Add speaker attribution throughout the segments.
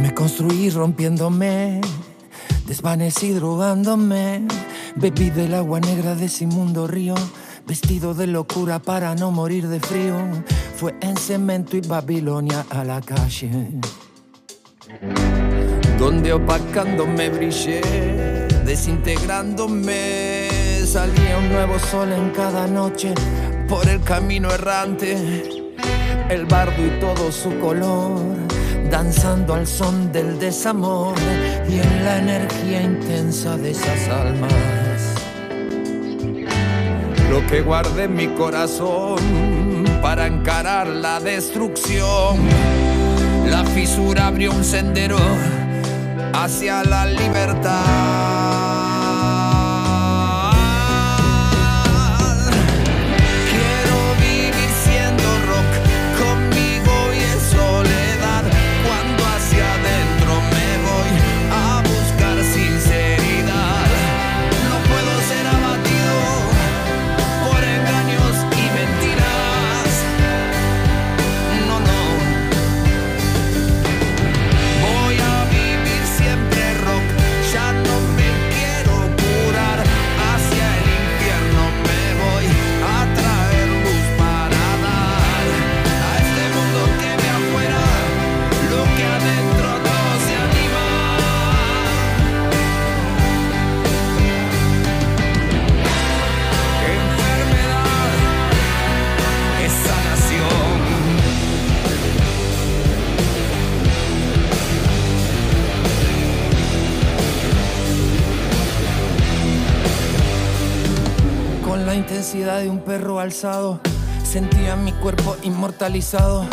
Speaker 1: Me construí rompiéndome, desvanecí drogándome. Bebí del agua negra de ese mundo río, vestido de locura para no morir de frío. Fue en cemento y Babilonia a la calle. Donde opacándome brillé, desintegrándome. Salía un nuevo sol en cada noche por el camino errante. El bardo y todo su color, danzando al son del desamor y en la energía intensa de esas almas. Lo que guardé en mi corazón para encarar la destrucción. La fisura abrió un sendero hacia la libertad. Con la intensidad de un perro alzado, sentía mi cuerpo inmortalizado,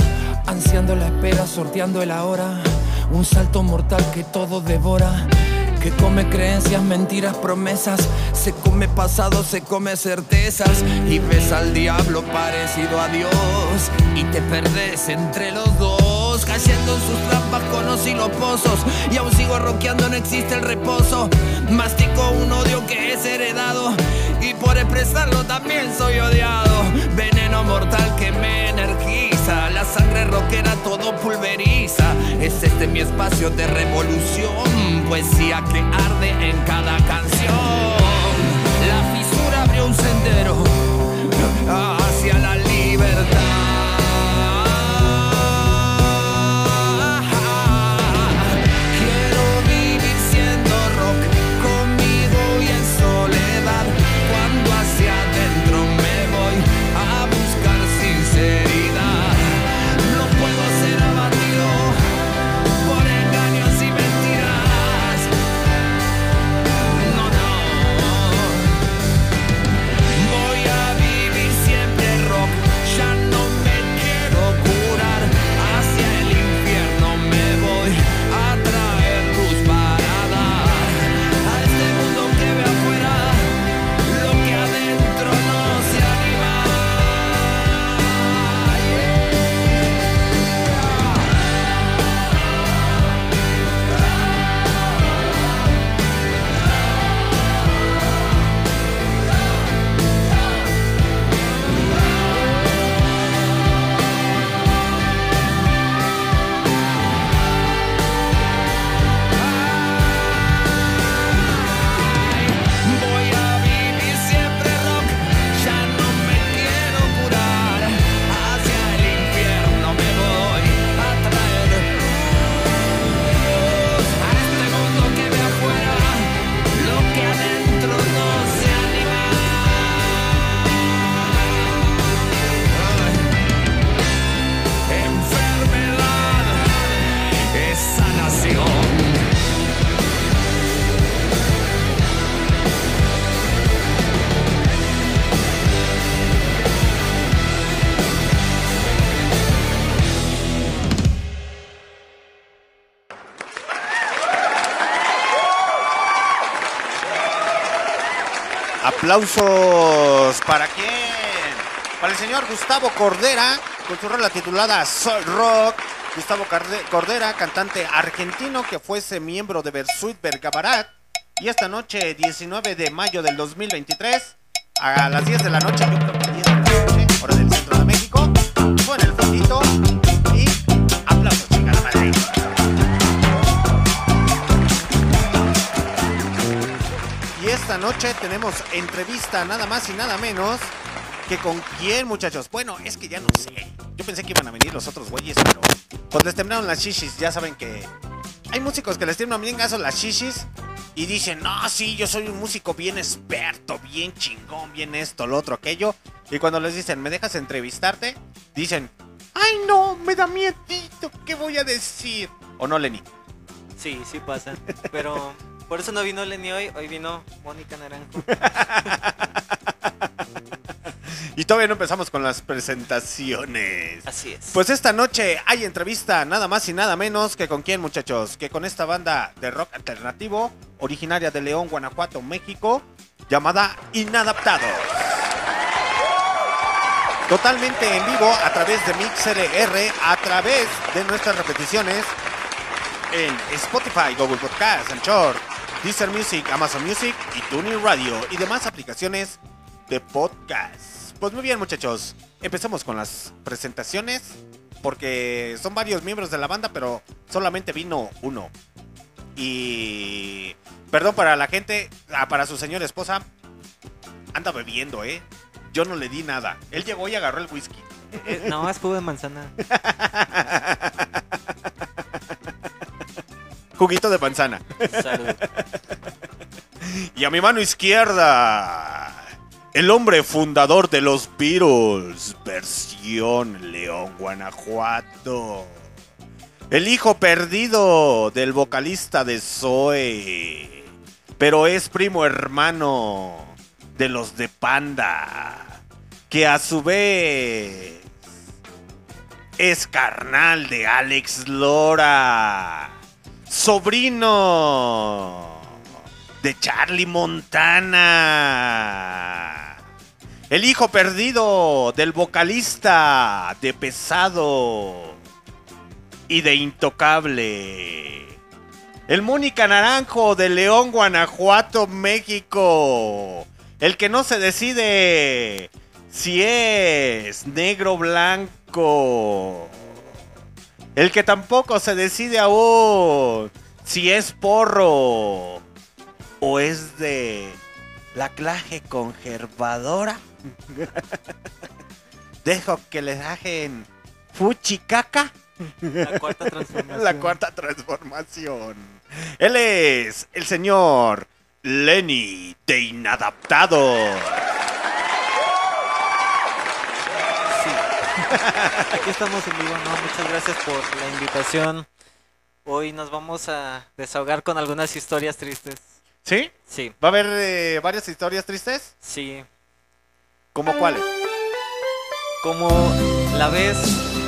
Speaker 1: ansiando la espera, sorteando el ahora. Un salto mortal que todo devora, que come creencias, mentiras, promesas. Se come pasado, se come certezas. Y ves al diablo parecido a Dios, y te perdes entre los dos, cayendo en sus trampas con los pozos. Y aún sigo roqueando, no existe el reposo. Mastico un odio que es heredado y por expresarlo también soy odiado. Veneno mortal que me energiza, la sangre rockera todo pulveriza. Es este mi espacio de revolución, poesía que arde en cada canción. La fisura abrió un sendero hacia la libertad.
Speaker 2: Aplausos para quién? Para el señor Gustavo Cordera, con su rola titulada Soul Rock. Gustavo Cordera, cantante argentino que fuese miembro de Versuit Bergabarat. Y esta noche, 19 de mayo del 2023, a las 10 de la noche, yo creo que 10 de la noche, hora del centro de México, en el fondito esta noche tenemos entrevista nada más y nada menos que con quién, muchachos. Bueno, es que ya no sé. Yo pensé que iban a venir los otros güeyes, pero pues les temblaron las shishis. Ya saben que hay músicos que les tiemblan bien gaso las shishis y dicen, no, sí, yo soy un músico bien experto, bien chingón, bien esto, lo otro, aquello. Y cuando les dicen, ¿me dejas entrevistarte? Dicen, ay, no, me da miedito, ¿qué voy a decir? ¿O no, Lenny?
Speaker 3: Sí, sí pasa. Pero por eso no vino Lenny hoy, hoy vino Mónica Naranjo.
Speaker 2: Y todavía no empezamos con las presentaciones.
Speaker 3: Así es.
Speaker 2: Pues esta noche hay entrevista nada más y nada menos que con quién, muchachos, que con esta banda de rock alternativo, originaria de León, Guanajuato, México, llamada Inadaptados. Totalmente en vivo a través de MixLR, a través de nuestras repeticiones en Spotify, Google Podcast, Anchor, Deezer Music, Amazon Music y TuneIn Radio y demás aplicaciones de podcast. Pues muy bien, muchachos. Empezamos con las presentaciones. Porque son varios miembros de la banda, pero solamente vino uno. Y. Perdón para la gente, ah, para su señora esposa. Anda bebiendo, ¿eh? Yo no le di nada. Él llegó y agarró el whisky.
Speaker 3: Eh, no, es jugo de manzana.
Speaker 2: Juguito de manzana.
Speaker 3: Salud.
Speaker 2: Y a mi mano izquierda el hombre fundador de los Beatles, versión León, Guanajuato. El hijo perdido del vocalista de Zoe, pero es primo hermano de los de Panda, que a su vez es carnal de Alex Lora, sobrino de Charlie Montana. El hijo perdido del vocalista de Pesado y de Intocable. El Mónica Naranjo de León, Guanajuato, México. El que no se decide si es negro blanco. El que tampoco se decide aún si es porro o es de la clase conservadora. Dejo que le dejen fuchicaca.
Speaker 3: La cuarta transformación.
Speaker 2: La cuarta transformación. Él es el señor Lenny de Inadaptado.
Speaker 3: Aquí estamos en vivo, ¿no? Muchas gracias por la invitación. Hoy nos vamos a desahogar con algunas historias tristes.
Speaker 2: ¿Sí?
Speaker 3: Sí,
Speaker 2: ¿Va a haber eh, varias historias tristes?
Speaker 3: sí.
Speaker 2: ¿Cómo cuáles?
Speaker 3: Como la vez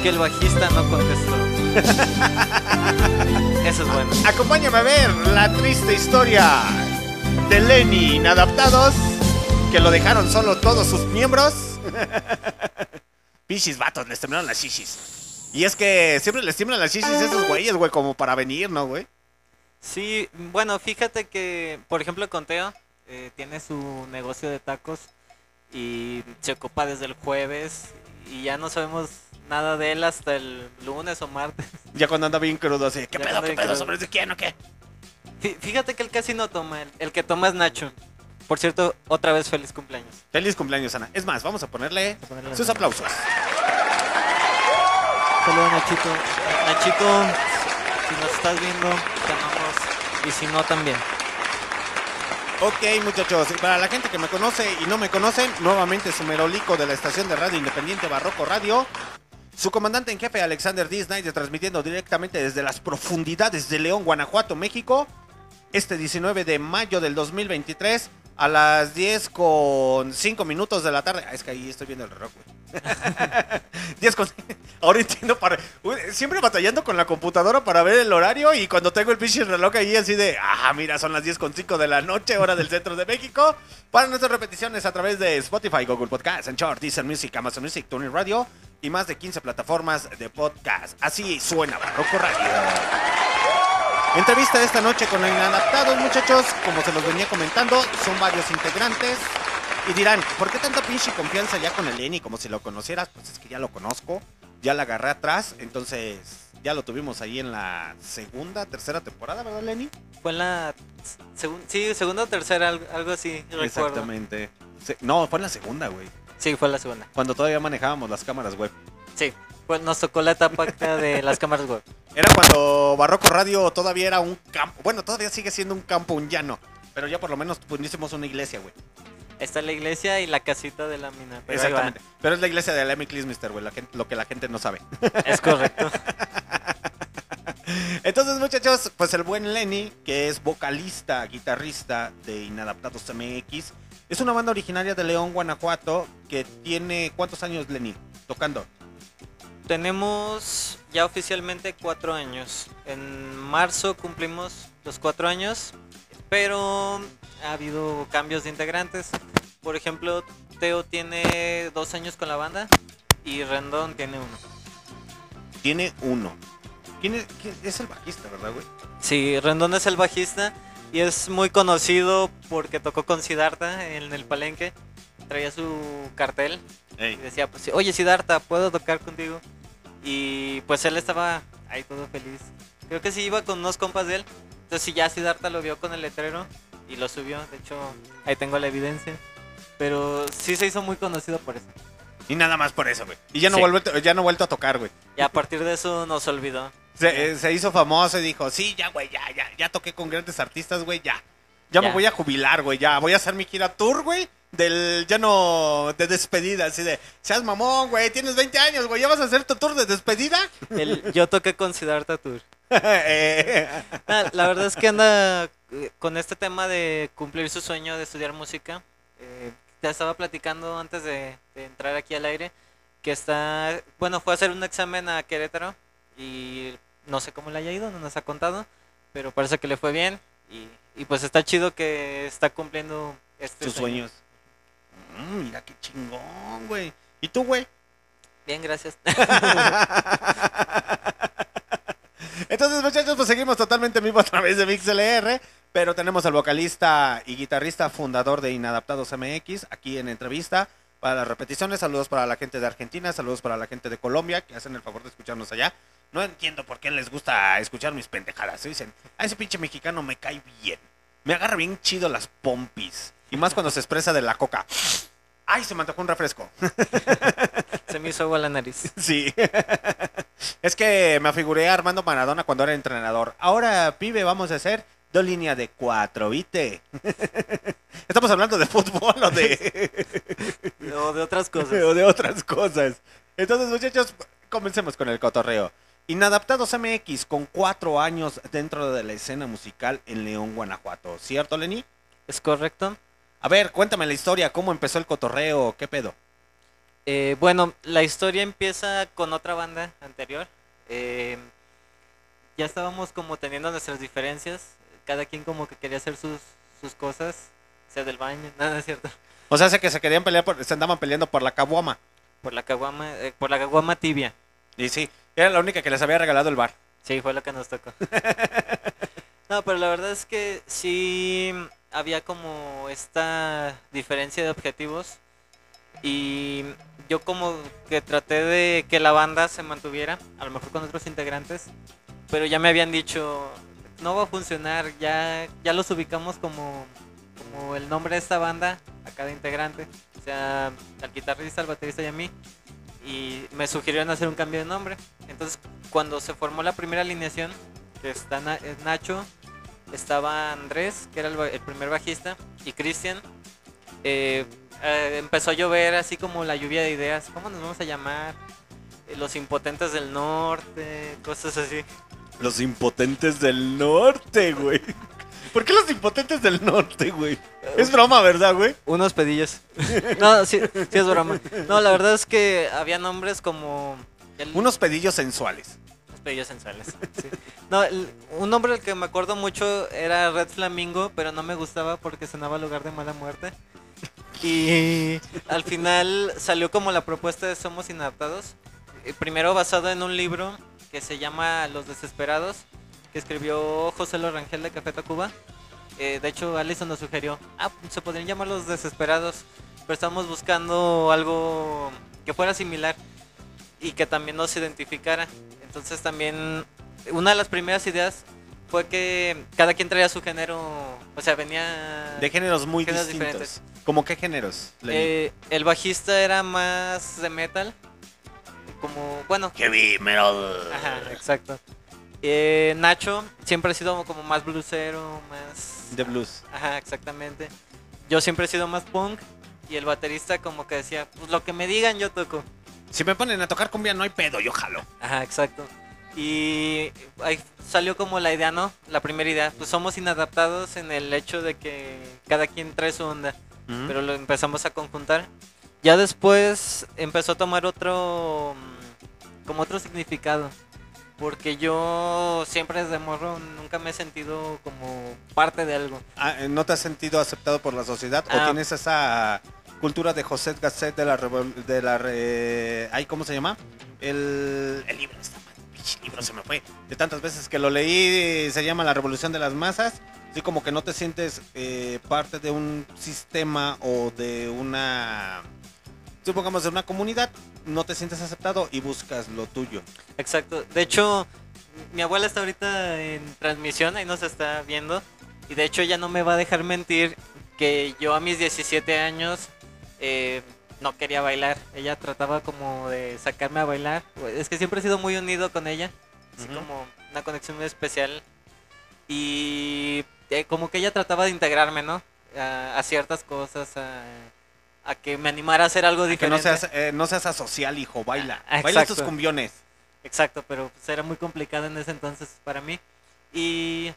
Speaker 3: que el bajista no contestó. Eso es bueno.
Speaker 2: Acompáñame a ver la triste historia de Lenny Inadaptados, que lo dejaron solo todos sus miembros. Pichis vatos, les temblaron las chichis. Y es que siempre les tiemblan las chichis a esos güeyes, güey, como para venir, ¿no, güey?
Speaker 3: Sí, bueno, fíjate que, por ejemplo, Conteo eh, tiene su negocio de tacos y se ocupa desde el jueves y ya no sabemos nada de él hasta el lunes o martes.
Speaker 2: Ya cuando anda bien crudo, así, ¿qué
Speaker 3: Ya
Speaker 2: pedo, qué pedo,
Speaker 3: crudo.
Speaker 2: sobre de quién o qué?
Speaker 3: Fí- Fíjate que él casi no toma, el, el que toma es Nacho. Por cierto, otra vez feliz cumpleaños.
Speaker 2: Feliz cumpleaños, Ana. Es más, vamos a ponerle
Speaker 3: a ponerle
Speaker 2: sus
Speaker 3: la-
Speaker 2: aplausos.
Speaker 3: Saludos Nachito. Nachito, si nos estás viendo, te. Y si no, también.
Speaker 2: Ok, muchachos, para la gente que me conoce y no me conocen, nuevamente su merolico de la estación de radio independiente Barroco Radio. Su comandante en jefe, Alexander D. Snyder, transmitiendo directamente desde las profundidades de León, Guanajuato, México. Este 19 de mayo del 2023, a las 10 con 5 minutos de la tarde. Ah, es que ahí estoy viendo el reloj, güey. 10 con... Ahora entiendo para... Uy, Siempre batallando con la computadora para ver el horario y cuando tengo el pinche reloj ahí así de... Ah, mira, son las 10 con 5 de la noche, hora del centro de México. Para nuestras repeticiones a través de Spotify, Google Podcasts, Anchor, Deezer Music, Amazon Music, TuneIn Radio y más de 15 plataformas de podcast. Así suena Barroco Radio. Entrevista de esta noche con Inadaptados, muchachos. Como se los venía comentando, son varios integrantes. Y dirán, ¿por qué tanta pinche confianza ya con el Lenny? Como si lo conocieras. Pues es que ya lo conozco. Ya la agarré atrás. Entonces, ya lo tuvimos ahí en la segunda, tercera temporada, ¿verdad, Lenny?
Speaker 3: Fue en la segun- sí, segunda o tercera, algo, así, recuerdo.
Speaker 2: Exactamente. No, fue en la segunda, güey.
Speaker 3: Sí, fue la segunda.
Speaker 2: Cuando todavía manejábamos las cámaras web.
Speaker 3: Sí, pues nos tocó la etapa de las cámaras web.
Speaker 2: Era cuando Barroco Radio todavía era un campo. Bueno, todavía sigue siendo un campo, un llano. Pero ya por lo menos pusimos una iglesia, güey.
Speaker 3: Está la iglesia y la casita de la mina. Pero.
Speaker 2: Exactamente. Pero es la iglesia de Lemmy Mister, güey. la gente- lo que la gente no sabe.
Speaker 3: Es correcto.
Speaker 2: Entonces, muchachos, pues el buen Lenny, que es vocalista, guitarrista de Inadaptados MX, es una banda originaria de León, Guanajuato, que tiene ¿cuántos años Lenny tocando?
Speaker 3: Tenemos ya oficialmente cuatro años. En marzo cumplimos los cuatro años, pero ha habido cambios de integrantes. Por ejemplo, Teo tiene dos años con la banda y Rendón tiene uno.
Speaker 2: Tiene uno. ¿Quién es, quién- es el bajista, verdad, güey?
Speaker 3: Sí, Rendón es el bajista y es muy conocido porque tocó con Siddhartha en el palenque. Traía su cartel y decía, pues, oye Siddhartha, ¿puedo tocar contigo? Y pues él estaba ahí todo feliz. Creo que sí iba con unos compas de él. Entonces sí, ya Siddhartha lo vio con el letrero y lo subió. De hecho, ahí tengo la evidencia. Pero sí se hizo muy conocido por eso.
Speaker 2: Y nada más por eso, güey. Y ya no,
Speaker 3: Sí.
Speaker 2: vuelve, ya no ha vuelto a tocar, güey.
Speaker 3: Y a partir de eso nos olvidó.
Speaker 2: Se, eh, se hizo famoso y dijo, sí, ya, güey, ya, ya, ya toqué con grandes artistas, güey, ya. Ya, me voy a jubilar, güey, ya. Voy a hacer mi gira tour, güey, del, ya no, de despedida, así de, seas mamón, güey, tienes 20 años, güey, ¿ya vas a hacer tu tour de despedida?
Speaker 3: El- yo toqué con Siddhartha Tour. Ah, la verdad es que anda eh, con este tema de cumplir su sueño de estudiar música. Eh, te estaba platicando antes de, de entrar aquí al aire que está, bueno, fue a hacer un examen a Querétaro y no sé cómo le haya ido, no nos ha contado, pero parece que le fue bien y, y pues está chido que está cumpliendo este
Speaker 2: tus sueños. Mm, mira qué chingón, güey. ¿Y tú, güey?
Speaker 3: Bien, gracias.
Speaker 2: Entonces, muchachos, pues seguimos totalmente en vivo a través de MixLR. Pero tenemos al vocalista y guitarrista fundador de Inadaptados MX aquí en entrevista. Para las repeticiones, saludos para la gente de Argentina, saludos para la gente de Colombia que hacen el favor de escucharnos allá. No entiendo por qué les gusta escuchar mis pendejadas. Dicen, a ese pinche mexicano me cae bien. Me agarra bien chido las pompis. Y más cuando se expresa de la coca. Ay, se me antojó un refresco.
Speaker 3: Se me hizo agua la nariz.
Speaker 2: Sí. es que me afiguré a Armando Maradona cuando era entrenador. Ahora, pibe, vamos a hacer dos líneas de cuatro, ¿viste? Estamos hablando de fútbol o de,
Speaker 3: O de otras cosas.
Speaker 2: o de otras cosas. Entonces, muchachos, comencemos con el cotorreo. Inadaptados MX con cuatro años dentro de la escena musical en León, Guanajuato. ¿Cierto, Lenny?
Speaker 3: ¿Es correcto?
Speaker 2: A ver, cuéntame la historia, cómo empezó el cotorreo, qué pedo.
Speaker 3: Eh, bueno, la historia empieza con otra banda anterior. Eh, ya estábamos como teniendo nuestras diferencias. Cada quien como que quería hacer sus, sus cosas. Sea del baño, nada es cierto.
Speaker 2: O sea, sé que se querían pelear, por- se andaban peleando por la caguama.
Speaker 3: Por la caguama, eh, por la caguama tibia.
Speaker 2: Y sí, era la única que les había regalado el bar.
Speaker 3: Sí, fue lo que nos tocó. no, pero la verdad es que sí había como esta diferencia de objetivos. Y yo como que traté de que la banda se mantuviera, a lo mejor con otros integrantes. Pero ya me habían dicho, no va a funcionar, ya, ya los ubicamos como, como el nombre de esta banda a cada integrante. O sea, al guitarrista, al baterista y a mí. Y me sugirieron hacer un cambio de nombre. Entonces, cuando se formó la primera alineación, que está eh, Nacho, estaba Andrés, que era el primer bajista, y Cristian, eh, eh, empezó a llover así como la lluvia de ideas. ¿Cómo nos vamos a llamar? Eh, los impotentes del norte, cosas así.
Speaker 2: Los impotentes del norte, güey. ¿Por qué los impotentes del norte, güey? Es broma, ¿verdad, güey?
Speaker 3: Unos pedillos. No, sí, sí es broma. No, la verdad es que había nombres como... el-
Speaker 2: Unos pedillos sensuales.
Speaker 3: Unos pedillos sensuales. sí. No, el- un nombre del que me acuerdo mucho era Red Flamingo, pero no me gustaba porque sonaba lugar de mala muerte. Y al final salió como la propuesta de Somos Inadaptados. eh, Primero basado en un libro que se llama Los Desesperados, que escribió José Lorangel de Café Tacuba. Eh, de hecho, Alison nos sugirió, ah, se podrían llamar Los Desesperados, pero estamos buscando algo que fuera similar y que también nos identificara. Entonces también una de las primeras ideas fue que cada quien traía su género, o sea, venía...
Speaker 2: De géneros muy
Speaker 3: Géneros
Speaker 2: distintos.
Speaker 3: diferentes.
Speaker 2: ¿Cómo qué géneros?
Speaker 3: Eh, el bajista era más de metal, como, bueno,
Speaker 2: Heavy metal.
Speaker 3: ajá, exacto. Eh, Nacho siempre ha sido como más bluesero, más...
Speaker 2: De blues.
Speaker 3: Ajá, exactamente. Yo siempre he sido más punk y el baterista como que decía, pues lo que me digan yo toco.
Speaker 2: Si me ponen a tocar cumbia, no hay pedo, yo jalo.
Speaker 3: Ajá, exacto. Y ahí salió como la idea, ¿no? La primera idea. Pues somos inadaptados en el hecho de que cada quien trae su onda. Pero lo empezamos a conjuntar. Ya después empezó a tomar otro. mm, como otro significado. Porque yo siempre desde morro nunca me he sentido como parte de algo.
Speaker 2: Ah, eh, ¿No te has sentido aceptado por la sociedad? ¿O
Speaker 3: Ah.
Speaker 2: tienes esa cultura de José Gasset de la... De la re- ay, ¿Cómo se llama? El, el libro, está mal, pinche libro se me fue. De tantas veces que lo leí, se llama La Revolución de las Masas. Así como que no te sientes eh, parte de un sistema o de una... Supongamos de una comunidad, no te sientes aceptado y buscas lo tuyo.
Speaker 3: Exacto. De hecho, mi abuela está ahorita en transmisión, ahí nos está viendo. Y de hecho ella no me va a dejar mentir que yo a mis 17 años eh, no quería bailar. Ella trataba como de sacarme a bailar. Es que siempre he sido muy unido con ella. Así como una conexión muy especial. Y eh, como que ella trataba de integrarme, ¿no? A, a ciertas cosas, a, a que me animara a hacer algo
Speaker 2: Que
Speaker 3: diferente.
Speaker 2: no seas, eh, no seas asocial, hijo, baila.
Speaker 3: Ah,
Speaker 2: baila tus cumbiones.
Speaker 3: Exacto, pero pues, era muy complicado en ese entonces para mí. Y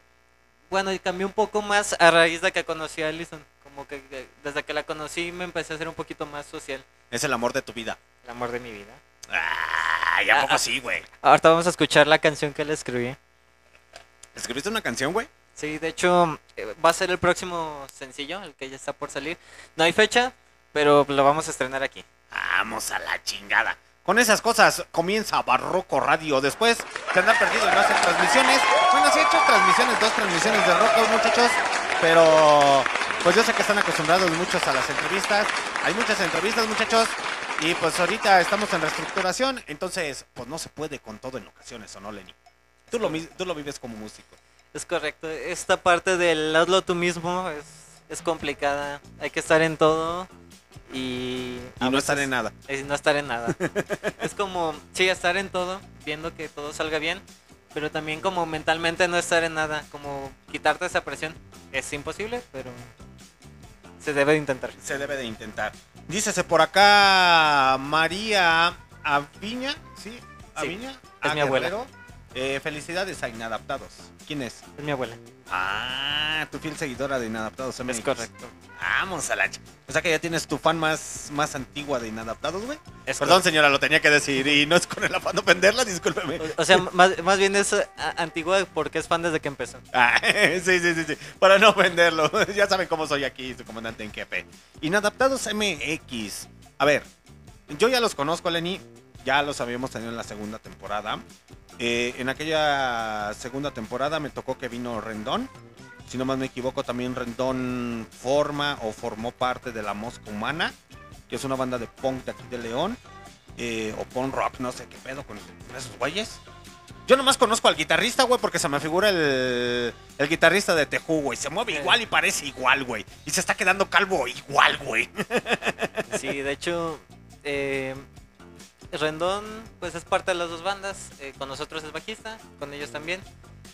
Speaker 3: bueno, y cambió un poco más a raíz de que conocí a Alison. Como que eh, desde que la conocí me empecé a ser un poquito más social.
Speaker 2: Es el amor de tu vida.
Speaker 3: El amor de mi vida.
Speaker 2: Ah, ya
Speaker 3: Ah,
Speaker 2: poco
Speaker 3: ah.
Speaker 2: sí, güey.
Speaker 3: Ahorita vamos a escuchar la canción que le escribí.
Speaker 2: ¿Escribiste una canción, güey?
Speaker 3: Sí, de hecho eh, va a ser el próximo sencillo, el que ya está por salir. No hay fecha, pero lo vamos a estrenar aquí.
Speaker 2: Vamos a la chingada. Con esas cosas comienza Barroco Radio. Después de andar perdido no hacer transmisiones. Bueno, sí he hecho transmisiones, dos transmisiones de rock, muchachos. Pero pues yo sé que están acostumbrados muchos a las entrevistas. Hay muchas entrevistas, muchachos. Y pues ahorita estamos en reestructuración. Entonces, pues no se puede con todo en ocasiones, ¿o no, Lenny? Tú lo, tú lo vives como músico.
Speaker 3: Es correcto. Esta parte del hazlo tú mismo es, es complicada. Hay que estar en todo y...
Speaker 2: No estar en nada.
Speaker 3: Es no estar en nada. es como, sí, estar en todo, viendo que todo salga bien, pero también como mentalmente no estar en nada, como quitarte esa presión. Es imposible, pero se debe de intentar.
Speaker 2: Se debe de intentar. Dícese por acá María Aviña, ¿sí? Aviña.
Speaker 3: es
Speaker 2: Ah,
Speaker 3: mi abuela.
Speaker 2: Guerrero. Eh, felicidades a Inadaptados. ¿Quién es?
Speaker 3: Es mi abuela.
Speaker 2: Ah, tu fiel seguidora de Inadaptados MX.
Speaker 3: Es correcto.
Speaker 2: Vamos a la ch- O sea que ya tienes tu fan más, más antigua de Inadaptados, güey.
Speaker 3: Es
Speaker 2: Perdón, señora, lo tenía que decir. Y no es con el afán de ofenderla, discúlpeme.
Speaker 3: O, o sea, más, más bien es a- antigua porque es fan desde que empezó.
Speaker 2: Ah, sí, sí, sí, sí. Para no ofenderlo. ya saben cómo soy aquí, su comandante en jefe. Inadaptados MX. A ver, yo ya los conozco, Lenny. Ya los habíamos tenido en la segunda temporada. Eh, en aquella segunda temporada me tocó que vino Rendón. Si no más me equivoco, también Rendón forma o formó parte de la Mosca Humana, que es una banda de punk de aquí de León. eh, o punk rock, no sé qué pedo con esos güeyes. Yo nomás conozco al guitarrista, güey, porque se me figura el, el guitarrista de Tejú, güey. Se mueve igual y parece igual, güey. Y se está quedando calvo igual, güey.
Speaker 3: Sí, de hecho, eh, Rendón pues es parte de las dos bandas. eh, con nosotros es bajista, con ellos también.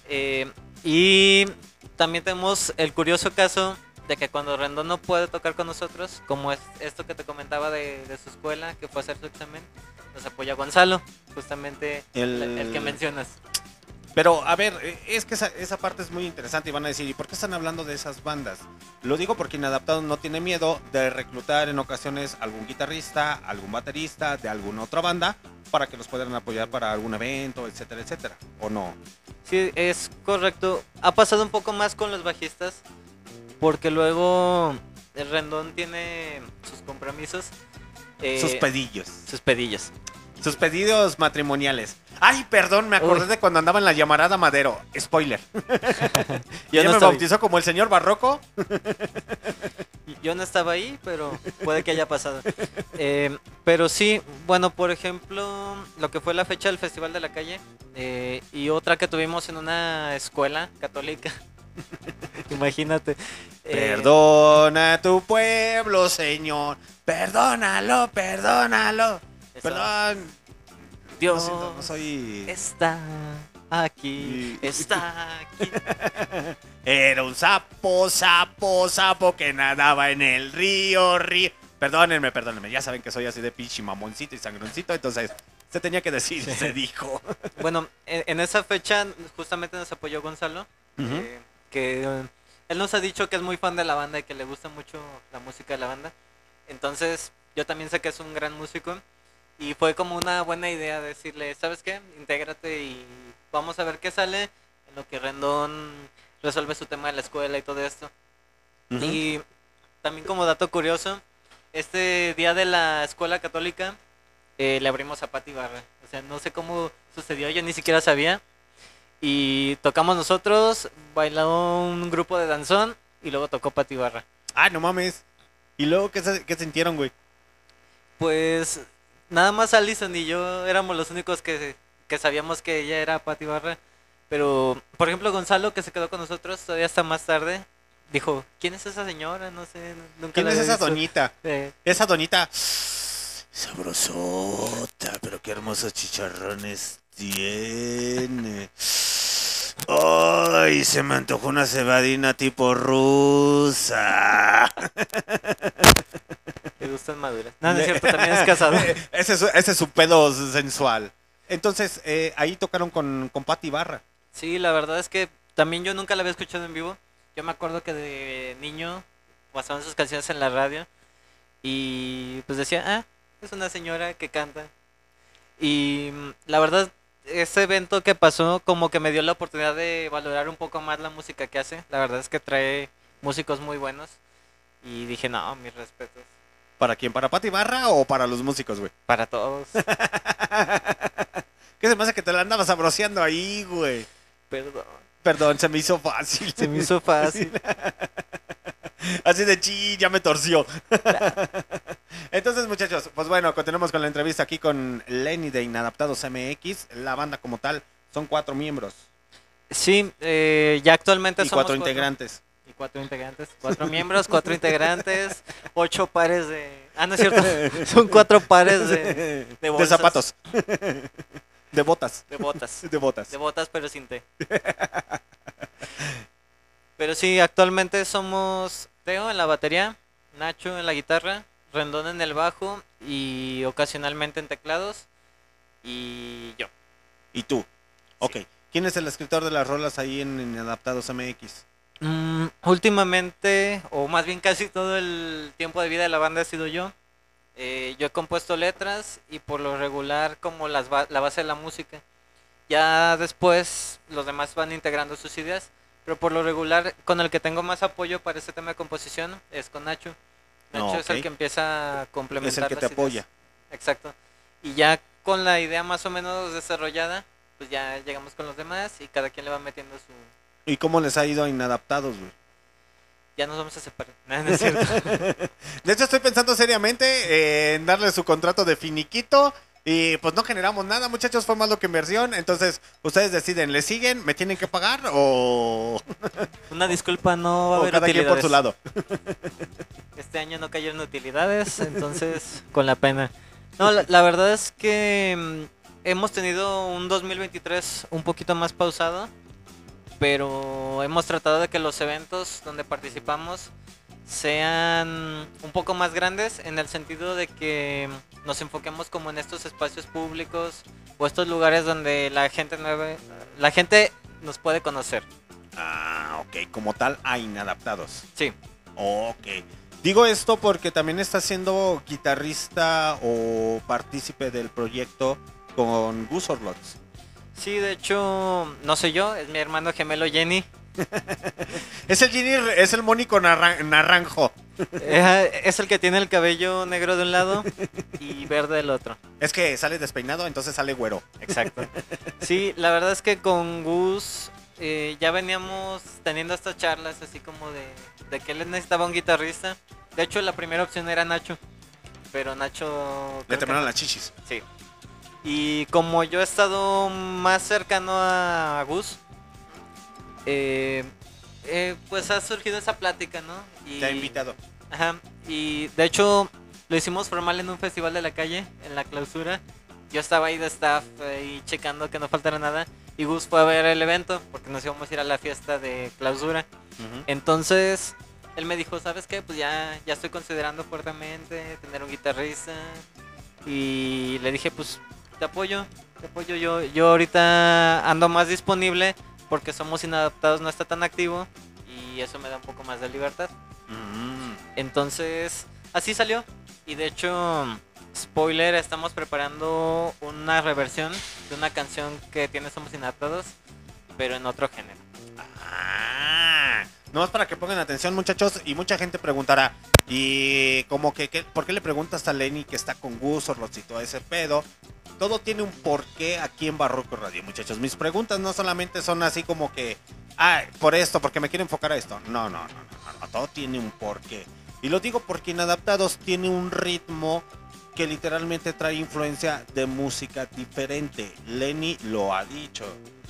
Speaker 3: Eh, y también tenemos el curioso caso de que cuando Rendón no puede tocar con nosotros, como es esto que te comentaba de, de su escuela, que fue a hacer su examen, nos apoya Gonzalo, justamente
Speaker 2: el,
Speaker 3: el que mencionas.
Speaker 2: Pero, a ver, eh, es que esa, esa parte es muy interesante y van a decir, ¿y por qué están hablando de esas bandas? Lo digo porque Inadaptado no tiene miedo de reclutar en ocasiones algún guitarrista, algún baterista de alguna otra banda para que los puedan apoyar para algún evento, etcétera, etcétera. ¿O no?
Speaker 3: Sí, es correcto. Ha pasado un poco más con los bajistas, porque luego el Rendón tiene sus compromisos. eh,
Speaker 2: Sus pedillos.
Speaker 3: sus pedillos.
Speaker 2: Sus pedidos matrimoniales. Ay, perdón, me acordé
Speaker 3: Uy.
Speaker 2: de cuando andaba en la llamarada Madero. Spoiler.
Speaker 3: Yo
Speaker 2: ¿Ya
Speaker 3: no
Speaker 2: me
Speaker 3: estoy-
Speaker 2: bautizó como el señor Barroco?
Speaker 3: Yo no estaba ahí, pero puede que haya pasado. Eh, pero sí, bueno, por ejemplo, lo que fue la fecha del Festival de la Calle eh, y otra que tuvimos en una escuela católica. Imagínate. eh,
Speaker 2: Perdona a tu pueblo, señor. Perdónalo, perdónalo. Perdón.
Speaker 3: Dios
Speaker 2: Lo siento, no soy...
Speaker 3: está aquí,
Speaker 2: Y-
Speaker 3: está aquí.
Speaker 2: Era un sapo, sapo, sapo que nadaba en el río, río. Perdónenme, perdónenme. Ya saben que soy así de pinche mamoncito y sangroncito. Entonces, se tenía que decir, se dijo.
Speaker 3: Bueno, en, en esa fecha justamente nos apoyó Gonzalo, eh, que eh, él nos ha dicho que es muy fan de la banda y que le gusta mucho la música de la banda. Entonces, yo también sé que es un gran músico y fue como una buena idea decirle, ¿sabes qué? Intégrate y vamos a ver qué sale en lo que Rendón resuelve su tema de la escuela y todo esto. Y también como dato curioso, este día de la escuela católica eh, le abrimos a Pati Barra. O sea, no sé cómo sucedió, yo ni siquiera sabía. Y tocamos nosotros, bailó un grupo de danzón y luego tocó Pati Barra.
Speaker 2: Ah, no mames. ¿Y luego qué, se- qué sintieron, güey?
Speaker 3: Pues nada más Alison y yo éramos los únicos que, que sabíamos que ella era Pati Barra. Pero, por ejemplo, Gonzalo, que se quedó con nosotros todavía hasta más tarde, dijo, ¿quién es esa señora? No sé, nunca
Speaker 2: ¿Quién
Speaker 3: la
Speaker 2: es esa
Speaker 3: visto".
Speaker 2: doñita?
Speaker 3: Eh,
Speaker 2: Esa doñita. Sabrosota, pero qué hermosos chicharrones tiene. Ay, se me antojó una cebadina tipo rusa.
Speaker 3: Le gustan maduras. No, no es cierto, también es casado.
Speaker 2: ese, es, su- ese es su pedo sensual. Entonces, eh, ahí tocaron con, con Pati Barra.
Speaker 3: Sí, la verdad es que también yo nunca la había escuchado en vivo. Yo me acuerdo que de niño pasaban sus canciones en la radio y pues decía, ah, es una señora que canta. Y mm, la verdad, ese evento que pasó como que me dio la oportunidad de valorar un poco más la música que hace. La verdad es que trae músicos muy buenos. Y dije, no, mis respetos.
Speaker 2: ¿Para quién? ¿Para Pati Barra o para los músicos, güey?
Speaker 3: Para todos.
Speaker 2: ¿Qué se me hace que te la andabas sabroseando ahí, güey?
Speaker 3: Perdón.
Speaker 2: Perdón, se me hizo fácil.
Speaker 3: Se me hizo fácil.
Speaker 2: Así de chi, ya me torció. Entonces, muchachos, pues bueno, continuamos con la entrevista aquí con Lenny de Inadaptados MX. La banda como tal son cuatro miembros
Speaker 3: Sí, eh, ya actualmente
Speaker 2: y
Speaker 3: somos
Speaker 2: cuatro integrantes.
Speaker 3: Cuatro integrantes, cuatro miembros, cuatro integrantes, ocho pares de... Ah, no es cierto, son cuatro pares de, de
Speaker 2: De zapatos. De botas.
Speaker 3: de botas.
Speaker 2: De botas.
Speaker 3: De botas, pero sin té. Pero sí, actualmente somos Teo en la batería, Nacho en la guitarra, Rendón en el bajo y ocasionalmente en teclados y yo.
Speaker 2: Y tú. Ok. ¿Quién es el escritor de las rolas ahí en Inadaptados MX?
Speaker 3: Mm, últimamente, o más bien casi todo el tiempo de vida de la banda ha sido yo. Eh, yo he compuesto letras y por lo regular como las ba- la base de la música. Ya después los demás van integrando sus ideas, pero por lo regular con el que tengo más apoyo para este tema de composición es con Nacho. Nacho
Speaker 2: No,
Speaker 3: es el que empieza a complementar.
Speaker 2: Es el que
Speaker 3: las
Speaker 2: te
Speaker 3: ideas.
Speaker 2: apoya.
Speaker 3: Exacto. Y ya con la idea más o menos desarrollada, pues ya llegamos con los demás y cada quien le va metiendo su,
Speaker 2: ¿Y cómo les ha ido a Inadaptados, güey?
Speaker 3: ya nos vamos a separar. No, no es cierto.
Speaker 2: De hecho, estoy pensando seriamente eh, en darle su contrato de finiquito. Y pues no generamos nada, muchachos, fue más lo que inversión. Entonces, ustedes deciden, ¿le siguen? ¿Me tienen que pagar? ¿O,
Speaker 3: Una disculpa, no va a haber
Speaker 2: cada quien por
Speaker 3: utilidades.
Speaker 2: su lado?
Speaker 3: Este año no cayeron utilidades, entonces con la pena. No, la, la verdad es que mm, hemos tenido un 2023 un poquito más pausado, pero hemos tratado de que los eventos donde participamos sean un poco más grandes en el sentido de que nos enfoquemos como en estos espacios públicos o estos lugares donde la gente nueva, la gente nos puede conocer.
Speaker 2: Ah, ok, como tal a inadaptados.
Speaker 3: Sí.
Speaker 2: Ok. Digo esto porque también está siendo guitarrista o partícipe del proyecto con Gus Orlots.
Speaker 3: Sí, de hecho, no soy yo, es mi hermano gemelo Jenny.
Speaker 2: es el Jenny, es el Mónico Naranjo.
Speaker 3: Eh, es el que tiene el cabello negro de un lado y verde del otro.
Speaker 2: Es que sale despeinado, entonces sale güero.
Speaker 3: Exacto. Sí, la verdad es que con Gus eh, ya veníamos teniendo estas charlas así como de, de que él necesitaba un guitarrista. De hecho, la primera opción era Nacho. Pero Nacho...
Speaker 2: Le temblaron las chichis.
Speaker 3: Sí. Y como yo he estado más cercano a Gus, eh, eh, pues ha surgido esa plática, ¿no?
Speaker 2: Y, Te ha invitado.
Speaker 3: Ajá. Y de hecho lo hicimos formal en un festival de la calle, en la clausura. Yo estaba ahí de staff y checando que no faltara nada. Y Gus fue a ver el evento porque nos íbamos a ir a la fiesta de clausura. Entonces él me dijo, ¿sabes qué? Pues ya, ya estoy considerando fuertemente tener un guitarrista. Y le dije, pues te apoyo, te apoyo. Yo, yo ahorita ando más disponible porque somos inadaptados, no está tan activo y eso me da un poco más de libertad. Mm. Entonces, así salió. Y de hecho, spoiler, estamos preparando una reversión de una canción que tiene Somos Inadaptados, pero en otro género.
Speaker 2: Ah, no es para que pongan atención, muchachos, y mucha gente preguntará, ¿y como que, por qué le preguntas a Lenny que está con Gus, todo ese pedo? todo tiene un porqué aquí en Barroco Radio, muchachos. Mis preguntas no solamente son así como que, ah, por esto, porque me quiero enfocar a esto. No, no, no, no, no, todo tiene un porqué. Y lo digo porque Inadaptados tiene un ritmo que literalmente trae influencia de música diferente. Lenny lo ha dicho.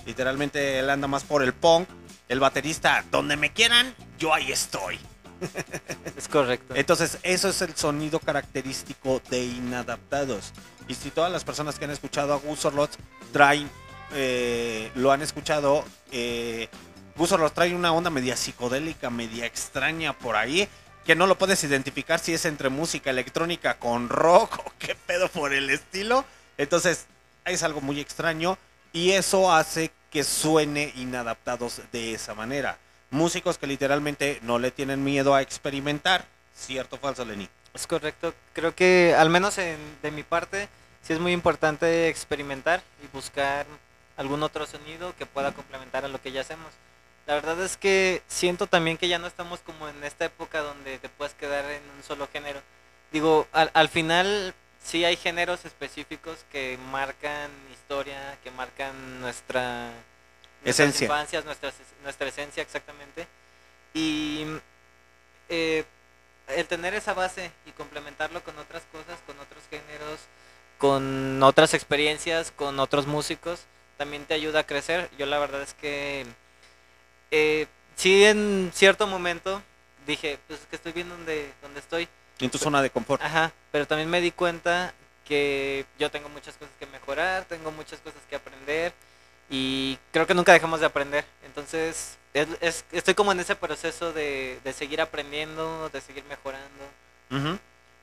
Speaker 2: Literalmente él anda más por el punk. El baterista, donde me quieran, yo ahí estoy.
Speaker 3: Es correcto.
Speaker 2: Entonces, eso es el sonido característico de Inadaptados. Y si todas las personas que han escuchado a Gus Orlots traen, eh, lo han escuchado, eh, Gus Orlots trae una onda media psicodélica, media extraña por ahí, que no lo puedes identificar si es entre música electrónica con rock o qué pedo por el estilo. Entonces, es algo muy extraño y eso hace que suene inadaptados de esa manera músicos que literalmente no le tienen miedo a experimentar. ¿Cierto o falso, Lenny?
Speaker 3: Es correcto. Creo que, al menos de mi parte, sí es muy importante experimentar y buscar algún otro sonido que pueda complementar a lo que ya hacemos. La verdad es que siento también que ya no estamos como en esta época donde te puedes quedar en un solo género. Digo, al, al final sí hay géneros específicos que marcan historia, que marcan nuestra
Speaker 2: esencia.
Speaker 3: infancias, nuestra, nuestra esencia exactamente. Y eh, el tener esa base y complementarlo con otras cosas, con otros géneros, con otras experiencias, con otros músicos, también te ayuda a crecer. Yo la verdad es que eh, sí en cierto momento dije, pues es que estoy bien donde, donde estoy.
Speaker 2: En tu zona de confort.
Speaker 3: Ajá, pero también me di cuenta que yo tengo muchas cosas que mejorar, tengo muchas cosas que aprender y creo que nunca dejamos de aprender. Entonces, es, estoy como en ese proceso de, seguir aprendiendo, de seguir mejorando.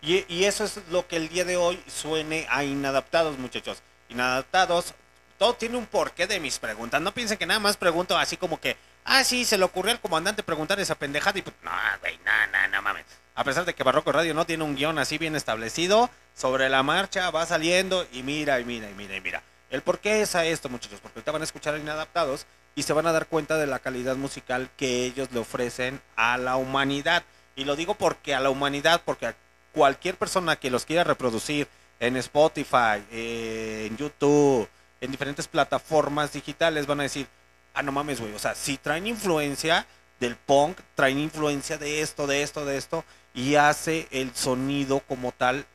Speaker 2: y, y, eso es lo que el día de hoy suene a inadaptados, muchachos. Inadaptados, todo tiene un porqué de mis preguntas. No piensen que nada más pregunto así como que, ah, sí, se le ocurrió al comandante preguntar esa pendejada y pues, no, güey, no, no, no mames. A pesar de que Barroco Radio no tiene un guion así bien establecido, sobre la marcha va saliendo y mira, y mira, y mira, y mira. El por qué es a esto, muchachos, porque ahorita van a escuchar Inadaptados y se van a dar cuenta de la calidad musical que ellos le ofrecen a la humanidad. Y lo digo porque a la humanidad, porque a cualquier persona que los quiera reproducir en Spotify, eh, en YouTube, en diferentes plataformas digitales, van a decir, ah, no mames, güey, o sea, si traen influencia del punk, traen influencia de esto, de esto, de esto, y hace el sonido como tal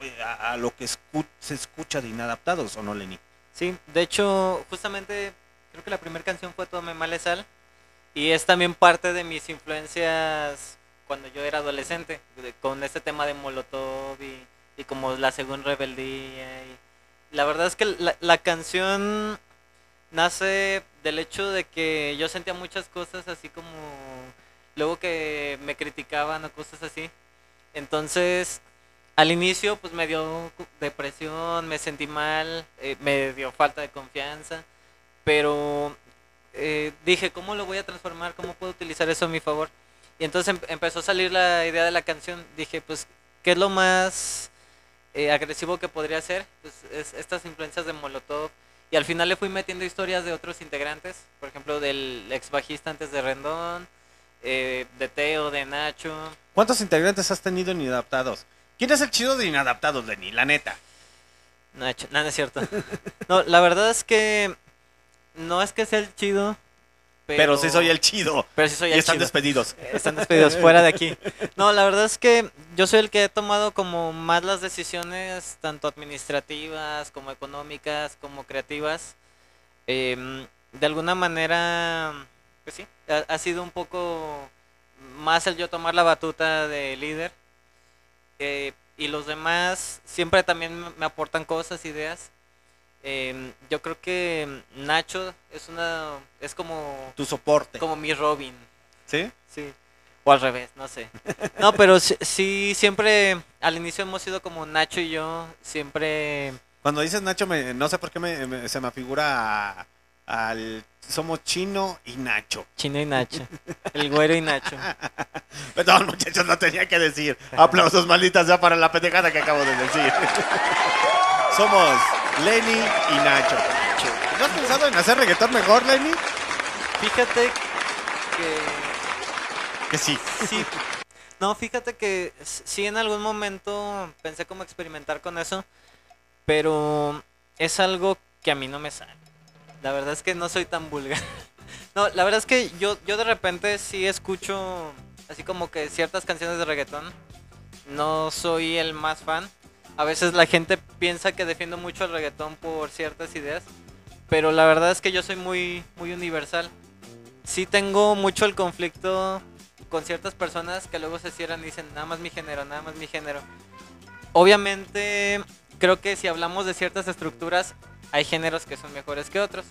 Speaker 2: eh, a, lo que se escucha de inadaptados, ¿o no, Lenny?
Speaker 3: Sí, de hecho, justamente creo que la primera canción fue Tome Male Sal y es también parte de mis influencias cuando yo era adolescente, con este tema de Molotov y, como la segunda rebeldía. Y la verdad es que la, la canción nace del hecho de que yo sentía muchas cosas así como luego que me criticaban o cosas así. Entonces al inicio pues me dio depresión, me sentí mal, eh, me dio falta de confianza, pero eh, dije, ¿cómo lo voy a transformar? ¿Cómo puedo utilizar eso a mi favor? Y entonces em- empezó a salir la idea de la canción. Dije, pues, ¿qué es lo más eh, agresivo que podría ser? Pues es estas influencias de Molotov. Y al final le fui metiendo historias de otros integrantes, por ejemplo, del ex bajista antes de Rendón, eh, de Teo, de Nacho.
Speaker 2: ¿Cuántos integrantes has tenido en Inadaptados? ¿Quién es el chido de Inadaptados, Lenny? La neta.
Speaker 3: Nacho, no, no es cierto. No, la verdad es que no es que sea el chido, pero,
Speaker 2: Pero, sí soy el chido.
Speaker 3: pero sí soy
Speaker 2: y
Speaker 3: el
Speaker 2: están
Speaker 3: chido.
Speaker 2: despedidos.
Speaker 3: Están despedidos fuera de aquí. No, la verdad es que yo soy el que he tomado como más las decisiones, tanto administrativas como económicas, como creativas. Em, de alguna manera, pues sí, ha, ha sido un poco más el yo tomar la batuta de líder. eh, y los demás siempre también me- aportan cosas, ideas. Em, yo creo que Nacho es una es como
Speaker 2: Tu soporte.
Speaker 3: como mi Robin.
Speaker 2: ¿Sí?
Speaker 3: Sí. O al revés, no sé. No, pero sí, sí, siempre al inicio hemos sido como Nacho y yo, siempre...
Speaker 2: Cuando dices Nacho, me- no sé por qué me- me- se me figura al... Somos Chino y Nacho.
Speaker 3: Chino y Nacho. El güero y Nacho.
Speaker 2: Perdón, muchachos, no tenía que decir. Aplausos, malditas, ya para la pendejada que acabo de decir. Somos Lenny y Nacho. ¿No has pensado en hacer reggaetón mejor, Lenny?
Speaker 3: Fíjate que...
Speaker 2: Que sí.
Speaker 3: Sí. No, fíjate que sí en algún momento pensé como experimentar con eso, pero es algo que a mí no me sale. La verdad es que no soy tan vulgar. No, la verdad es que yo, yo de repente sí escucho así como que ciertas canciones de reggaetón. No soy el más fan. A veces la gente piensa que defiendo mucho el reggaetón por ciertas ideas, pero la verdad es que yo soy muy, muy universal. Sí tengo mucho el conflicto con ciertas personas que luego se cierran y dicen nada más mi género, nada más mi género. Obviamente creo que si hablamos de ciertas estructuras hay géneros que son mejores que otros,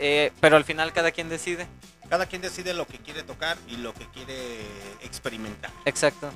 Speaker 3: Eh, pero al final cada quien decide.
Speaker 2: Cada quien decide lo que quiere tocar y lo que quiere experimentar.
Speaker 3: Exacto.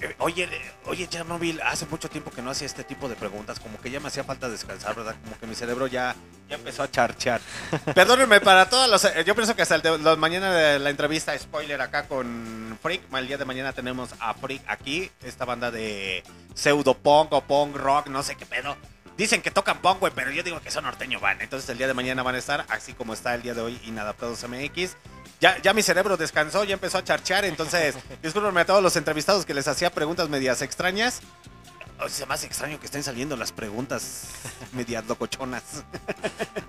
Speaker 2: Eh, Oye, oye, Chernobyl, hace mucho tiempo que no hacía este tipo de preguntas, como que ya me hacía falta descansar, ¿verdad? Como que mi cerebro ya, ya empezó a charchar. Perdónenme, para todos los... eh, Yo pienso que hasta el de- los- mañana de la entrevista, spoiler acá con Freak, el día de mañana tenemos a Freak aquí, esta banda de pseudo punk o punk rock, no sé qué pedo. Dicen que tocan punk, güey, pero yo digo que son norteño van. Entonces el día de mañana van a estar, así como está el día de hoy, Inadaptados MX. Ya, ya mi cerebro descansó, ya empezó a charchar, entonces discúlpenme a todos los entrevistados que les hacía preguntas medias extrañas. O sea, más extraño que estén saliendo las preguntas medias locochonas.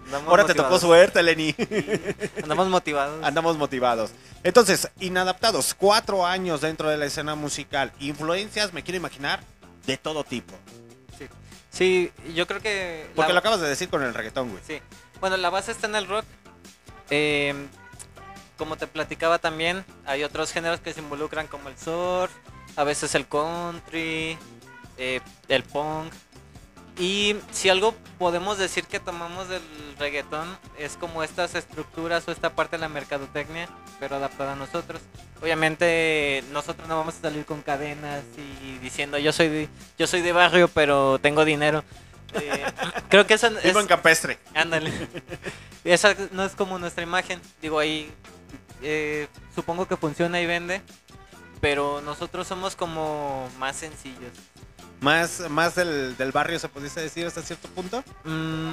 Speaker 3: Andamos
Speaker 2: Ahora te tocó suerte, Lenny.
Speaker 3: Andamos motivados.
Speaker 2: Andamos motivados. Entonces, inadaptados, cuatro años dentro de la escena musical. Influencias, me quiero imaginar, de todo tipo.
Speaker 3: Sí, yo creo que... la-
Speaker 2: Porque lo acabas de decir con el reggaetón, güey.
Speaker 3: Sí. Bueno, la base está en el rock. Eh, como te platicaba también, hay otros géneros que se involucran como el surf, a veces el country, eh, el punk. Y si algo podemos decir que tomamos del reggaetón es como estas estructuras o esta parte de la mercadotecnia, pero adaptada a nosotros. Obviamente nosotros no vamos a salir con cadenas y diciendo yo soy de, yo soy de barrio pero tengo dinero. Eh, creo que eso es,
Speaker 2: en campestre.
Speaker 3: Ándale. Esa no es como nuestra imagen. Digo, ahí eh, supongo que funciona y vende. Pero nosotros somos como más sencillos.
Speaker 2: Más, más del, del barrio, se pudiese decir hasta cierto punto.
Speaker 3: Mm,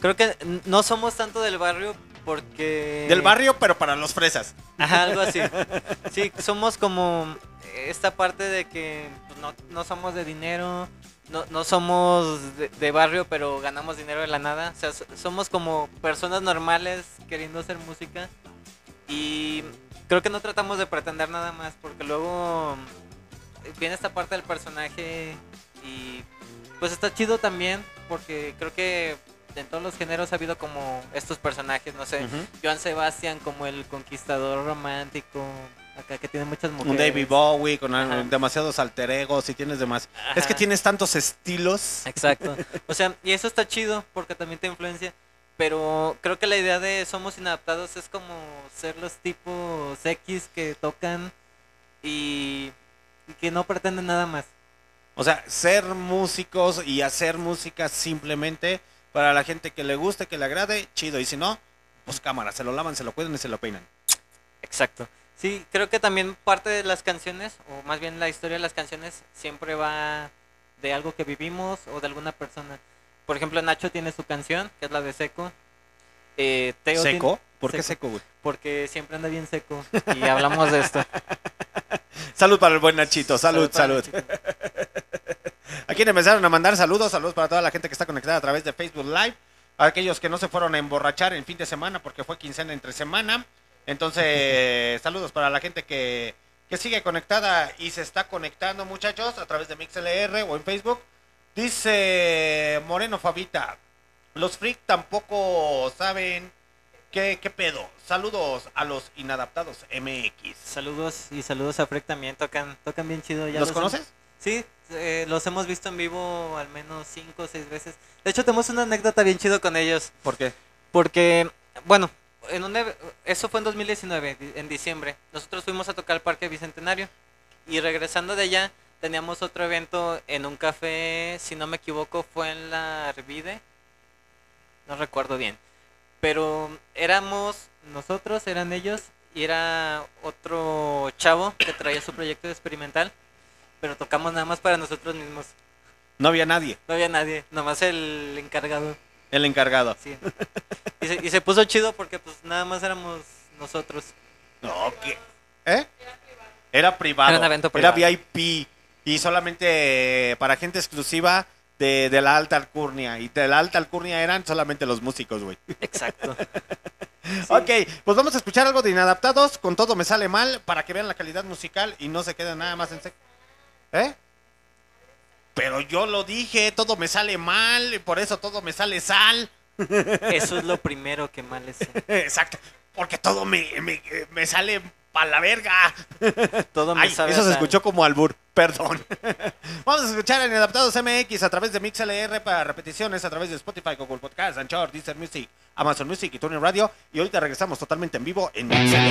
Speaker 3: creo que no somos tanto del barrio porque...
Speaker 2: Del barrio, pero para los fresas.
Speaker 3: Ajá, algo así. Sí, somos como esta parte de que pues, no, no somos de dinero, no, no somos de, de barrio, pero ganamos dinero de la nada. O sea, so- somos como personas normales queriendo hacer música. Y creo que no tratamos de pretender nada más, porque luego viene esta parte del personaje y pues está chido también, porque creo que en todos los géneros ha habido como estos personajes, no sé. Joan Sebastián como el conquistador romántico, acá que tiene muchas mujeres.
Speaker 2: Un David Bowie con
Speaker 3: Ajá.
Speaker 2: demasiados alter egos y tienes demás. Es que tienes tantos estilos.
Speaker 3: Exacto. O sea, y eso está chido porque también te influencia. Pero creo que la idea de Somos Inadaptados es como ser los tipos X que tocan y, y que no pretenden nada más.
Speaker 2: O sea, ser músicos y hacer música simplemente Para la gente que le guste, que le agrade, chido. Y si no, pues cámara, se lo lavan, se lo cuidan y se lo peinan.
Speaker 3: Exacto. Sí, creo que también parte de las canciones, o más bien la historia de las canciones, siempre va de algo que vivimos o de alguna persona. Por ejemplo, Nacho tiene su canción, que es la de Seco. Eh, Teo tiene-
Speaker 2: ¿Seco? ¿Por qué
Speaker 3: Seco.
Speaker 2: seco, güey?
Speaker 3: Porque siempre anda bien seco. Y hablamos de esto.
Speaker 2: Salud para el buen Nachito, salud, salud.
Speaker 3: Nachito.
Speaker 2: A quienes empezaron a mandar saludos, saludos para toda la gente que está conectada a través de Facebook Live, a aquellos que no se fueron a emborrachar en fin de semana porque fue quincena entre semana. Entonces, saludos para la gente que, que sigue conectada y se está conectando, muchachos, a través de MixLR o en Facebook. Dice Moreno Fabita, los freak tampoco saben qué, qué pedo. Saludos a los inadaptados MX.
Speaker 3: Saludos y saludos a Freck también. Tocan, tocan bien chido. ya
Speaker 2: ¿Los conoces?
Speaker 3: Sí, eh, los hemos visto en vivo al menos cinco o seis veces. De hecho, tenemos una anécdota bien chido con ellos.
Speaker 2: ¿Por qué?
Speaker 3: Porque, bueno, en un eso fue en 2019, di- en diciembre. Nosotros fuimos a tocar al Parque Bicentenario. Y regresando de allá, teníamos otro evento en un café, si no me equivoco, fue en la Arvide. No recuerdo bien. Pero éramos nosotros, eran ellos, y era otro chavo que traía su proyecto experimental. Pero tocamos nada más para nosotros mismos.
Speaker 2: No había nadie,
Speaker 3: No había nadie, nomás el encargado.
Speaker 2: el encargado.
Speaker 3: Sí. Y se, y se puso chido porque pues nada más éramos nosotros.
Speaker 2: No, ¿qué? ¿Eh? Era privado.
Speaker 3: Era un evento
Speaker 2: Era
Speaker 3: privado.
Speaker 2: VIP. Y solamente para gente exclusiva de, de la alta alcurnia. Y de la alta alcurnia eran solamente los músicos, güey.
Speaker 3: Exacto.
Speaker 2: Ok, pues vamos a escuchar algo de Inadaptados. Con todo me sale mal para que vean la calidad musical y no se queden nada más en seco. ¿Eh? Pero yo lo dije, todo me sale mal, y por eso todo me sale sal.
Speaker 3: Eso es lo primero que mal es.
Speaker 2: Exacto, porque todo me, me, me sale pa' la verga.
Speaker 3: Todo me
Speaker 2: Ay,
Speaker 3: sabe
Speaker 2: eso se escuchó como albur, perdón. Vamos a escuchar en Adaptados MX a través de MixLR para repeticiones a través de Spotify, Google Podcast, Anchor, Deezer Music, Amazon Music y TuneIn Radio. Y ahorita regresamos totalmente en vivo en MixLR.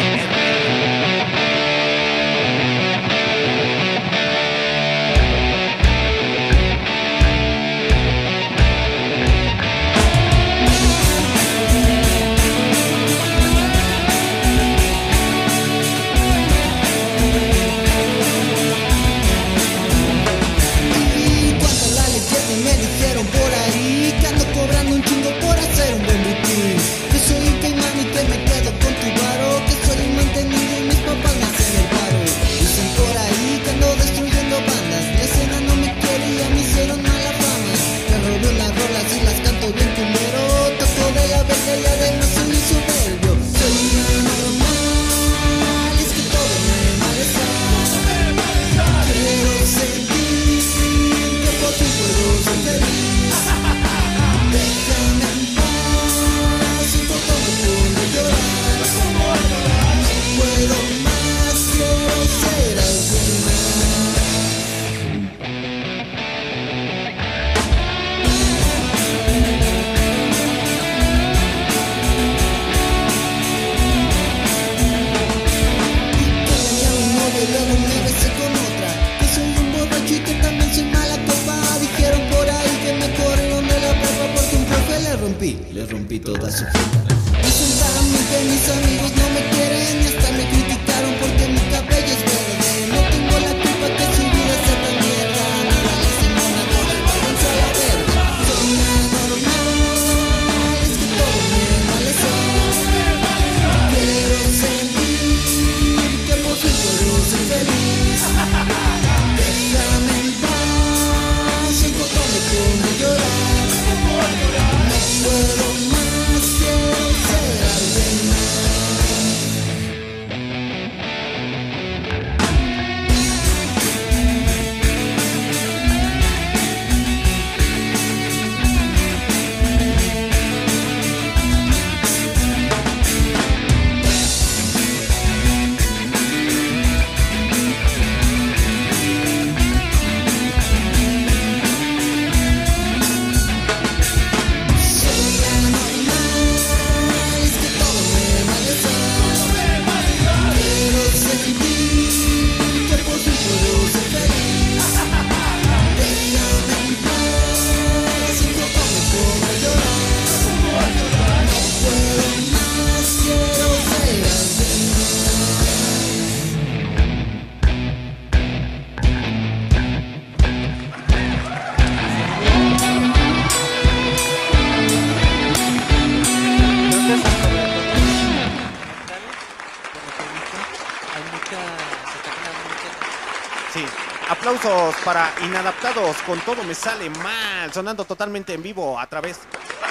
Speaker 2: Con todo me sale mal, sonando totalmente en vivo a través.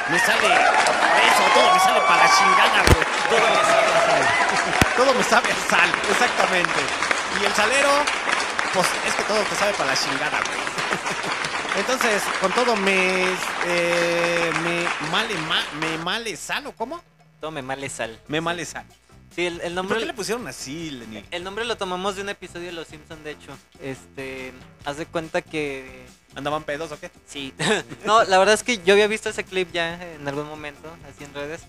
Speaker 2: Me sale eso, todo me sale para la chingada, güey. Todo me sale a sal. Todo me sabe a sal, exactamente. Y el salero, pues es que todo te sabe para la chingada, güey. Entonces, con todo me, eh, me male, ma, me male sal, ¿o cómo?
Speaker 3: Tome male sal.
Speaker 2: Me male sal.
Speaker 3: Sí, el, el
Speaker 2: ¿Y ¿Por
Speaker 3: nombre.
Speaker 2: qué le pusieron así, Lenny?
Speaker 3: El nombre lo tomamos de un episodio de Los Simpsons, de hecho. Este, haz de cuenta que
Speaker 2: ¿Andaban pedos o qué?
Speaker 3: sí. no, la verdad es que yo había visto ese clip ya en algún momento, así en redes.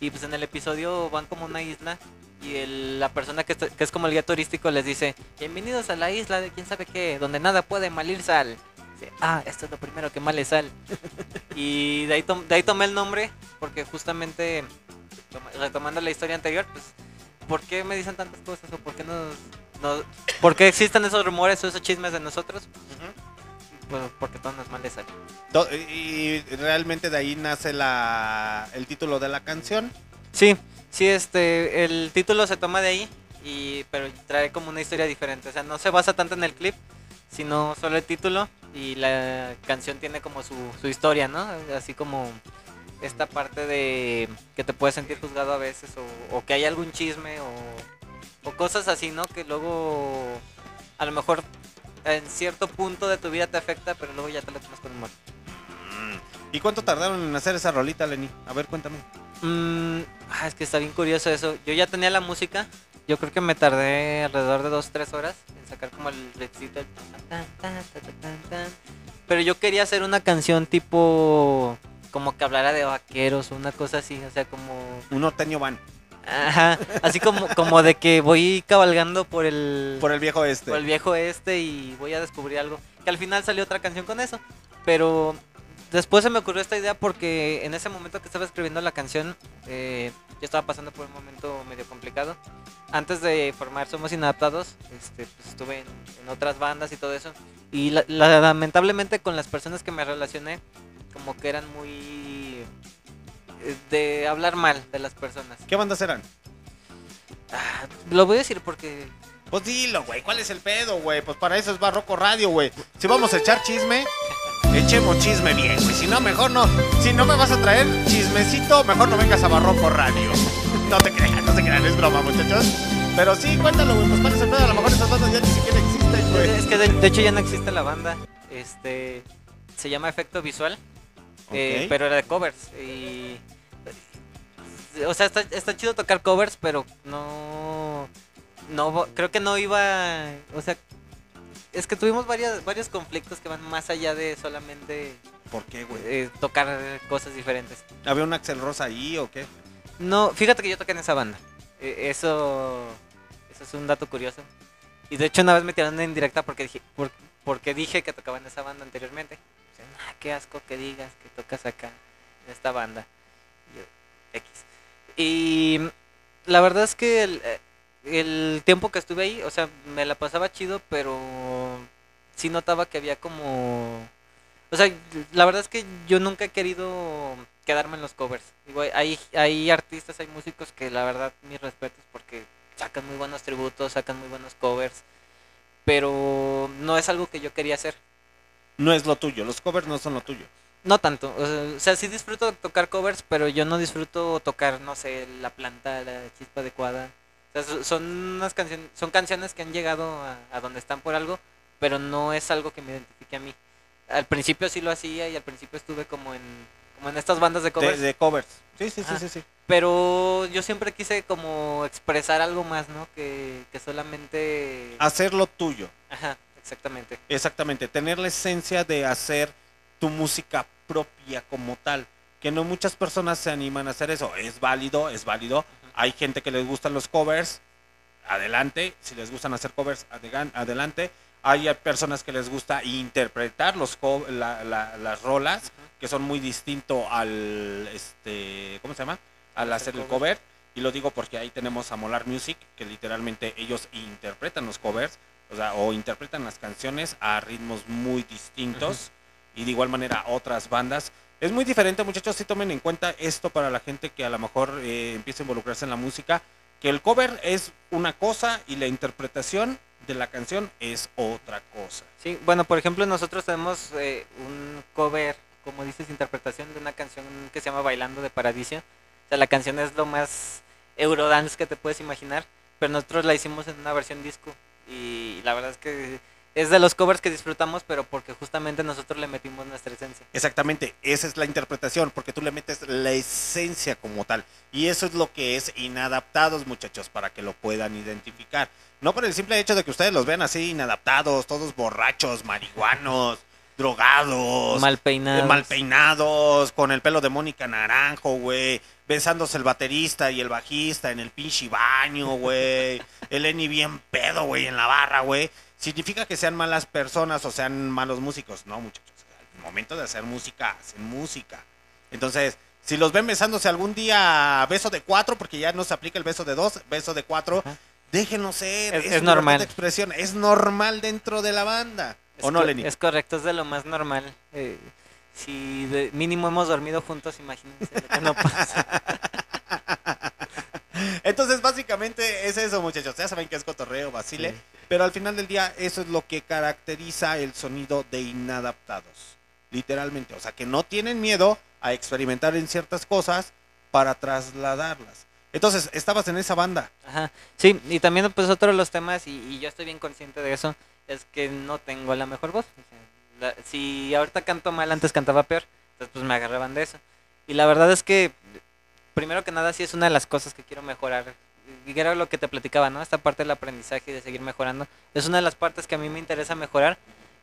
Speaker 3: Y pues en el episodio van como a una isla y el- la persona que, está- que es como el guía turístico les dice, bienvenidos a la isla de quién sabe qué, donde nada puede malir sal. Dice, ah, esto es lo primero que male sal. y de ahí, tom- de ahí tomé el nombre porque justamente, toma- retomando la historia anterior, pues, ¿por qué me dicen tantas cosas o por qué nos... nos- ¿Por qué existen esos rumores o esos chismes de nosotros? Pues porque todo nos male sal.
Speaker 2: To- Y realmente de ahí nace la, el título de la canción.
Speaker 3: Sí, sí, este, el título se toma de ahí, y, pero trae como una historia diferente. O sea, no se basa tanto en el clip, sino solo el título y la canción tiene como su, su historia, ¿no? Así como esta parte de que te puedes sentir juzgado a veces o, o que hay algún chisme o, o cosas así, ¿no? Que luego a lo mejor en cierto punto de tu vida te afecta, pero luego ya te lo tomas con humor.
Speaker 2: ¿Y cuánto tardaron en hacer esa rolita, Lenny? A ver, cuéntame.
Speaker 3: Mm, ah, es que está bien curioso eso. Yo ya tenía la música. Yo creo que me tardé alrededor de 2-3 horas en sacar como el tan. Pero yo quería hacer una canción tipo... Como que hablara de vaqueros o una cosa así. O sea, como...
Speaker 2: Un norteño van
Speaker 3: Ajá. Así como, como de que voy cabalgando por el...
Speaker 2: por el viejo este.
Speaker 3: por el viejo este y voy a descubrir algo. Que al final salió otra canción con eso. Pero después se me ocurrió esta idea porque en ese momento que estaba escribiendo la canción, eh, yo estaba pasando por un momento medio complicado. Antes de formar Somos Inadaptados, este, pues, estuve en, en otras bandas y todo eso. Y la- la- lamentablemente con las personas que me relacioné, como que eran muy... eh, de hablar mal de las personas.
Speaker 2: ¿Qué bandas eran?
Speaker 3: Ah, lo voy a decir porque
Speaker 2: Pues dilo, güey. ¿Cuál es el pedo, güey? Pues para eso es Barroco Radio, güey. Si vamos a echar chisme, echemos chisme bien, güey. Si no, mejor no. Si no me vas a traer chismecito, mejor no vengas a Barroco Radio. No te crean, no te crean, es broma, muchachos. Pero sí, cuéntalo, güey. Pues cuál es el pedo. A lo mejor esas bandas ya ni siquiera existen, güey.
Speaker 3: Es que de, de hecho ya no existe la banda. Este se llama Efecto Visual, eh, pero era de covers y o sea, está, está chido tocar covers, pero no no creo que no iba, o sea, es que tuvimos varias, varios conflictos que van más allá de solamente
Speaker 2: ¿Por qué, güey?
Speaker 3: eh, tocar cosas diferentes.
Speaker 2: ¿Había un Axel Rosa ahí o qué?
Speaker 3: No, fíjate que yo toqué en esa banda. Eh, eso, eso es un dato curioso. Y de hecho una vez me tiraron en directa porque dije, por- porque dije que tocaba en esa banda anteriormente. O sea, "Ah, qué asco que digas que tocas acá en esta banda. Y X. Y la verdad es que el, eh, el tiempo que estuve ahí, o sea, me la pasaba chido, pero sí notaba que había como... O sea, la verdad es que yo nunca he querido quedarme en los covers. Digo, hay, hay artistas, hay músicos que la verdad mis respetos porque sacan muy buenos tributos, sacan muy buenos covers, pero no es algo que yo quería hacer.
Speaker 2: No es lo tuyo. Los covers no son lo tuyo.
Speaker 3: No tanto, o sea, sí disfruto tocar covers, pero yo no disfruto tocar, no sé, la planta, la chispa adecuada. O sea, so- son unas canciones, son canciones que han llegado a, a donde están por algo, pero no es algo que me identifique a mí. Al principio sí lo hacía y al principio estuve como en, como en estas bandas de covers,
Speaker 2: de covers. Sí, sí, sí, sí, sí.
Speaker 3: pero yo siempre quise como expresar algo más, ¿no? Que, que solamente...
Speaker 2: Hacer lo tuyo.
Speaker 3: Ajá, exactamente.
Speaker 2: Exactamente, tener la esencia de hacer tu música propia como tal. Que no muchas personas se animan a hacer eso. Es válido, es válido. Hay gente que les gustan los covers, adelante. Si les gustan hacer covers, adelante. Hay personas que les gusta interpretar los la- la- las rolas, que son muy distinto al, este, ¿cómo se llama? Al hacer el cover. Y lo digo porque ahí tenemos a Molar Music, que literalmente ellos interpretan los covers, o sea, o interpretan las canciones a ritmos muy distintos. Y de igual manera otras bandas. Es muy diferente, muchachos, si tomen en cuenta esto para la gente que a lo mejor eh, empieza a involucrarse en la música, que el cover es una cosa y la interpretación de la canción es otra cosa.
Speaker 3: Sí, bueno, por ejemplo, nosotros tenemos eh, un cover, como dices, interpretación de una canción que se llama Bailando de Paradiso. O sea, la canción es lo más Eurodance que te puedes imaginar, pero nosotros la hicimos en una versión disco y la verdad es que es de los covers que disfrutamos, pero porque justamente nosotros le metimos nuestra esencia.
Speaker 2: Exactamente, esa es la interpretación, porque tú le metes la esencia como tal. Y eso es lo que es inadaptados, muchachos, para que lo puedan identificar. No por el simple hecho de que ustedes los vean así inadaptados, todos borrachos, marihuanos, drogados,
Speaker 3: Mal peinados.
Speaker 2: eh, mal peinados, con el pelo de Mónica Naranjo, güey. Besándose el baterista y el bajista en el pinche baño, güey. El Eni bien pedo, güey, en la barra, güey. ¿Significa que sean malas personas o sean malos músicos? No, muchachos. Al momento de hacer música, hacen música. Entonces, si los ven besándose algún día beso de cuatro, porque ya no se aplica el beso de dos, beso de cuatro,
Speaker 3: Ajá.
Speaker 2: déjenlo ser.
Speaker 3: Es- es normal.
Speaker 2: de expresión. Es normal dentro de la banda.
Speaker 3: Es
Speaker 2: ¿O no, Lenny?
Speaker 3: Es correcto, es de lo más normal. Eh, si de mínimo hemos dormido juntos, imagínense lo que no pasa.
Speaker 2: Entonces, básicamente es eso, muchachos. Ya saben que es cotorreo, vacile.
Speaker 3: Sí.
Speaker 2: Pero al final del día, eso es lo que caracteriza el sonido de inadaptados. Literalmente. O sea, que no tienen miedo a experimentar en ciertas cosas para trasladarlas. Entonces, estabas en esa banda.
Speaker 3: Ajá. Sí, y también pues otro de los temas, y, y yo estoy bien consciente de eso, es que no tengo la mejor voz. O sea, la- si ahorita canto mal, antes cantaba peor, entonces pues me agarraban de eso. Y la verdad es que, primero que nada, sí es una de las cosas que quiero mejorar. Y era lo que te platicaba, ¿no? Esta parte del aprendizaje y de seguir mejorando. Es una de las partes que a mí me interesa mejorar.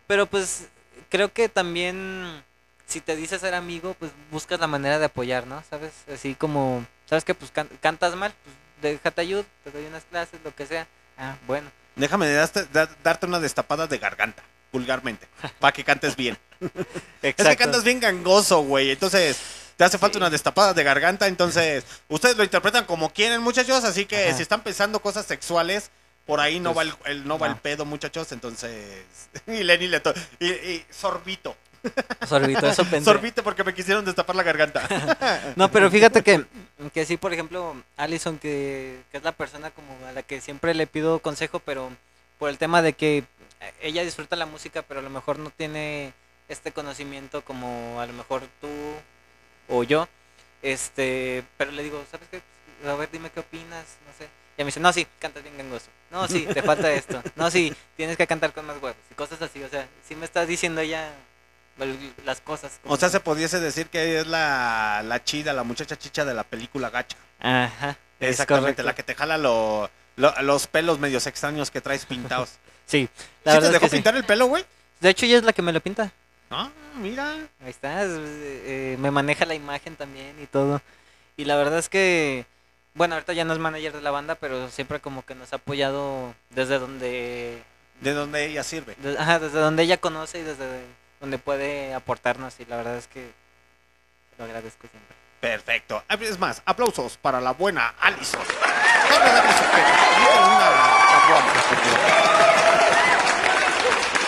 Speaker 3: Pero pues creo que también, si te dices ser amigo, pues buscas la manera de apoyar, ¿no? ¿Sabes? Así como, ¿sabes que Pues can- cantas mal, pues déjate ayuda, te doy unas clases, lo que sea. Ah, bueno.
Speaker 2: Déjame darte, da- darte una destapada de garganta, vulgarmente, para que cantes bien. Es que cantas bien gangoso, güey. Entonces, te hace falta
Speaker 3: Sí.
Speaker 2: una destapada de garganta. Entonces, ustedes lo interpretan como quieren, muchachos. Así que
Speaker 3: Ajá.
Speaker 2: si están pensando cosas sexuales, por ahí no
Speaker 3: Pues,
Speaker 2: va el, el- no va el pedo, muchachos. Entonces, y Lenny le y, y sorbito.
Speaker 3: Sorbito, eso pensé.
Speaker 2: Sorbito porque me quisieron destapar la garganta.
Speaker 3: No, pero fíjate que, que sí, por ejemplo, Allison, que, que es la persona como a la que siempre le pido consejo, pero por el tema de que ella disfruta la música, pero a lo mejor no tiene este conocimiento como a lo mejor tú o yo, este, pero le digo, ¿sabes qué? A ver, dime qué opinas, no sé. Y me dice, no, sí, cantas bien gangoso. No, sí, te falta esto. No, sí, tienes que cantar con más huevos y cosas así. O sea, sí me estás diciendo ella el- las cosas. como
Speaker 2: O sea, se pudiese decir que es la, la chida, la muchacha chicha de la película Gacha.
Speaker 3: Ajá.
Speaker 2: Exactamente, la que te jala lo- lo- los pelos medios extraños que traes pintados.
Speaker 3: Sí,
Speaker 2: ¿Sí
Speaker 3: la
Speaker 2: te
Speaker 3: verdad es
Speaker 2: dejó
Speaker 3: que sí.
Speaker 2: pintar el pelo, güey?
Speaker 3: De hecho, ella es la que me lo pinta.
Speaker 2: Ah, mira.
Speaker 3: Ahí está, es- eh, me maneja la imagen también y todo. Y la verdad es que, bueno, ahorita ya no es manager de la banda, pero siempre como que nos ha apoyado desde donde,
Speaker 2: De donde ella sirve.
Speaker 3: de- ajá, desde donde ella conoce y desde donde puede aportarnos. Y la verdad es que lo agradezco siempre.
Speaker 2: Perfecto. Es más, aplausos para la buena Alison.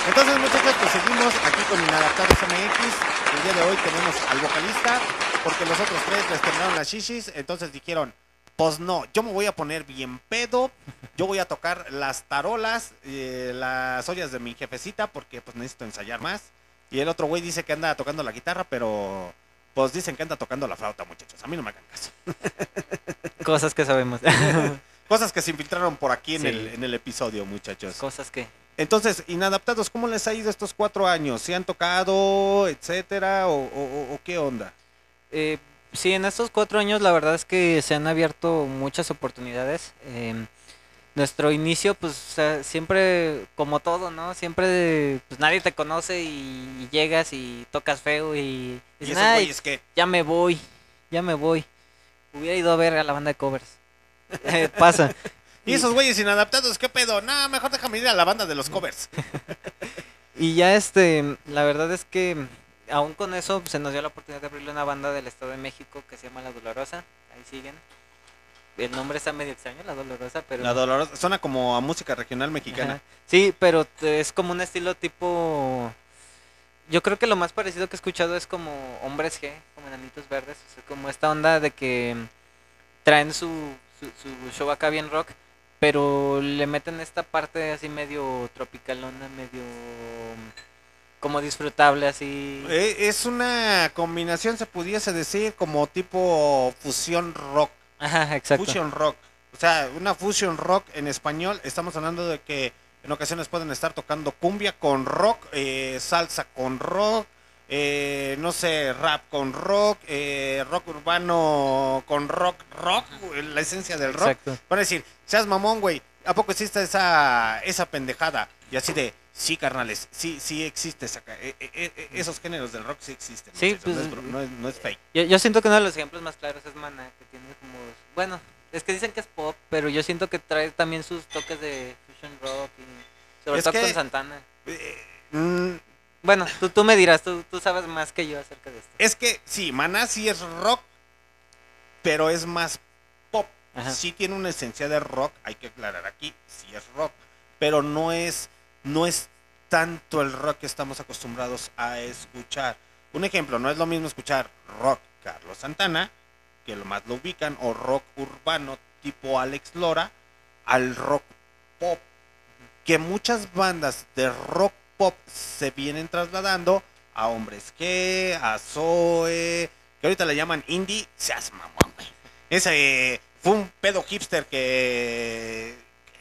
Speaker 2: Entonces, muchachos, pues seguimos aquí con Inadaptados MX. El día de hoy tenemos al vocalista, porque los otros tres les terminaron las shishis. Entonces dijeron, pues no, yo me voy a poner bien pedo. Yo voy a tocar las tarolas, eh, las ollas de mi jefecita, porque pues necesito ensayar más. Y el otro güey dice que anda tocando la guitarra, pero pues dicen que anda tocando la flauta, muchachos. A mí no me hagan caso.
Speaker 3: Cosas que sabemos.
Speaker 2: Cosas que se infiltraron por aquí en,
Speaker 3: Sí.
Speaker 2: el, en el episodio, muchachos.
Speaker 3: Cosas que...
Speaker 2: Entonces, inadaptados, ¿cómo les ha ido estos cuatro años? ¿Se han tocado, etcétera? ¿O, o- o- o qué onda?
Speaker 3: Eh, sí, en estos cuatro años la verdad es que se han abierto muchas oportunidades. Em, nuestro inicio, pues o sea, siempre, como todo, ¿no? Siempre, pues nadie te conoce y, llegas y tocas feo y
Speaker 2: ¿Y
Speaker 3: dices,
Speaker 2: güeyes qué?
Speaker 3: ya me voy, ya me voy. Hubiera ido a ver a la banda de covers. Eh, Pasa.
Speaker 2: ¿Y esos güeyes inadaptados qué pedo? No, mejor déjame ir a la banda de los covers.
Speaker 3: Y ya este, la verdad es que aún con eso se nos dio la oportunidad de abrirle una banda del Estado de México que se llama La Dolorosa. Ahí siguen. El nombre está medio extraño, La Dolorosa, pero...
Speaker 2: La dolorosa, suena como a música regional mexicana.
Speaker 3: Ajá. Sí, pero es como un estilo tipo... Yo creo que lo más parecido que he escuchado es como Hombres G, como Enanitos Verdes. o sea, como esta onda de que traen su, su, su show acá bien rock, pero le meten esta parte así medio tropicalona, medio como disfrutable así.
Speaker 2: Eh, es una combinación, se pudiese decir, como tipo fusión rock.
Speaker 3: Ajá, exacto.
Speaker 2: Fusion rock. O sea, una fusion rock en español. Estamos hablando de que en ocasiones pueden estar tocando cumbia con rock, eh, salsa con rock, eh, no sé, rap con rock, eh, rock urbano con rock, rock, la esencia del rock.
Speaker 3: Exacto.
Speaker 2: Van a decir, seas mamón, güey, ¿a poco existe esa, esa pendejada? Y así de, sí, carnales, sí, sí existe esa, eh, eh, eh, esos géneros del rock sí existen.
Speaker 3: Sí,
Speaker 2: muchachos, no, es,
Speaker 3: pues,
Speaker 2: no es- no es fake.
Speaker 3: Yo, yo siento que uno de los ejemplos más claros es Mana, que tiene. Bueno, es que dicen que es pop, pero yo siento que trae también sus toques de fusion rock y sobre
Speaker 2: Es
Speaker 3: todo
Speaker 2: que-
Speaker 3: con Santana.
Speaker 2: Eh, mm,
Speaker 3: Bueno, tú, tú me dirás, tú, tú sabes más que yo acerca de esto.
Speaker 2: Es que sí, Maná sí es rock, pero es más pop.
Speaker 3: Ajá.
Speaker 2: Sí tiene una esencia de rock, hay que aclarar aquí, sí es rock, pero no es no es tanto el rock que estamos acostumbrados a escuchar. Un ejemplo, no es lo mismo escuchar rock Carlos Santana, que lo más lo ubican, o rock urbano tipo Alex Lora, al rock pop. Que muchas bandas de rock pop se vienen trasladando a hombres que, a Zoe, que ahorita le llaman indie, seas mamón, güey. Ese fue un pedo hipster que...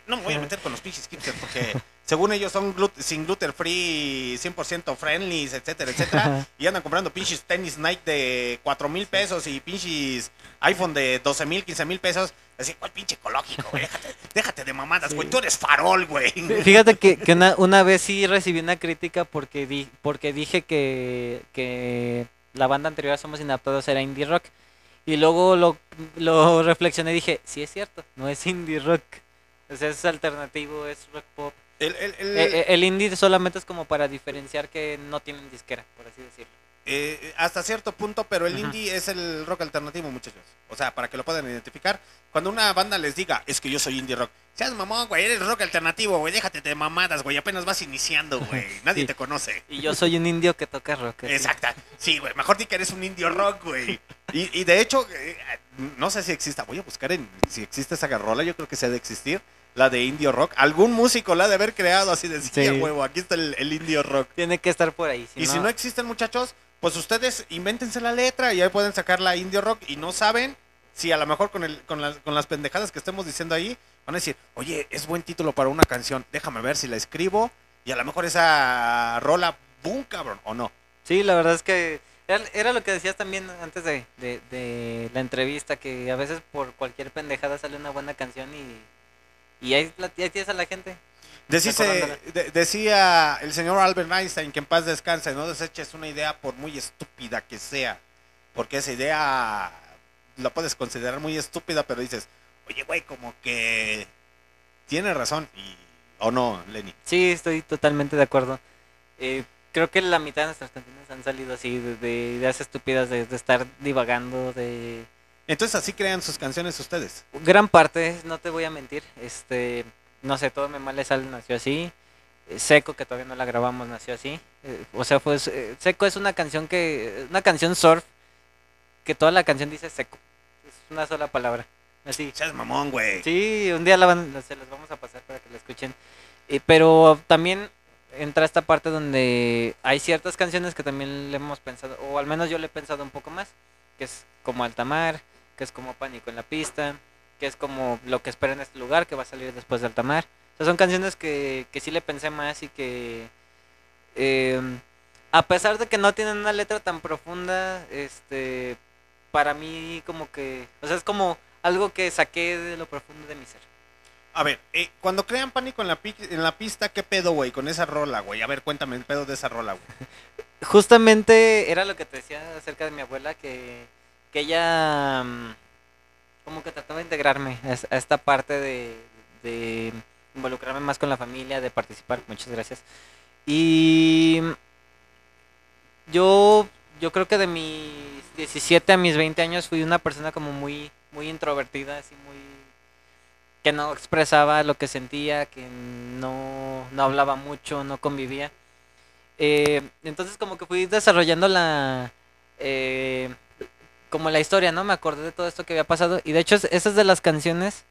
Speaker 2: No me voy a meter con los pinches hipsters porque según ellos son glut- sin gluten free, 100% friendly, etcétera, etcétera. y andan comprando pinches tenis Nike de 4 mil pesos y pinches iPhone de 12 mil, 15 mil pesos. Así, ¿cuál pinche ecológico, güey? Déjate, déjate de mamadas, güey. Tú eres farol, güey.
Speaker 3: Fíjate que, que una, una vez sí recibí una crítica porque, di, porque dije que, que la banda anterior a Somos Inadaptados era indie rock. Y luego lo, lo reflexioné y dije, sí es cierto, no es indie rock. O sea, es alternativo, es rock pop.
Speaker 2: El, el- el-
Speaker 3: Eh, eh, el indie solamente es como para diferenciar que no tienen disquera, por así decirlo.
Speaker 2: Eh, hasta cierto punto, pero el
Speaker 3: Ajá.
Speaker 2: indie es el rock alternativo, muchachos. O sea, para que lo puedan identificar. Cuando una banda les diga, es que yo soy indie rock. Seas mamón, güey, eres rock alternativo, güey. Déjate de mamadas, güey. Apenas vas iniciando, güey. Nadie
Speaker 3: Sí.
Speaker 2: te conoce.
Speaker 3: Y yo soy un indio que toca rock.
Speaker 2: Exacta. Sí, güey. Mejor di que eres un indio rock, güey. Y, y de hecho, eh, no sé si exista. Voy a buscar en si existe esa garrola. Yo creo que se ha de existir. La de indio rock. Algún músico la ha de haber creado así de sí, a huevo. Aquí está el, el indio rock.
Speaker 3: Tiene que estar por ahí.
Speaker 2: y si no existen, muchachos, pues ustedes invéntense la letra y ahí pueden sacar la indio rock y no saben si a lo mejor con, el, con, las, con las pendejadas que estemos diciendo ahí van a decir, oye, es buen título para una canción, déjame ver si la escribo y a lo mejor esa rola, boom, cabrón, o no.
Speaker 3: Sí, la verdad es que era, era lo que decías también antes de, de, de la entrevista, que a veces por cualquier pendejada sale una buena canción y, y ahí, ahí tienes a la gente.
Speaker 2: De- decía el señor Albert Einstein que en paz descanse, no deseches una idea por muy estúpida que sea, porque esa idea la puedes considerar muy estúpida, pero dices, oye, güey, como que tiene razón, y, o no, Lenny.
Speaker 3: Sí, estoy totalmente de acuerdo. Eh, creo que la mitad de nuestras canciones han salido así, de, de ideas estúpidas, de, de estar divagando, de...
Speaker 2: Entonces así crean sus canciones ustedes.
Speaker 3: Gran parte, no te voy a mentir, este, no sé, todo me mal le sale nació así. Eh, Seco, que todavía no la grabamos, nació así. Eh, o sea, pues eh, Seco es una canción que, una canción surf, que toda la canción dice seco. Es una sola palabra. Así.
Speaker 2: Seas mamón, güey.
Speaker 3: Sí, un día la van, se las vamos a pasar para que la escuchen. Eh, pero también entra esta parte donde hay ciertas canciones que también le hemos pensado, o al menos yo le he pensado un poco más, que es como Altamar, que es como Pánico en la pista, que es como Lo que espera en este lugar, que va a salir después de Altamar. O sea, son canciones que, que sí le pensé más y que... eh, a pesar de que no tienen una letra tan profunda, este, para mí como que, o sea, es como algo que saqué de lo profundo de mi ser.
Speaker 2: A ver, eh, cuando crean pánico en la, en la pista, ¿qué pedo, güey? Con esa rola, güey. A ver, cuéntame el pedo de esa rola, güey.
Speaker 3: Justamente era lo que te decía acerca de mi abuela, que, que ella mm, como que trataba de integrarme a, es- a esta parte de, involucrarme más con la familia, de participar, muchas gracias. Y yo, yo creo que de mis 17 a mis 20 años fui una persona como muy, muy introvertida, así muy que no expresaba lo que sentía, que no, no hablaba mucho, no convivía. Eh, entonces como que fui desarrollando la eh, como la historia, ¿no? Me acordé de todo esto que había pasado y de hecho es- esa es de las canciones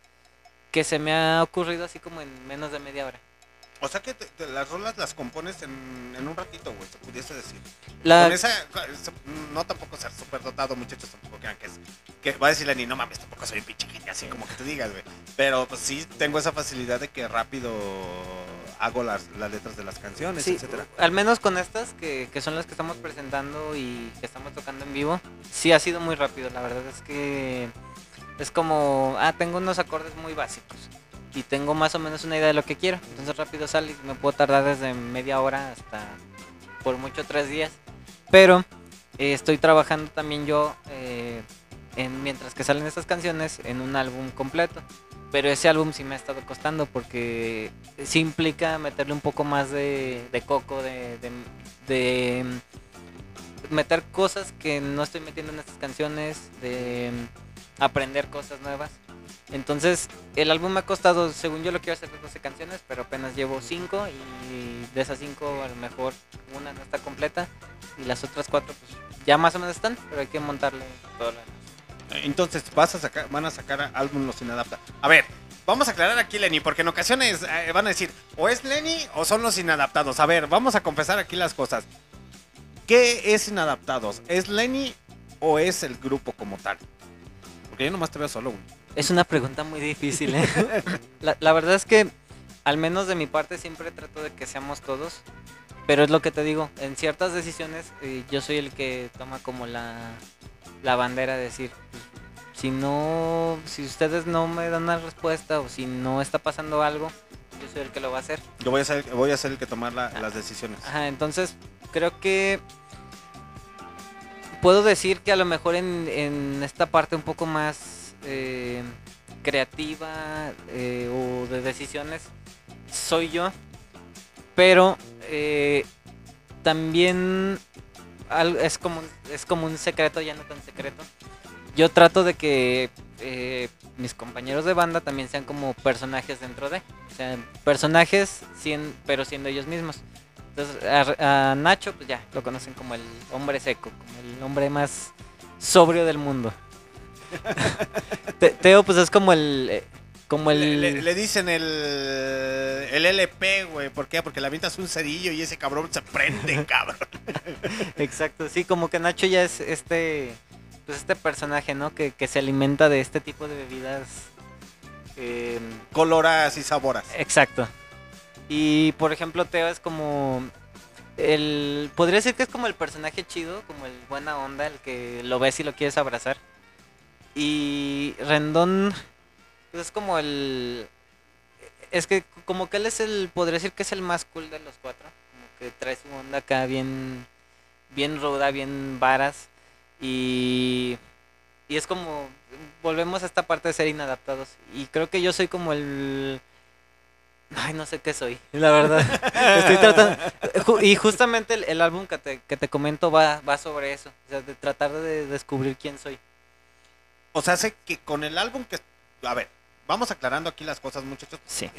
Speaker 3: que se me ha ocurrido así como en menos de media hora.
Speaker 2: O sea que te- te- las rolas las compones en, en un ratito, güey, se pudiese decir.
Speaker 3: La,
Speaker 2: Con esa, no tampoco ser súper dotado, muchachos, tampoco crean que es. Que va a decir Lenny, no mames, tampoco soy un pinche genio, así como que te digas, güey. Pero pues sí tengo esa facilidad de que rápido hago las, las letras de las canciones,
Speaker 3: sí,
Speaker 2: etcétera.
Speaker 3: al menos con estas, que, que son las que estamos presentando y que estamos tocando en vivo, sí ha sido muy rápido. La verdad es que es como, ah, tengo unos acordes muy básicos y tengo más o menos una idea de lo que quiero. Entonces rápido sale y me puedo tardar desde media hora hasta por mucho tres días. Pero eh, estoy trabajando también yo, eh, en, mientras que salen estas canciones, en un álbum completo. Pero ese álbum sí me ha estado costando porque sí implica meterle un poco más de, coco, de, de meter cosas que no estoy metiendo en estas canciones, de aprender cosas nuevas. Entonces, el álbum me ha costado, según yo lo quiero hacer de 12 canciones, pero apenas llevo 5 y de esas 5 a lo mejor una no está completa y las otras 4 pues ya más o menos están, pero hay que montarle lo demás.
Speaker 2: Entonces vas a sacar, van a sacar álbum los inadapta. A ver, vamos a aclarar aquí, Lenny, porque en ocasiones eh, van a decir, o es Lenny o son los inadaptados. A ver, vamos a confesar aquí las cosas. ¿Qué es inadaptados? ¿Es Lenny o es el grupo como tal? Porque yo nomás te veo solo, güey.
Speaker 3: Es una pregunta muy difícil, ¿eh? la, la verdad es que, al menos de mi parte, siempre trato de que seamos todos. Pero es lo que te digo, en ciertas decisiones eh, yo soy el que toma como la, la bandera de decir, pues, si no, si ustedes no me dan una respuesta o si no está pasando algo, yo soy el que lo va a hacer.
Speaker 2: Yo voy a ser, voy a ser el que tomar la- las decisiones.
Speaker 3: Ajá, entonces creo que puedo decir que a lo mejor en, en esta parte un poco más eh, creativa eh, o de decisiones soy yo, pero eh, también es como, un- es como un secreto, ya no tan secreto. Yo trato de que eh, mis compañeros de banda también sean como personajes dentro de, o sea, personajes, cien- pero siendo ellos mismos. Entonces, a, a Nacho, pues ya, lo conocen como el hombre seco, como el hombre más sobrio del mundo. Te- Teo, pues es como el. Como
Speaker 2: Le,
Speaker 3: el.
Speaker 2: le- le dicen el, el LP, güey. ¿Por qué? Porque le avientas un cerillo y ese cabrón se prende, cabrón.
Speaker 3: Exacto, sí, como que Nacho ya es este. Pues este personaje, ¿no? Que, que se alimenta de este tipo de bebidas. eh,
Speaker 2: Coloras y saboras.
Speaker 3: Exacto. Y por ejemplo, Teo es como. El, podría decir que es como el personaje chido, como el buena onda, el que lo ves y lo quieres abrazar. Y Rendón pues, es como el. Es que como que él es el. Podría decir que es el más cool de los cuatro. Como que trae su onda acá bien. Bien ruda, bien varas. Y. Y es como. Volvemos a esta parte de ser inadaptados. Y creo que yo soy como el. Ay, no sé qué soy, la verdad. Estoy tratando. Y justamente el, el álbum que te, que te comento va, va sobre eso. O sea, de tratar de descubrir quién soy.
Speaker 2: O sea, sé que con el álbum que... A ver, vamos aclarando aquí las cosas, muchachos.
Speaker 3: Sí.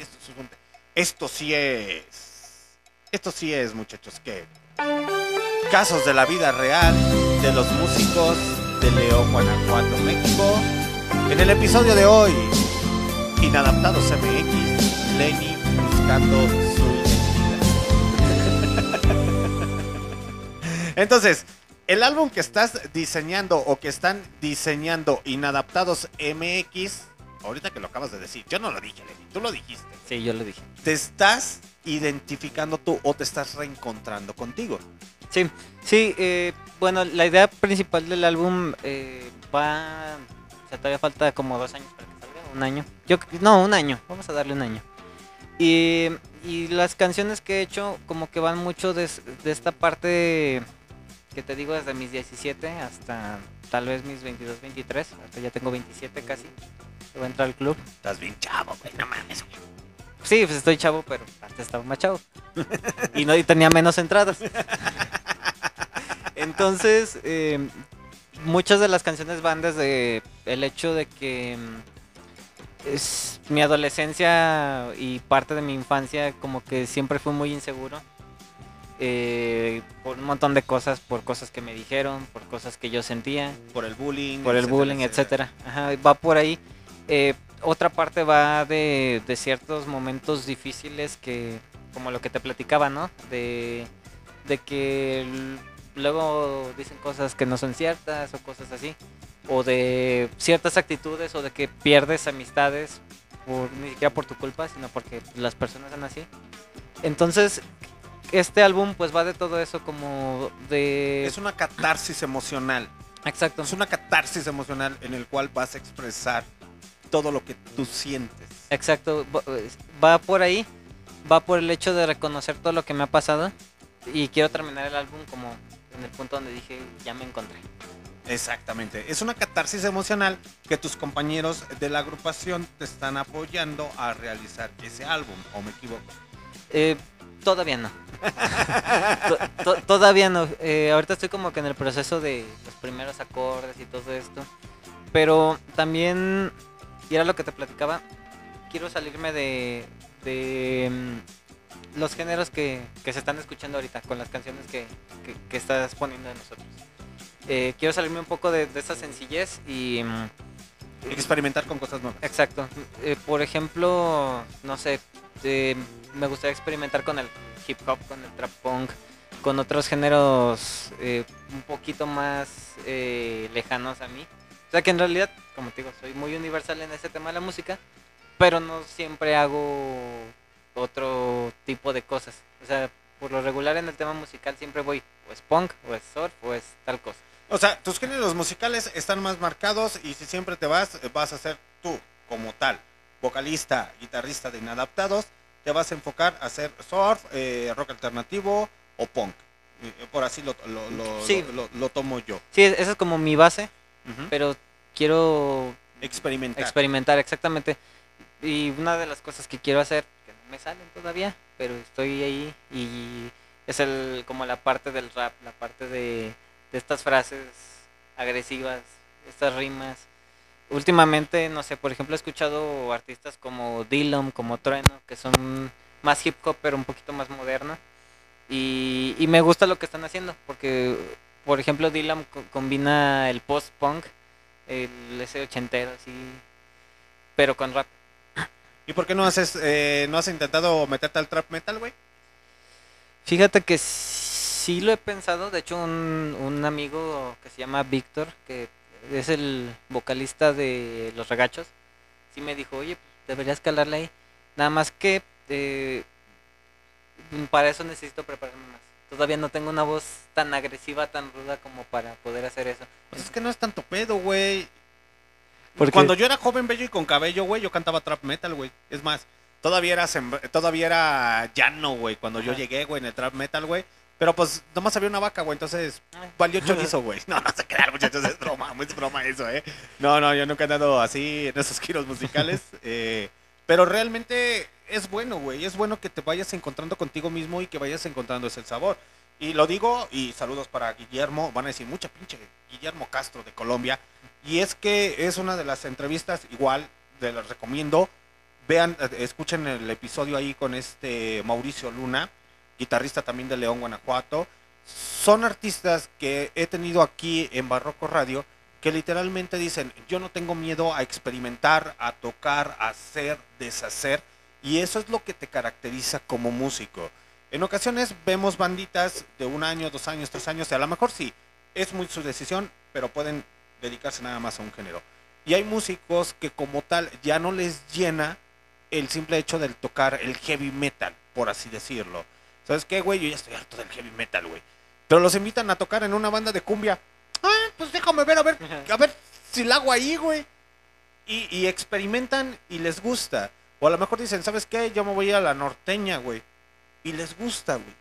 Speaker 2: Esto, sí es... Esto sí es, muchachos, que... Casos de la vida real de los músicos de León, Guanajuato, México. En el episodio de hoy, Inadaptados MX, Lenny buscando su identidad. Entonces, el álbum que estás diseñando o que están diseñando Inadaptados MX, ahorita que lo acabas de decir, yo no lo dije, Lenny, tú lo dijiste.
Speaker 3: Sí, yo lo dije.
Speaker 2: ¿Te estás identificando tú o te estás reencontrando contigo?
Speaker 3: Sí, sí, eh, bueno, la idea principal del álbum eh, va... O sea, todavía falta como dos años para que salga, un año. Yo, no, un año, vamos a darle un año. Y, y las canciones que he hecho como que van mucho de, de esta parte que te digo desde mis 17 hasta tal vez mis 22, 23. Hasta ya tengo 27 casi. Voy a entrar al club.
Speaker 2: Estás bien chavo, güey, no mames, güey.
Speaker 3: Sí, pues estoy chavo, pero antes estaba más chavo. y, no, y tenía menos entradas. Entonces, eh, muchas de las canciones van desde el hecho de que mm, es mi adolescencia y parte de mi infancia como que siempre fui muy inseguro. eh, por un montón de cosas, por cosas que me dijeron, por cosas que yo sentía
Speaker 2: Por el bullying.
Speaker 3: por el
Speaker 2: etcétera,
Speaker 3: bullying, etcétera. Ajá, va por ahí. Eh, otra parte va de, de ciertos momentos difíciles que, como lo que te platicaba, ¿no? De, de que luego dicen cosas que no son ciertas o cosas así. O de ciertas actitudes o de que pierdes amistades por, ni siquiera por tu culpa, sino porque las personas son así. Entonces, este álbum pues va de todo eso como de...
Speaker 2: Es una catarsis emocional.
Speaker 3: Exacto.
Speaker 2: Es una catarsis emocional en el cual vas a expresar todo lo que tú sientes.
Speaker 3: Exacto, va- por ahí, va por el hecho de reconocer todo lo que me ha pasado y quiero terminar el álbum como en el punto donde dije, ya me encontré.
Speaker 2: Exactamente. Es una catarsis emocional que tus compañeros de la agrupación te están apoyando a realizar ese álbum, ¿o me equivoco?
Speaker 3: Eh, todavía no. To- to- todavía no. Eh, ahorita estoy como que en el proceso de los primeros acordes y todo esto. Pero también, y era lo que te platicaba, quiero salirme de, de mm, los géneros que, que se están escuchando ahorita con las canciones que, que- que estás poniendo de nosotros. Eh, quiero salirme un poco de, de esa sencillez y... mm,
Speaker 2: Experimentar con cosas nuevas.
Speaker 3: Exacto. Eh, por ejemplo, no sé, eh, me gustaría experimentar con el hip hop, con el trap punk, con otros géneros un poquito más lejanos a mí. O sea que en realidad, como te digo, soy muy universal en ese tema de la música, pero no siempre hago otro tipo de cosas. O sea, por lo regular en el tema musical siempre voy o es punk, o es surf, o es tal cosa.
Speaker 2: O sea, tus géneros musicales están más marcados y si siempre te vas, vas a ser tú como tal, vocalista, guitarrista de Inadaptados, te vas a enfocar a hacer surf, eh, rock alternativo o punk. Eh, Por así lo, lo, lo-
Speaker 3: Sí.
Speaker 2: lo- tomo yo.
Speaker 3: Sí, esa es como mi base,
Speaker 2: Ujú.
Speaker 3: pero quiero
Speaker 2: Experimentar.
Speaker 3: experimentar exactamente. Y una de las cosas que quiero hacer, que no me salen todavía, pero estoy ahí y es el como la parte del rap, la parte de, de estas frases agresivas, estas rimas. Últimamente, no sé, por ejemplo, he escuchado artistas como Dillom, como Trueno, que son más hip hop, pero un poquito más moderno. Y, y me gusta lo que están haciendo, porque, por ejemplo, Dillom co- combina el post-punk, el ese ochentero, así, pero con rap.
Speaker 2: ¿Y por qué no haces, eh, no has intentado meterte al trap metal, güey?
Speaker 3: Fíjate que sí lo he pensado, de hecho un, un amigo que se llama Víctor, que es el vocalista de Los Regachos, sí me dijo, oye, deberías calarle ahí. Nada más que eh, para eso necesito prepararme más. Todavía no tengo una voz tan agresiva, tan ruda como para poder hacer eso.
Speaker 2: Pues es que no es tanto pedo, güey.
Speaker 3: Porque
Speaker 2: Cuando yo era joven, bello y con cabello, güey, yo cantaba trap metal, güey. Es más, todavía era, todavía era llano, güey, cuando yo llegué, güey, en el trap metal, güey. Pero pues nomás había una vaca, güey, entonces valió chorizo, güey. No, no se crean, muchachos, es broma, es broma eso, ¿eh? No, no, yo nunca he andado así en esos giros musicales. eh, pero realmente es bueno, güey. Es bueno que te vayas encontrando contigo mismo y que vayas encontrando ese sabor. Y lo digo, y saludos para Guillermo, van a decir mucha pinche Guillermo Castro de Colombia. Y es que es una de las entrevistas, igual, te las recomiendo. Vean, escuchen el episodio ahí con este Mauricio Luna, guitarrista también de León, Guanajuato. Son artistas que he tenido aquí en Barroco Radio que literalmente dicen, yo no tengo miedo a experimentar, a tocar, a hacer, deshacer. Y eso es lo que te caracteriza como músico. En ocasiones vemos banditas de un año, dos años, tres años, y a lo mejor sí, es muy su decisión, pero pueden dedicarse nada más a un género. Y hay músicos que como tal ya no les llena el simple hecho del tocar el heavy metal, por así decirlo. ¿Sabes qué, güey? Yo ya estoy harto del heavy metal, güey. Pero los invitan a tocar en una banda de cumbia. Ah, pues déjame ver, a ver, a ver si la hago ahí, güey. Y, y experimentan y les gusta. O a lo mejor dicen, ¿sabes qué? Yo me voy a la norteña, güey. Y les gusta, güey.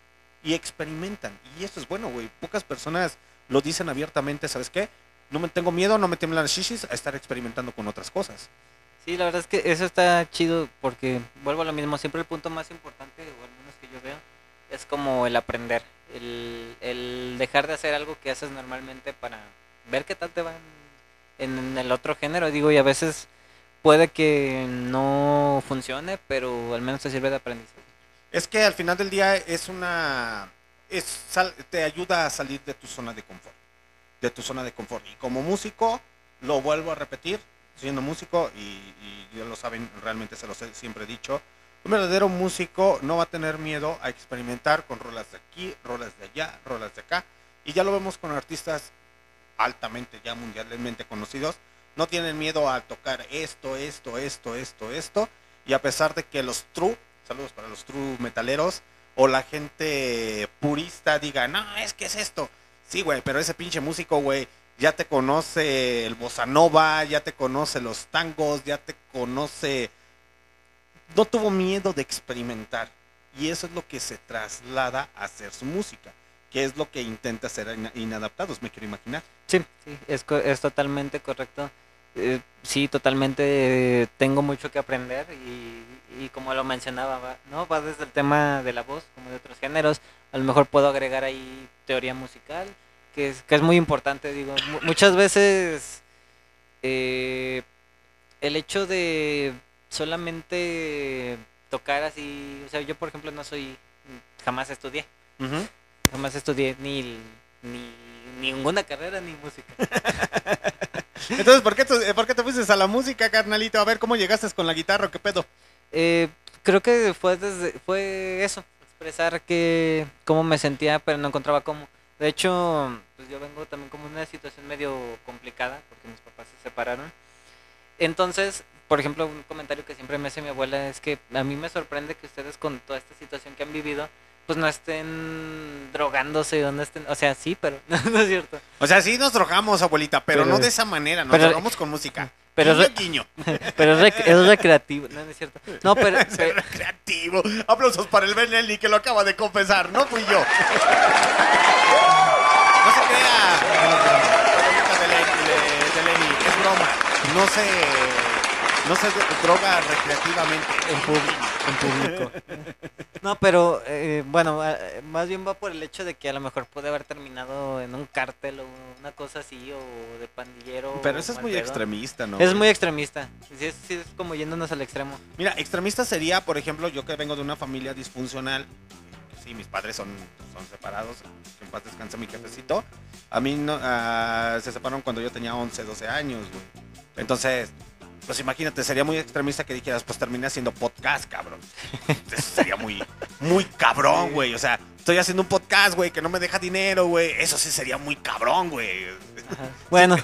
Speaker 2: Y experimentan. Y eso es bueno, güey. Pocas personas lo dicen abiertamente, ¿sabes qué? No me tengo miedo, no me tiemblan las shishis a estar experimentando con otras cosas.
Speaker 3: Sí, la verdad es que eso está chido porque vuelvo a lo mismo, siempre el punto más importante, o al menos que yo veo, es como el aprender, el, el dejar de hacer algo que haces normalmente para ver qué tal te va en, en el otro género, digo, y a veces puede que no funcione, pero al menos te sirve de aprendizaje.
Speaker 2: Es que al final del día es una... Es, sal- te ayuda a salir de tu zona de confort. De tu zona de confort. Y como músico, lo vuelvo a repetir, siendo músico y, y ya lo saben, realmente se los he siempre dicho. Un verdadero músico no va a tener miedo a experimentar con rolas de aquí, rolas de allá, rolas de acá. Y ya lo vemos con artistas altamente, ya mundialmente conocidos. No tienen miedo a tocar esto, esto, esto, esto, esto. Y a pesar de que los true, saludos para los true metaleros, o la gente purista diga, no, es que es esto. Sí, güey, pero ese pinche músico, güey, ya te conoce el bossa nova, ya te conoce los tangos, ya te conoce... No tuvo miedo de experimentar. Y eso es lo que se traslada a hacer su música, que es lo que intenta hacer Inadaptados, me quiero imaginar.
Speaker 3: Sí, sí, es, co- es totalmente correcto. Eh, sí, totalmente eh, tengo mucho que aprender y, y como lo mencionaba, va, ¿no? va desde el tema de la voz como de otros géneros. A lo mejor puedo agregar ahí teoría musical, que es, que es muy importante. Digo, mu- muchas veces eh, el hecho de solamente tocar así, o sea, yo por ejemplo no soy, jamás estudié, jamás estudié ni, ni ninguna carrera ni música.
Speaker 2: Entonces, ¿por qué, tú- eh, ¿por qué te fuiste a la música, carnalito? A ver, ¿cómo llegaste con la guitarra qué pedo?
Speaker 3: Eh, creo que fue desde, fue eso, expresar que cómo me sentía, pero no encontraba cómo. De hecho, pues yo vengo también como una situación medio complicada, porque mis papás se separaron. Entonces, por ejemplo, un comentario que siempre me hace mi abuela es que a mí me sorprende que ustedes con toda esta situación que han vivido, pues no estén drogándose o no estén, o sea, sí, pero no, es cierto.
Speaker 2: O sea, sí nos drogamos, abuelita, pero,
Speaker 3: Pero-
Speaker 2: no de esa manera, nos
Speaker 3: pero-
Speaker 2: drogamos con música.
Speaker 3: pero
Speaker 2: guiño, guiño.
Speaker 3: Pero es, rec- es recreativo, no, no es cierto. No, pero,
Speaker 2: Es
Speaker 3: pero-
Speaker 2: recreativo. Aplausos para el Benelli que lo acaba de confesar, no fui yo. No se crea. De- de Lenny, es broma. No se, no se droga recreativamente.
Speaker 3: en, pub- en público. No, pero eh, bueno, más bien va por el hecho de que a lo mejor puede haber terminado en un cártel o una cosa así, o de pandillero.
Speaker 2: Pero eso es muy extremista, ¿no?
Speaker 3: Es muy extremista. Sí es, sí es como yéndonos al extremo.
Speaker 2: Mira, extremista sería, por ejemplo, yo que vengo de una familia disfuncional. Sí, mis padres son, son separados. En paz descanse mi jefecito. A mí no, ah, se separaron cuando yo tenía 11, 12 años, güey. Entonces, pues imagínate, sería muy extremista que dijeras, pues terminé haciendo podcast, cabrón. Eso sería muy, muy cabrón, güey. O sea, estoy haciendo un podcast, güey, que no me deja dinero, güey. Eso sí sería muy cabrón, güey.
Speaker 3: Bueno,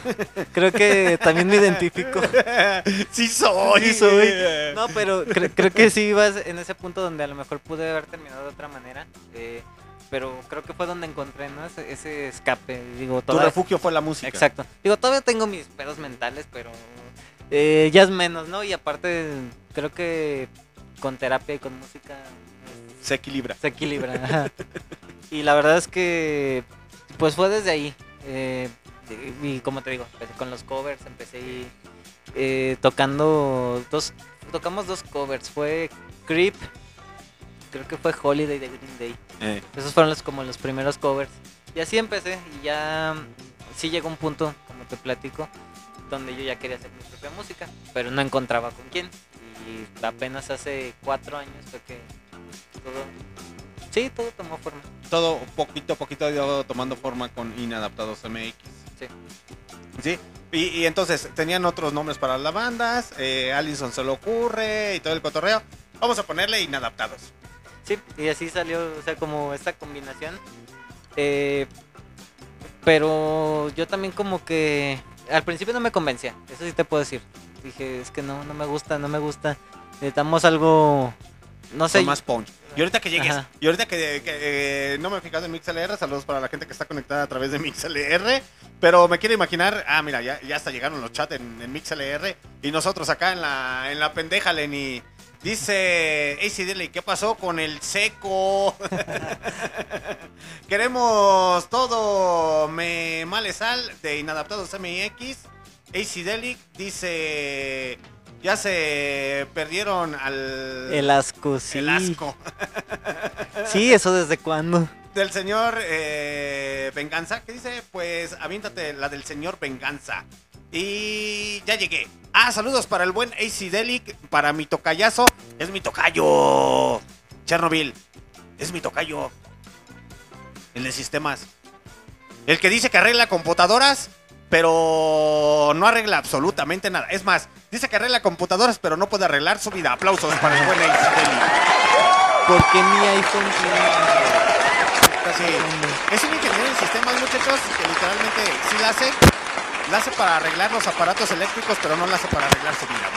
Speaker 3: creo que también me identifico.
Speaker 2: sí soy.
Speaker 3: Sí soy. No, pero cre- creo que sí vas en ese punto donde a lo mejor pude haber terminado de otra manera. eh, pero creo que fue donde encontré ¿no? ese, ese escape. Digo,
Speaker 2: Tu refugio fue la música.
Speaker 3: Exacto. Digo, todavía tengo mis pedos mentales, pero eh, ya es menos, ¿no? Y aparte, creo que con terapia y con música eh,
Speaker 2: Se equilibra.
Speaker 3: se equilibra. y la verdad es que, pues fue desde ahí. eh, y como te digo, empecé con los covers, empecé eh, tocando dos, tocamos dos covers. Fue Creep, creo que fue Holiday de Green Day.
Speaker 2: Eh,
Speaker 3: Esos fueron los, como los primeros covers. Y así empecé. Y ya sí llegó un punto, como te platico, donde yo ya quería hacer mi propia música. Pero no encontraba con quién. Y apenas hace cuatro años fue que todo... Sí, todo tomó forma.
Speaker 2: todo poquito a poquito ha ido tomando forma con Inadaptados MX.
Speaker 3: Sí.
Speaker 2: Sí. Y, y entonces tenían otros nombres para las bandas. Eh, Allison se le ocurre y todo el cotorreo. Vamos a ponerle Inadaptados.
Speaker 3: Sí, y así salió, o sea, como esta combinación. Eh, pero yo también como que al principio no me convencía, eso sí te puedo decir. Dije, es que no, no me gusta, no me gusta. Necesitamos algo, no sé.
Speaker 2: Con más punch. Y ahorita que llegues,
Speaker 3: Ajá.
Speaker 2: y ahorita que, que, eh, no me he fijado en MixLR, saludos para la gente que está conectada a través de MixLR, pero me quiero imaginar, ah, mira, ya, ya hasta llegaron los chats en, en MixLR y nosotros acá en la, en la pendeja, Lenny. Dice ACDL, ¿qué pasó con el seco? Queremos todo me male sal de Inadaptados MX. ACDelic dice, ya se perdieron al...
Speaker 3: El asco, sí.
Speaker 2: el asco.
Speaker 3: Sí, eso desde cuándo.
Speaker 2: del señor eh, Venganza. ¿Qué dice? Pues aviéntate la del señor Venganza. Y ya llegué. Ah, saludos para el buen AC Delic, para mi tocayazo. Es mi tocayo. Chernobyl. Es mi tocayo. El de sistemas. El que dice que arregla computadoras, pero no arregla absolutamente nada. Es más, Dice que arregla computadoras, pero no puede arreglar su vida. Aplausos para el buen Ace Deli.
Speaker 3: Porque mi iPhone tiene...
Speaker 2: Sí. Es un ingeniero en sistemas, muchachos, que literalmente sí la hace. La hace para arreglar los aparatos eléctricos, pero no la hace para arreglar su vida.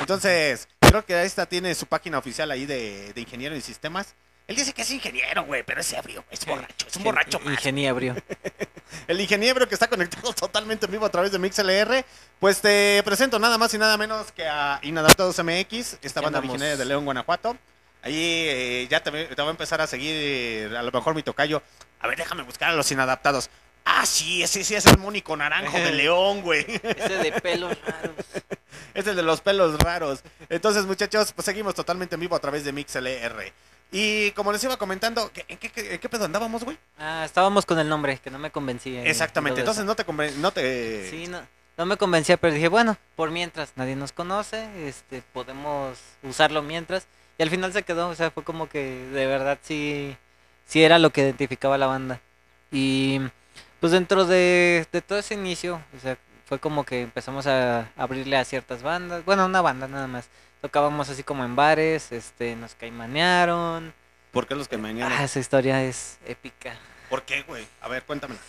Speaker 2: Entonces, creo que esta tiene su página oficial ahí de, de ingeniero en sistemas. Él dice que es ingeniero, güey, pero es ebrio, es borracho, es un borracho más.
Speaker 3: Ingeniebrio.
Speaker 2: El ingeniero que está conectado totalmente en vivo a través de MixLR. Pues te presento nada más y nada menos que a Inadaptados MX, esta banda originaria de León, Guanajuato. Ahí eh, ya te, te voy a empezar a seguir, eh, a lo mejor mi tocayo. A ver, déjame buscar a los inadaptados. Ah, sí, ese sí es el Mónico Naranjo de León, güey.
Speaker 3: Ese de pelos raros.
Speaker 2: Es el de los pelos raros. Entonces, muchachos, pues seguimos totalmente en vivo a través de MixLR. Y como les iba comentando, ¿qué- ¿en qué, qué- en qué pedo andábamos, güey?
Speaker 3: Ah, estábamos con el nombre, que no me convencía.
Speaker 2: Exactamente.
Speaker 3: eso.
Speaker 2: Entonces no te conven- no te
Speaker 3: Sí, no, no me convencía, pero dije, bueno, por mientras, nadie nos conoce, este, podemos usarlo mientras. Y al final se quedó, o sea, fue como que de verdad sí, sí era lo que identificaba a la banda. Y pues dentro de, de todo ese inicio, o sea, fue como que empezamos a abrirle a ciertas bandas, bueno, una banda nada más. Tocábamos así como en bares, este, nos caimanearon.
Speaker 2: ¿Por qué los me
Speaker 3: Ah, esa historia es épica.
Speaker 2: ¿Por qué, güey? A ver, cuéntamela.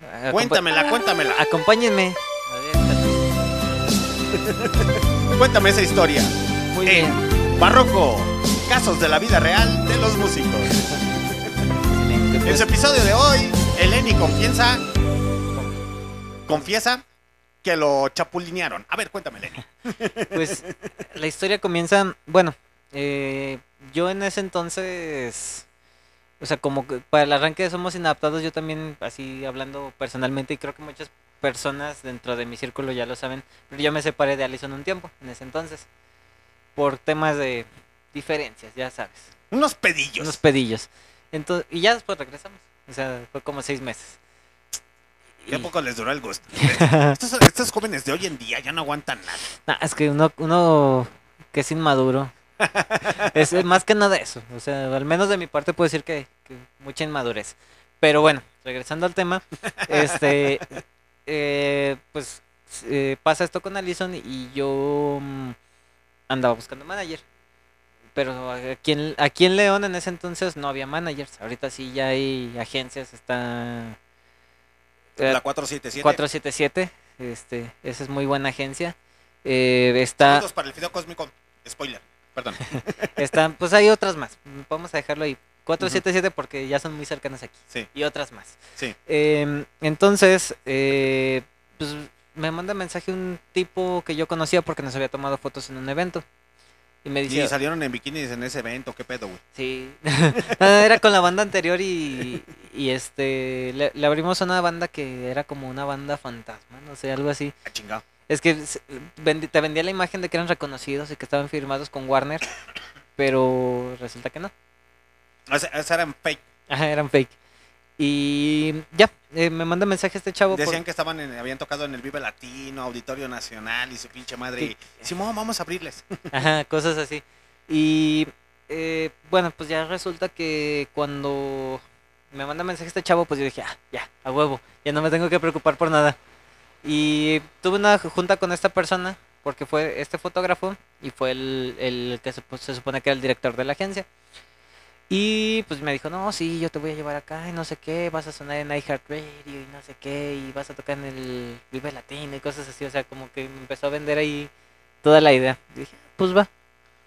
Speaker 3: Acompa-
Speaker 2: Cuéntamela, cuéntamela.
Speaker 3: Acompáñenme. A ver,
Speaker 2: Cuéntame esa historia.
Speaker 3: Muy
Speaker 2: Eh,
Speaker 3: bien.
Speaker 2: Barroco, casos de la vida real de los músicos.
Speaker 3: Excelente,
Speaker 2: En
Speaker 3: pues.
Speaker 2: su episodio de hoy, Eleni confiesa, confiesa que lo chapulinearon. A ver, cuéntame, Eleni.
Speaker 3: Pues la historia comienza, bueno, eh, yo en ese entonces, o sea, como que para el arranque de Somos Inadaptados, yo también, así hablando personalmente, y creo que muchas personas dentro de mi círculo ya lo saben, pero yo me separé de Allison un tiempo, en ese entonces, por temas de diferencias, ya sabes,
Speaker 2: Unos pedillos.
Speaker 3: unos pedillos. Entonces, y ya después regresamos, o sea, fue como seis meses.
Speaker 2: ¿Qué
Speaker 3: Y-
Speaker 2: poco les duró el gusto? estos, estos jóvenes de hoy en día ya no aguantan nada.
Speaker 3: Nah, es que uno, uno que es inmaduro. es más que nada eso. O sea, al menos de mi parte puedo decir que, que mucha inmadurez. Pero bueno, regresando al tema, este, eh, pues eh, pasa esto con Alison y yo mm, andaba buscando manager. Pero aquí en, aquí en León en ese entonces no había managers. Ahorita sí ya hay agencias, está... eh,
Speaker 2: La 477.
Speaker 3: 477, este, esa es muy buena agencia. Eh, está,
Speaker 2: Saludos para el Fideo Cósmico. Spoiler. Perdón.
Speaker 3: está, pues hay otras más. Vamos a dejarlo ahí. 477 porque ya son muy cercanas aquí.
Speaker 2: Sí.
Speaker 3: Y otras más.
Speaker 2: Sí.
Speaker 3: Em, entonces, eh, pues me manda mensaje un tipo que yo conocía porque nos había tomado fotos en un evento. Y me dice,
Speaker 2: Y salieron en bikinis en ese evento. ¿Qué pedo, güey?
Speaker 3: Sí. Era con la banda anterior y, y este le, le abrimos a una banda que era como una banda fantasma, no sé, algo así.
Speaker 2: A chingado.
Speaker 3: Es que te vendía la imagen de que eran reconocidos y que estaban firmados con Warner, pero resulta que no.
Speaker 2: Esa, esa eran fake.
Speaker 3: Ajá, eran fake. Y ya, eh, me manda mensaje este chavo. por-
Speaker 2: Decían que estaban en- habían tocado en el Vive Latino, Auditorio Nacional y su pinche madre.
Speaker 3: Sí.
Speaker 2: Y, Simón, vamos a abrirles.
Speaker 3: Ajá, cosas así. Y eh, bueno, pues ya resulta que cuando me manda mensaje este chavo, pues yo dije, ah, ya, a huevo, ya no me tengo que preocupar por nada. Y tuve una junta con esta persona, porque fue este fotógrafo y fue el, el que se, se supone que era el director de la agencia. Y pues me dijo, no, sí, yo te voy a llevar acá y no sé qué, vas a sonar en iHeartRadio y no sé qué, y vas a tocar en el Vive Latino y cosas así, o sea, como que me empezó a vender ahí toda la idea. Y dije, pues va.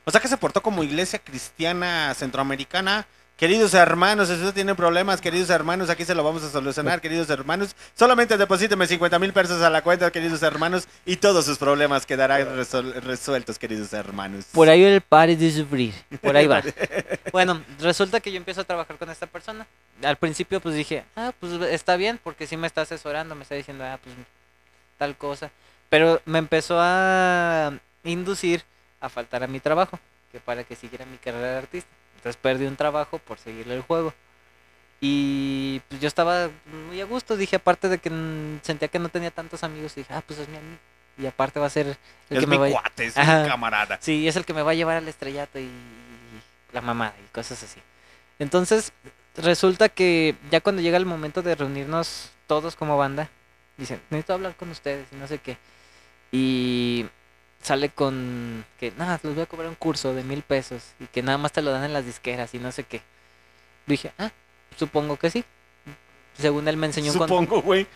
Speaker 2: O sea que se portó como iglesia cristiana centroamericana. Queridos hermanos, si usted tiene problemas, queridos hermanos, aquí se lo vamos a solucionar, queridos hermanos. Solamente deposíteme 50 mil pesos a la cuenta, queridos hermanos, y todos sus problemas quedarán resueltos, queridos hermanos.
Speaker 3: Por ahí el pare de sufrir. Por ahí va. bueno, resulta que yo empiezo a trabajar con esta persona. Al principio pues dije, ah, pues está bien, porque sí me está asesorando, me está diciendo, ah, pues tal cosa. Pero me empezó a inducir a faltar a mi trabajo, que para que siguiera mi carrera de artista. Entonces perdí un trabajo por seguirle el juego. Y pues yo estaba muy a gusto, dije, aparte de que sentía que no tenía tantos amigos, dije, ah, pues es mi amigo. Y aparte va a ser el
Speaker 2: es
Speaker 3: que
Speaker 2: mi
Speaker 3: me va a...
Speaker 2: cuate, es
Speaker 3: Ajá.
Speaker 2: mi camarada.
Speaker 3: Sí, es el que me va a llevar al estrellato y la mamá y cosas así. Entonces, resulta que ya cuando llega el momento de reunirnos todos como banda, dicen, necesito hablar con ustedes y no sé qué. Y sale con que nada, les voy a cobrar un curso de mil pesos y que nada más te lo dan en las disqueras y no sé qué. Dije, ah, supongo que sí. Según él me enseñó un con-
Speaker 2: Supongo, güey.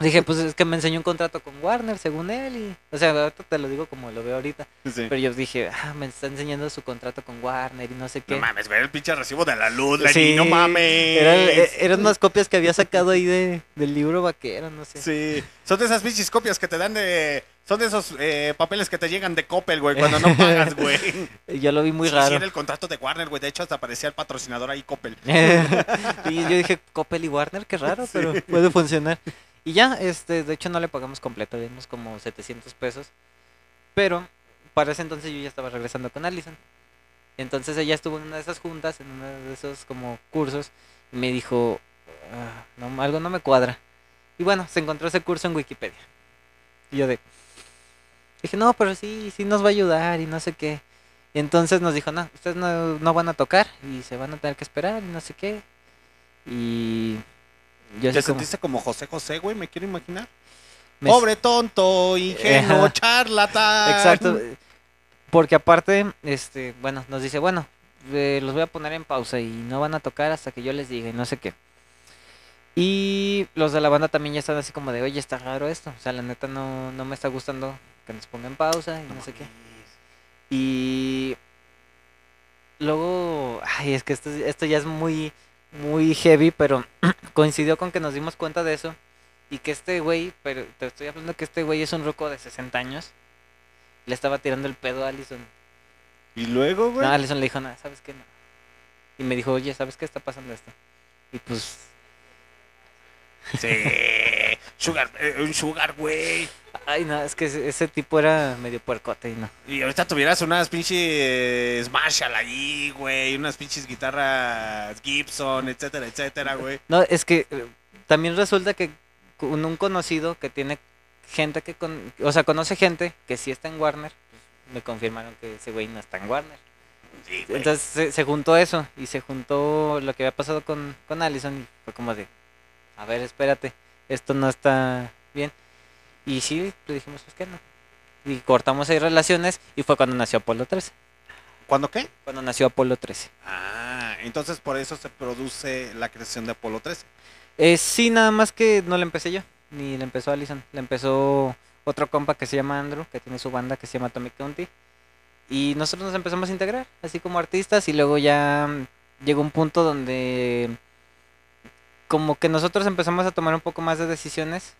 Speaker 3: Dije, pues es que me enseñó un contrato con Warner, según él. Y, o sea, ahorita te lo digo como lo veo ahorita.
Speaker 2: Sí.
Speaker 3: Pero yo dije, ah, me está enseñando su contrato con Warner y no sé qué.
Speaker 2: No mames, güey, el pinche recibo de la luz, Lenny,
Speaker 3: Sí,
Speaker 2: no mames.
Speaker 3: Eran, e- eran unas copias que había sacado ahí de, del libro vaquero, no sé.
Speaker 2: Sí, son de esas pinches copias que te dan de... Son de esos eh, papeles que te llegan de Coppel, güey, cuando no pagas, güey.
Speaker 3: Yo lo vi muy
Speaker 2: Sí, sí,
Speaker 3: raro.
Speaker 2: era el contrato de Warner, güey. De hecho, hasta aparecía el patrocinador ahí, Coppel.
Speaker 3: y yo dije, Coppel y Warner, qué raro, pero puede funcionar. Y ya, este, de hecho no le pagamos completo, le dimos como 700 pesos. Pero para ese entonces yo ya estaba regresando con Allison. Entonces ella estuvo en una de esas juntas, en uno de esos como cursos, y me dijo, "Ah, no, algo no me cuadra. Y bueno, se encontró ese curso en Wikipedia. Y yo de, dije, no, pero sí, sí nos va a ayudar y no sé qué. Y entonces nos dijo, no, ustedes no, no van a tocar y se van a tener que esperar y no sé qué. Y yo
Speaker 2: ¿Te
Speaker 3: como,
Speaker 2: sentiste como José José, güey? Me quiero imaginar.
Speaker 3: me-
Speaker 2: Pobre tonto, ingenuo, charlatán.
Speaker 3: Exacto. Porque aparte, este, bueno, nos dice, bueno, eh, los voy a poner en pausa y no van a tocar hasta que yo les diga y no sé qué. Y los de la banda también ya están así como de, oye, está raro esto. O sea, la neta no, no me está gustando que nos pongan pausa y no, sé qué. Y luego, ay, es que esto, esto ya es muy, muy heavy, pero coincidió con que nos dimos cuenta de eso. Y que este güey, pero te estoy hablando que este güey es un roco de 60 años. Le estaba tirando el pedo a Allison.
Speaker 2: Y luego, güey.
Speaker 3: No, Allison le dijo, nada, ¿sabes qué? No. Y me dijo, oye, ¿sabes qué está pasando esto? Y pues,
Speaker 2: Sí. Sugar, eh, un sugar, güey.
Speaker 3: ay, no, es que ese, ese tipo era medio puercote y no.
Speaker 2: Y ahorita tuvieras unas pinches Marshall allí, güey. Unas pinches guitarras Gibson, etcétera, etcétera, güey.
Speaker 3: No, es que eh, también resulta que con un conocido que tiene gente que, con, o sea, conoce gente que sí está en Warner, pues, me confirmaron que ese güey no está en Warner.
Speaker 2: Sí, güey.
Speaker 3: Entonces se, se juntó eso y se juntó lo que había pasado con, con Allison y fue como de, a ver, espérate, esto no está bien. Y sí, le dijimos, pues que no. Y cortamos ahí relaciones y fue cuando nació Apolo 13.
Speaker 2: ¿Cuándo qué?
Speaker 3: Cuando nació Apolo 13.
Speaker 2: Ah, entonces por eso se produce la creación de Apolo 13.
Speaker 3: Eh, sí, nada más que no la empecé yo, ni la empezó Allison. La empezó otro compa que se llama Andrew, que tiene su banda que se llama Atomic County. Y nosotros nos empezamos a integrar, así como artistas, y luego ya llegó un punto donde como que nosotros empezamos a tomar un poco más de decisiones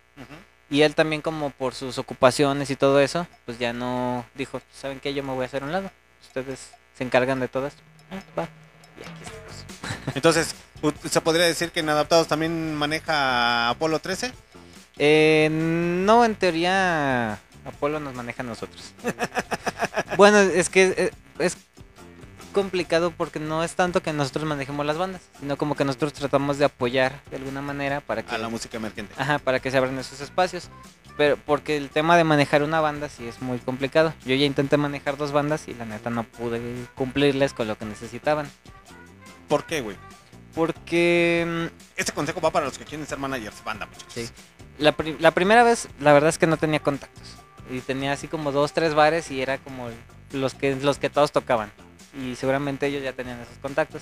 Speaker 3: y él también como por sus ocupaciones y todo eso, pues ya no dijo, ¿saben qué? Yo me voy a hacer a un lado. Ustedes se encargan de todas. Ah, va. Y aquí estamos.
Speaker 2: Entonces, ¿se podría decir que en Adaptados también maneja Apolo 13?
Speaker 3: Eh, no, en teoría Apolo nos maneja a nosotros. bueno, es que eh, es complicado porque no es tanto que nosotros manejemos las bandas, sino como que nosotros tratamos de apoyar de alguna manera para que
Speaker 2: A la música emergente.
Speaker 3: Ajá, para que se abran esos espacios. Pero porque el tema de manejar una banda sí es muy complicado. Yo ya intenté manejar dos bandas y la neta no pude cumplirles con lo que necesitaban.
Speaker 2: ¿Por qué, güey?
Speaker 3: Porque mm,
Speaker 2: Este consejo va para los que quieren ser managers banda, muchachos.
Speaker 3: Sí. la, pri- la primera vez, la verdad es que no tenía contactos. Y tenía así como dos, tres bares y era como los que, los que todos tocaban. Y seguramente ellos ya tenían esos contactos.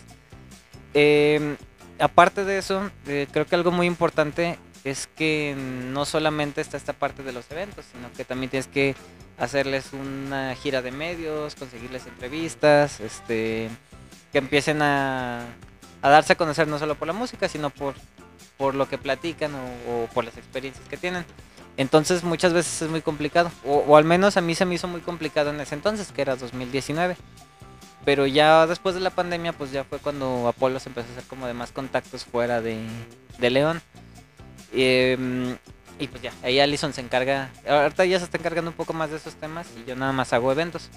Speaker 3: Eh, aparte de eso, eh, creo que algo muy importante es que no solamente está esta parte de los eventos, sino que también tienes que hacerles una gira de medios, conseguirles entrevistas, este, que empiecen a, a darse a conocer no solo por la música, sino por, por lo que platican o, o por las experiencias que tienen. Entonces muchas veces es muy complicado, o, o al menos a mí se me hizo muy complicado en ese entonces, que era 2019. Pero ya después de la pandemia, pues ya fue cuando Apolo se empezó a hacer como de más contactos fuera de, de León. Em, y pues ya, ahí Allison se encarga, ahorita ya se está encargando un poco más de esos temas y yo nada más hago eventos.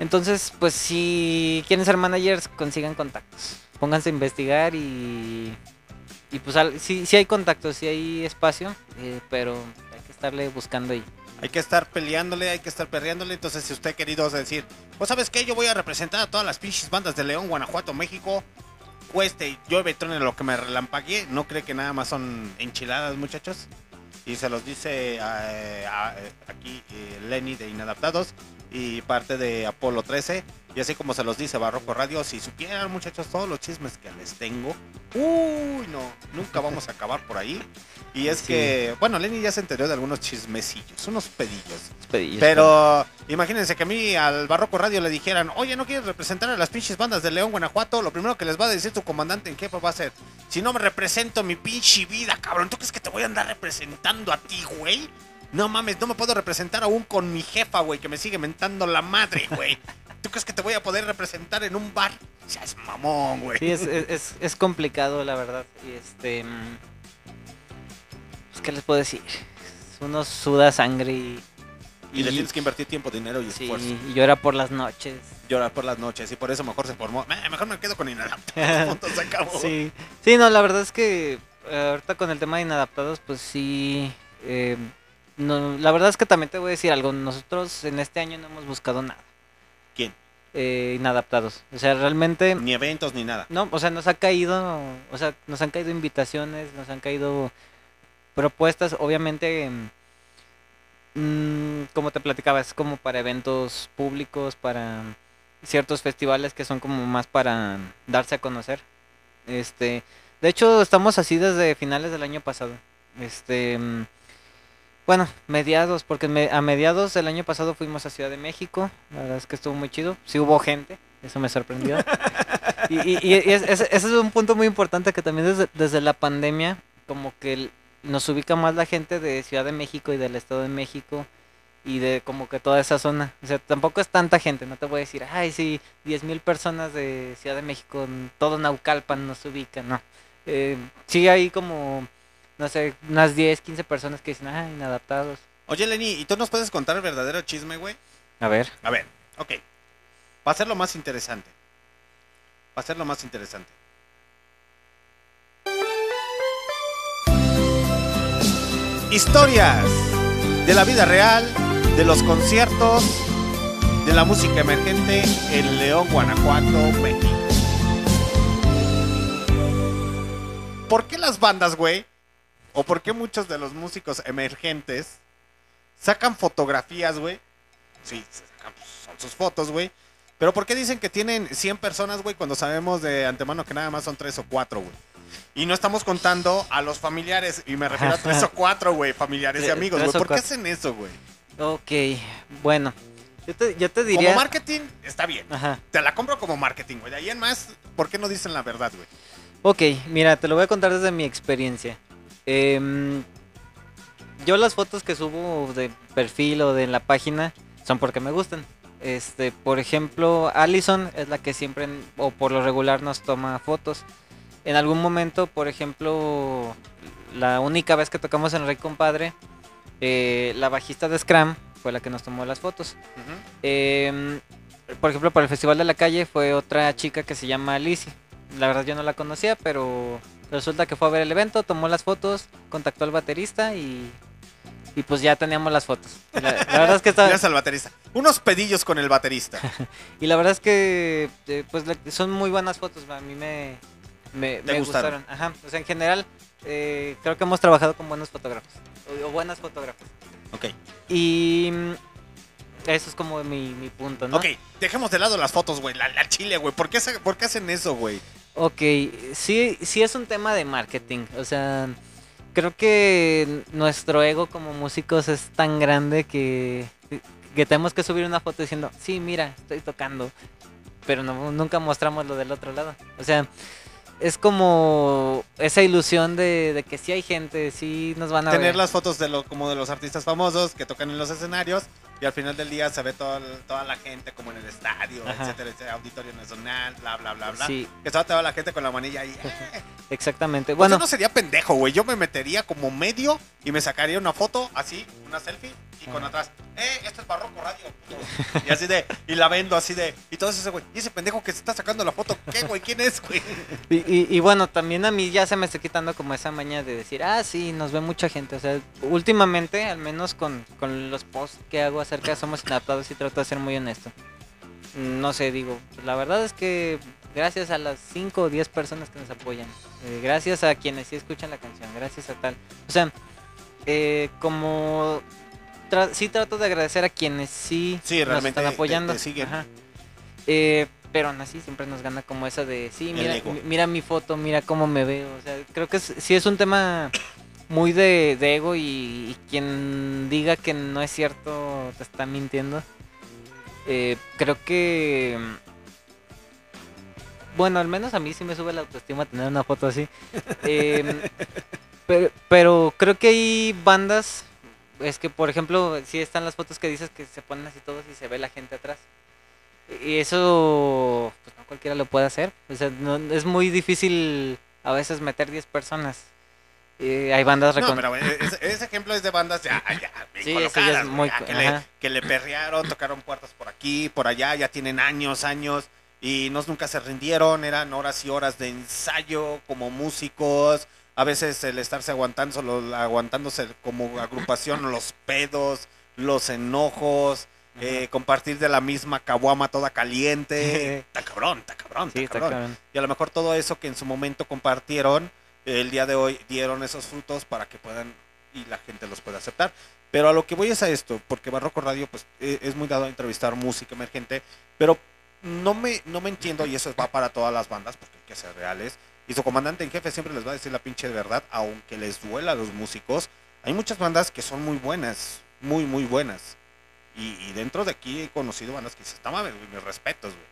Speaker 3: Entonces, pues si quieren ser managers, consigan contactos. Pónganse a investigar y, y pues sí, sí hay contactos, sí hay espacio, eh, pero hay que estarle buscando ahí.
Speaker 2: Hay que estar peleándole, hay que estar perreándole. Entonces, si usted querido decir, pues sabes qué, yo voy a representar a todas las pinches bandas de León, Guanajuato, México. Cueste, llueve, truene lo que me relampagué. No cree que nada más son enchiladas, muchachos. Y se los dice eh, a- eh, aquí eh, Lenny de Inadaptados y parte de Apolo 13. Y así como se los dice Barroco Radio, si supieran muchachos todos los chismes que les tengo, uy, no, nunca vamos a acabar por ahí. Y es
Speaker 3: Sí.
Speaker 2: que, bueno, Lenny ya se enteró de algunos chismecillos, unos pedillos.
Speaker 3: Pedillos,
Speaker 2: Pero imagínense que a mí al Barroco Radio le dijeran, oye, ¿no quieres representar a las pinches bandas de León, Guanajuato? Lo primero que les va a decir tu comandante en jefe va a ser, si no me represento mi pinche vida, cabrón, ¿tú crees que te voy a andar representando a ti, güey? No mames, no me puedo representar aún con mi jefa, güey, que me sigue mentando la madre, güey. ¿Tú crees que te voy a poder representar en un bar? Seas mamón, güey.
Speaker 3: Sí, es, es, es- es complicado, la verdad. Y este. mm, Pues, ¿qué les puedo decir? Uno suda sangre y.
Speaker 2: Y le tienes que invertir tiempo, dinero y
Speaker 3: sí,
Speaker 2: esfuerzo.
Speaker 3: y llora por las noches.
Speaker 2: Llorar por las noches y por eso mejor se formó. "Eh, Mejor me quedo con inadaptados. Punto, se acabó.
Speaker 3: Sí, sí, no, la verdad es que eh, ahorita con el tema de inadaptados, pues sí. eh, no, la verdad es que también te voy a decir algo. Nosotros en este año no hemos buscado nada. Eh, inadaptados. O sea, realmente.
Speaker 2: Ni eventos ni nada.
Speaker 3: No, o sea, nos ha caído, o sea, nos han caído invitaciones, nos han caído propuestas, obviamente, mm, como te platicaba, es como para eventos públicos, para ciertos festivales que son como más para darse a conocer. Este, de hecho, estamos así desde finales del año pasado. Este, bueno, mediados, porque me- a mediados del año pasado fuimos a Ciudad de México, la verdad es que estuvo muy chido, sí hubo gente, eso me sorprendió. Y, y- y es- es- ese es un punto muy importante que también desde, desde la pandemia, como que el- nos ubica más la gente de Ciudad de México y del Estado de México y de como que toda esa zona. O sea, tampoco es tanta gente, no te voy a decir, ay, sí, 10 mil personas de Ciudad de México, todo Naucalpan nos ubica, no. Eh, sí hay como, no sé, unas 10, 15 personas que dicen, ah, inadaptados.
Speaker 2: Oye, Lenny, ¿y tú nos puedes contar el verdadero chisme, güey?
Speaker 3: A ver.
Speaker 2: A ver, ok. Va a ser lo más interesante. Va a ser lo más interesante. Historias de la vida real, de los conciertos, de la música emergente en León, Guanajuato, México. ¿Por qué las bandas, güey? ¿O por qué muchos de los músicos emergentes sacan fotografías, güey? Sí, pues, son sus fotos, güey. Pero ¿por qué dicen que tienen 100 personas, güey, cuando sabemos de antemano que nada más son 3 o 4, güey? Y no estamos contando a los familiares, y me refiero a 3 o 4, güey, familiares y amigos, güey. ¿Por qué hacen eso, güey?
Speaker 3: Ok, bueno. Yo te, yo te diría...
Speaker 2: Como marketing, está bien.
Speaker 3: Ajá.
Speaker 2: Te la compro como marketing, güey. De ahí en más, ¿por qué no dicen la verdad, güey?
Speaker 3: Ok, mira, te lo voy a contar desde mi experiencia. Em, yo las fotos que subo de perfil o de la página son porque me gustan. Este, por ejemplo, Allison es la que siempre o por lo regular nos toma fotos. En algún momento, por ejemplo, la única vez que tocamos en Rey Compadre, eh, la bajista de Scram fue la que nos tomó las fotos. Em, por ejemplo, para el Festival de la Calle fue otra chica que se llama Lizzie. La verdad yo no la conocía, pero resulta que fue a ver el evento, tomó las fotos, contactó al baterista y, y pues ya teníamos las fotos. La, la verdad es que estaba,
Speaker 2: al baterista. Unos pedillos con el baterista.
Speaker 3: y la verdad es que eh, pues son muy buenas fotos, a mí me, me,
Speaker 2: ¿Te
Speaker 3: me
Speaker 2: gustaron?
Speaker 3: gustaron. Ajá, o sea, en general eh, creo que hemos trabajado con buenos fotógrafos o, o buenas fotógrafas.
Speaker 2: Ok.
Speaker 3: Y eso es como mi, mi punto, ¿no?
Speaker 2: Ok, dejemos de lado las fotos, güey. La, la chile, güey. ¿Por qué, ¿Por qué hacen eso, güey?
Speaker 3: Ok, sí, sí es un tema de marketing. O sea, creo que nuestro ego como músicos es tan grande que, que tenemos que subir una foto diciendo, sí, mira, estoy tocando. Pero no, nunca mostramos lo del otro lado. O sea, es como esa ilusión de, de que sí hay gente, sí nos van a
Speaker 2: Tener
Speaker 3: ver.
Speaker 2: las fotos de lo, como de los artistas famosos que tocan en los escenarios y al final del día se ve todo toda la gente como en el estadio,
Speaker 3: Ajá.
Speaker 2: etcétera, etcétera, auditorio nacional, bla, bla, bla, bla.
Speaker 3: Sí,
Speaker 2: Que estaba toda la gente con la manilla ahí. Eh.
Speaker 3: exactamente.
Speaker 2: Bueno,
Speaker 3: Bueno,
Speaker 2: yo no sería pendejo, güey. Yo me metería como medio y me sacaría una foto así, una selfie, y con atrás, eh, esto es Barroco Radio. Y así de, y la vendo así de, y todo ese güey, y ese pendejo que se está sacando la foto, ¿qué, güey? ¿Quién es, güey?
Speaker 3: Y, y- y bueno, también a mí ya se me está quitando como esa maña de decir, ah, sí, nos ve mucha gente. O sea, últimamente, al menos con, con los posts que hago acerca de Somos Inadaptados, y trato de ser muy honesto. No sé, digo, la verdad es que gracias a las 5 o 10 personas que nos apoyan, eh, gracias a quienes sí escuchan la canción, gracias a tal. O sea, eh, como tra- sí trato de agradecer a quienes sí,
Speaker 2: Sí,
Speaker 3: nos
Speaker 2: realmente
Speaker 3: están apoyando.
Speaker 2: te.
Speaker 3: Ajá. Eh, pero aún así siempre nos gana como esa de, sí, mira, mira mi foto, mira cómo me veo. O sea, creo que es- sí es un tema muy de, de ego y, y quien diga que no es cierto te está mintiendo. Eh, creo que... Bueno, al menos a mí sí me sube la autoestima tener una foto así. Em, pero, pero creo que hay bandas, es que por ejemplo, sí están las fotos que dices que se ponen así todos y se ve la gente atrás. Y eso, pues no cualquiera lo puede hacer. O sea, no- es muy difícil a veces meter 10 personas. Y hay bandas
Speaker 2: No,
Speaker 3: recon-
Speaker 2: pero eh, ese, ese ejemplo es de bandas ya, ya bien
Speaker 3: Sí, eso ya es
Speaker 2: colocadas,
Speaker 3: muy
Speaker 2: ya que, le, que le perrearon, tocaron puertas por aquí, por allá, ya tienen años, años, y no nunca se rindieron, eran horas y horas de ensayo como músicos, a veces el estarse aguantando, solo aguantándose como agrupación, los pedos, los enojos, eh, compartir de la misma caguama toda caliente, está cabrón, está cabrón, está cabrón. Y a lo mejor todo eso que en su momento compartieron, el día de hoy dieron esos frutos para que puedan y la gente los pueda aceptar. Pero a lo que voy es a esto, porque Barroco Radio pues eh, es muy dado a entrevistar música emergente, pero no me, no me entiendo y eso va para todas las bandas porque hay que ser reales. Y su comandante en jefe siempre les va a decir la pinche verdad, aunque les duela a los músicos. Hay muchas bandas que son muy buenas, muy, muy buenas. Y, dentro de aquí he conocido bandas que dices, no mames, mis respetos, güey.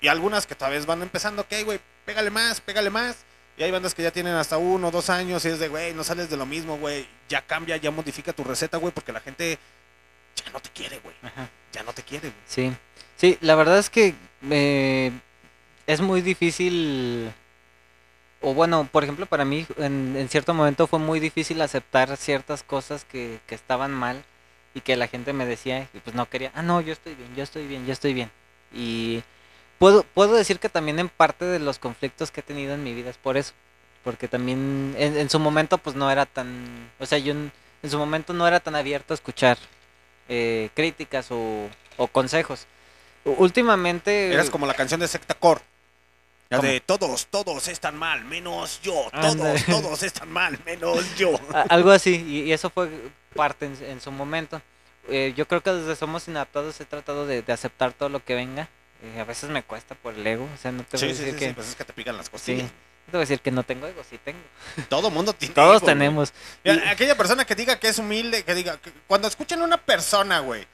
Speaker 2: Y algunas que todavía van empezando, ok, güey, pégale más, pégale más. Y hay bandas que ya tienen hasta uno, dos años y es de, güey, no sales de lo mismo, güey. Ya cambia, ya modifica tu receta, güey, porque la gente ya no te quiere, güey. Ya no te quiere, güey.
Speaker 3: Sí, sí, la verdad es que eh, es muy difícil, o bueno, por ejemplo, para mí en, en cierto momento fue muy difícil aceptar ciertas cosas que, que estaban mal y que la gente me decía y pues no quería, ah, no, yo estoy bien, yo estoy bien, yo estoy bien. Y puedo, puedo decir que también en parte de los conflictos que he tenido en mi vida es por eso, porque también en, en su momento pues no era tan, o sea, yo en, en su momento no era tan abierto a escuchar eh, críticas o, o consejos. Últimamente...
Speaker 2: Eras como la canción de Secta Core. De todos, todos están mal, menos yo. Todos, todos están mal, menos yo.
Speaker 3: Algo así, y, y eso fue parte en, en su momento. Eh, yo creo que desde Somos Inadaptados he tratado de, de aceptar todo lo que venga. Eh, a veces me cuesta por el ego, o sea, no te voy
Speaker 2: Sí,
Speaker 3: a decir
Speaker 2: sí,
Speaker 3: que...
Speaker 2: sí, pues es que te pican las
Speaker 3: sí,
Speaker 2: costillas.
Speaker 3: no te voy a decir que no tengo ego, sí tengo.
Speaker 2: Todo mundo tiene.
Speaker 3: Todos
Speaker 2: ego,
Speaker 3: tenemos.
Speaker 2: Mira,
Speaker 3: Y-
Speaker 2: aquella persona que diga que es humilde, que diga, que cuando escuchen a una persona, güey,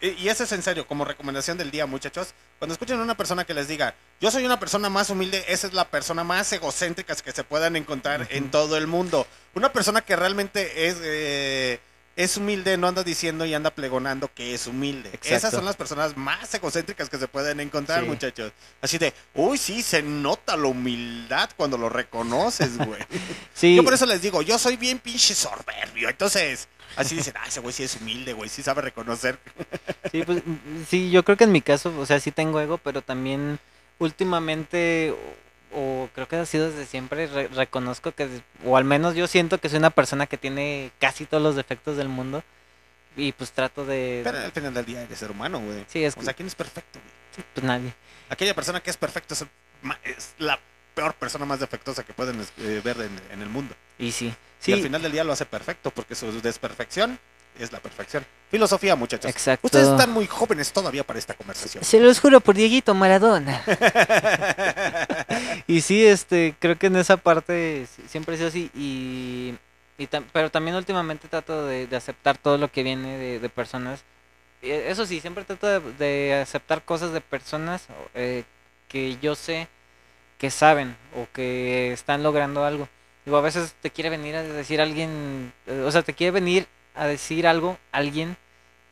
Speaker 2: y y eso es en serio, como recomendación del día, muchachos, cuando escuchen a una persona que les diga, yo soy una persona más humilde, esa es la persona más egocéntrica que se puedan encontrar en todo el mundo. Una persona que realmente es, eh, es humilde, no anda diciendo y anda plegonando que es humilde. Esas son las personas más egocéntricas que se pueden encontrar,
Speaker 3: Sí.
Speaker 2: muchachos. Así de, uy, sí, se nota la humildad cuando lo reconoces, güey.
Speaker 3: Sí,
Speaker 2: Yo por eso les digo, yo soy bien pinche soberbio. Entonces, así dicen, ah, ese güey sí es humilde, güey, sí sabe reconocer.
Speaker 3: Sí, pues, sí, yo creo que en mi caso, o sea, sí tengo ego, pero también últimamente, o, creo que ha sido desde siempre, re- reconozco que, o al menos yo siento que soy una persona que tiene casi todos los defectos del mundo y pues trato de...
Speaker 2: Pero al final del día eres ser humano, güey.
Speaker 3: Sí, es
Speaker 2: O sea, ¿quién es perfecto, güey?
Speaker 3: pues nadie.
Speaker 2: Aquella persona que es perfecta es, es la peor persona más defectuosa que pueden eh, ver en, en el mundo.
Speaker 3: Y sí,
Speaker 2: Y al
Speaker 3: sí,
Speaker 2: final del día lo hace perfecto, porque su desperfección es la perfección. Filosofía, muchachos.
Speaker 3: exacto.
Speaker 2: Ustedes están muy jóvenes todavía para esta conversación.
Speaker 3: Se los juro por Dieguito Maradona. Y sí, este, creo que en esa parte sí- siempre he sido así. Y, y tam- pero también últimamente trato de, de aceptar todo lo que viene de, de personas. Y Eso sí, siempre trato de, de aceptar cosas de personas eh, que yo sé que saben o que están logrando algo. Digo, a veces te quiere venir a decir alguien, eh, o sea, te quiere venir a decir algo alguien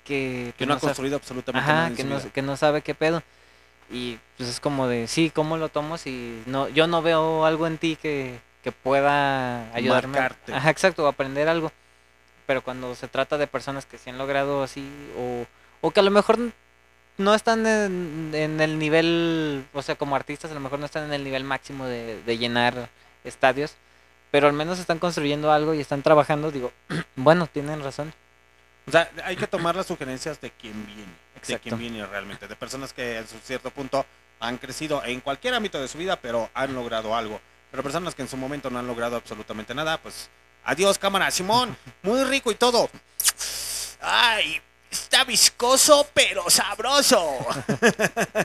Speaker 3: que,
Speaker 2: que no ha
Speaker 3: sabe-
Speaker 2: construido absolutamente nada
Speaker 3: Ajá, que no, que no sabe qué pedo. Y pues es como de, sí, ¿cómo lo tomo si no, yo no veo algo en ti que, que pueda ayudarme?
Speaker 2: Marcarte.
Speaker 3: Ajá, exacto, aprender algo. Pero cuando se trata de personas que sí han logrado así, o, o que a lo mejor no están en, en el nivel, o sea, como artistas, a lo mejor no están en el nivel máximo de, de llenar estadios, pero al menos están construyendo algo y están trabajando, digo, bueno, tienen razón.
Speaker 2: O sea, hay que tomar las sugerencias de quien viene. De quien viene realmente. De personas que en su cierto punto han crecido en cualquier ámbito de su vida, pero han logrado algo. Pero personas que en su momento no han logrado absolutamente nada, pues Adiós, cámara. Simón, muy rico y todo. Ay, está viscoso, pero sabroso.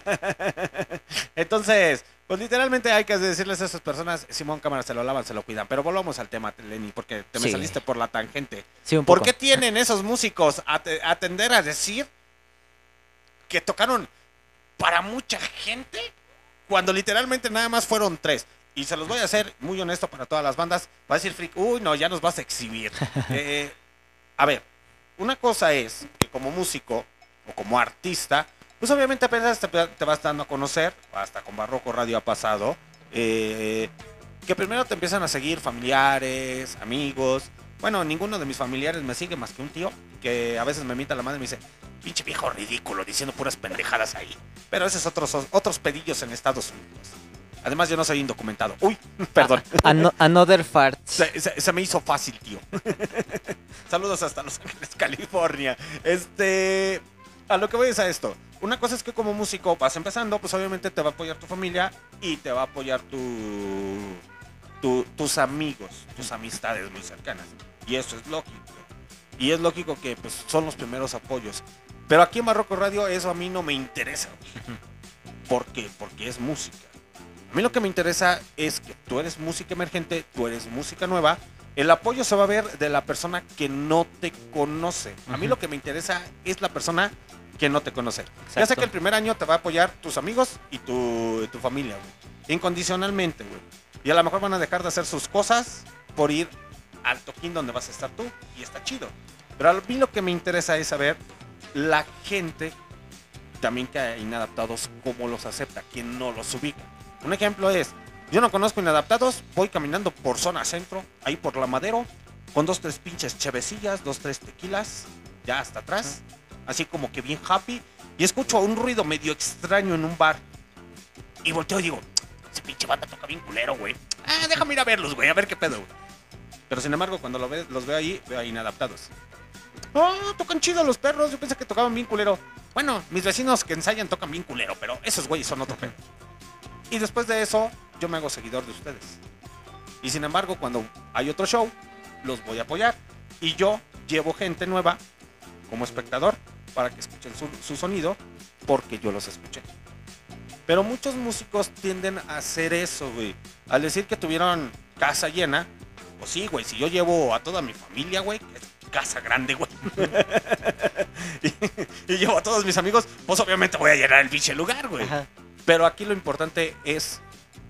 Speaker 2: Entonces, pues literalmente hay que decirles a esas personas, Simón, cámara, se lo lavan, se lo cuidan. Pero volvamos al tema, Lenny, porque te me
Speaker 3: Sí.
Speaker 2: saliste por la tangente.
Speaker 3: Sí, un
Speaker 2: ¿Por
Speaker 3: poco.
Speaker 2: qué tienen esos músicos a, te- a tender a decir que tocaron para mucha gente cuando literalmente nada más fueron tres? Y se los voy a hacer muy honesto para todas las bandas. Va a decir Freak, uy, no, ya nos vas a exhibir. Eh, a ver, una cosa es que como músico o como artista, pues obviamente apenas te, te vas dando a conocer, hasta con Barroco Radio ha pasado, eh, que primero te empiezan a seguir familiares, amigos. Bueno, ninguno de mis familiares me sigue más que un tío que a veces me mita la madre y me dice, pinche viejo ridículo, diciendo puras pendejadas ahí. Pero esos otros, otros pedillos en Estados Unidos. Además, yo no soy indocumentado. Uy, perdón.
Speaker 3: Ano- another fart.
Speaker 2: Se, se- se me hizo fácil, tío. Saludos hasta Los Ángeles, California. Este. A lo que voy es a esto. Una cosa es que como músico vas empezando, pues obviamente te va a apoyar tu familia y te va a apoyar tu, tu- tus amigos, tus amistades muy cercanas. Y eso es lógico. Y es lógico que pues, son los primeros apoyos. Pero aquí en Barroco Radio eso a mí no me interesa. ¿Por qué? Porque es música. A mí lo que me interesa es que tú eres música emergente, tú eres música nueva. El apoyo se va a ver de la persona que no te conoce. A mí lo que me interesa es la persona que no te conoce. Ya sé
Speaker 3: Exacto.
Speaker 2: que el primer año te va a apoyar tus amigos y tu, tu familia, güey. Incondicionalmente, güey. Y a lo mejor van a dejar de hacer sus cosas por ir al toquín donde vas a estar tú. Y está chido. Pero a mí lo que me interesa es saber la gente también que hay inadaptados, cómo los acepta, quién no los ubica. Un ejemplo es, yo no conozco inadaptados, voy caminando por zona centro, ahí por la madero, con dos, tres pinches chevecillas, dos, tres tequilas, ya hasta atrás, así como que bien happy, y escucho un ruido medio extraño en un bar. Y volteo y digo, ese pinche banda toca bien culero, güey. Ah, déjame ir a verlos, güey, a ver qué pedo. Pero sin embargo, cuando lo ve- los veo ahí, veo a inadaptados. Ah, tocan chido los perros, yo pensé que tocaban bien culero. Bueno, mis vecinos que ensayan tocan bien culero, pero esos güeyes son otro pedo. Y después de eso, yo me hago seguidor de ustedes. Y sin embargo, cuando hay otro show, los voy a apoyar. Y yo llevo gente nueva como espectador para que escuchen su, su sonido porque yo los escuché. Pero muchos músicos tienden a hacer eso, güey. Al decir que tuvieron casa llena, pues sí, güey, si yo llevo a toda mi familia, güey, es casa grande, güey. y, y llevo a todos mis amigos, pues obviamente voy a llenar el pinche lugar, güey.
Speaker 3: Ajá.
Speaker 2: Pero aquí lo importante es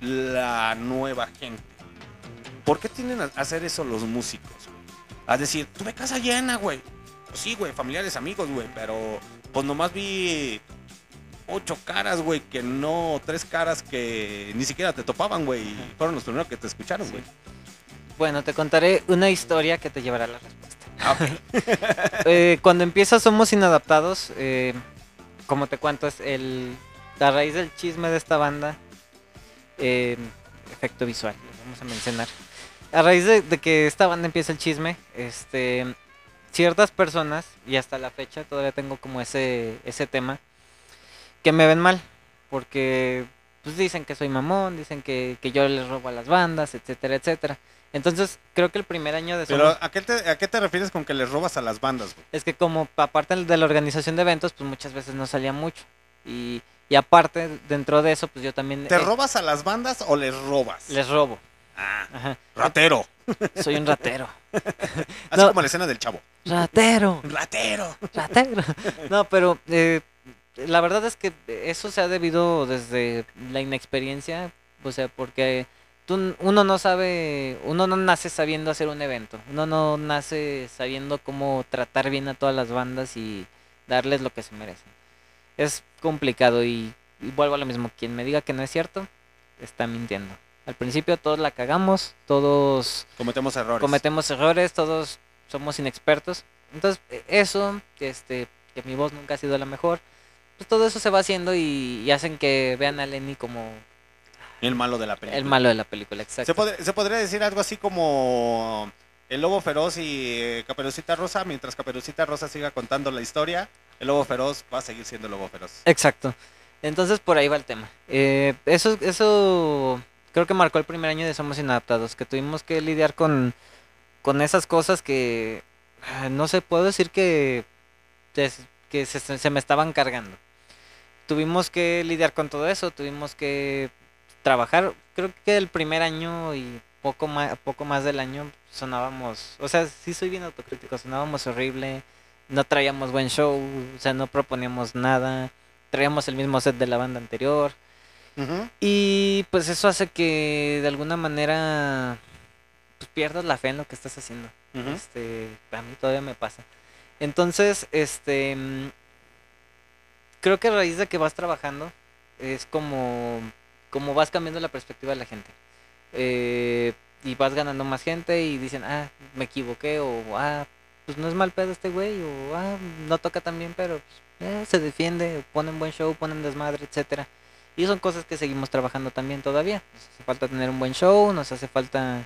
Speaker 2: la nueva gente. ¿Por qué tienden a hacer eso los músicos? güey? A decir, tuve casa llena, güey. Pues sí, güey, familiares, amigos, güey, pero pues nomás vi ocho caras, güey, que no, tres caras que ni siquiera te topaban, güey, y fueron los primeros que te escucharon, güey.
Speaker 3: Bueno, te contaré una historia que te llevará a la respuesta.
Speaker 2: Ah, ok.
Speaker 3: Eh, cuando empieza Somos Inadaptados, eh, como te cuento, es el, la raíz del chisme de esta banda, eh, efecto visual, lo vamos a mencionar. A raíz de, de que esta banda empieza el chisme, este, ciertas personas, y hasta la fecha todavía tengo como ese, ese tema, que me ven mal, porque pues dicen que soy mamón, dicen que, que yo les robo a las bandas, etcétera, etcétera. Entonces, creo que el primer año de Somos
Speaker 2: Pero ¿a qué, te, ¿a qué te refieres con que les robas a las bandas, güey?
Speaker 3: es que como aparte de la organización de eventos, pues muchas veces no salía mucho. Y, y aparte, dentro de eso, pues yo también
Speaker 2: ¿Te
Speaker 3: eh,
Speaker 2: robas a las bandas o les robas?
Speaker 3: les robo.
Speaker 2: Ah,
Speaker 3: Ajá.
Speaker 2: ratero.
Speaker 3: Soy un ratero.
Speaker 2: Así
Speaker 3: No.
Speaker 2: como la escena del chavo.
Speaker 3: Ratero.
Speaker 2: Ratero.
Speaker 3: Ratero. No, pero eh, la verdad es que eso se ha debido desde la inexperiencia. O sea, porque tú, uno no sabe, uno no nace sabiendo hacer un evento. Uno no nace sabiendo cómo tratar bien a todas las bandas y darles lo que se merecen. Es complicado y, y vuelvo a lo mismo. Quien me diga que no es cierto, está mintiendo. Al principio todos la cagamos, todos
Speaker 2: Cometemos errores.
Speaker 3: cometemos errores, todos somos inexpertos. Entonces, e- eso, que este, que mi voz nunca ha sido la mejor, pues todo eso se va haciendo y, y hacen que vean a Lenny como
Speaker 2: El malo de la película.
Speaker 3: el malo de la película, exacto.
Speaker 2: ¿Se, pod- se podría decir algo así como el lobo feroz y eh, Caperucita Rosa, mientras Caperucita Rosa siga contando la historia, el lobo feroz va a seguir siendo el lobo feroz.
Speaker 3: Exacto. Entonces por ahí va el tema. Eh, eso, eso creo que marcó el primer año de Somos Inadaptados, que tuvimos que lidiar con con esas cosas que ah, no sé, puedo decir que, que se, se me estaban cargando. Tuvimos que lidiar con todo eso, tuvimos que trabajar. Creo que el primer año y poco más, poco más del año sonábamos, o sea, sí soy bien autocrítico, sonábamos horrible, no traíamos buen show, o sea, no proponíamos nada, traíamos el mismo set de la banda anterior. Y pues eso hace que de alguna manera pues, pierdas la fe en lo que estás haciendo. Este, a mí todavía me pasa. Entonces, este, mm, creo que a raíz de que vas trabajando es como, como vas cambiando la perspectiva de la gente. Eh, y vas ganando más gente y dicen, ah, me equivoqué o, ah, pues no es mal pedo este güey o, ah, no toca tan bien, pero pues, eh, se defiende, ponen buen show, ponen desmadre, etcétera. Y son cosas que seguimos trabajando también todavía. Nos hace falta tener un buen show, nos hace falta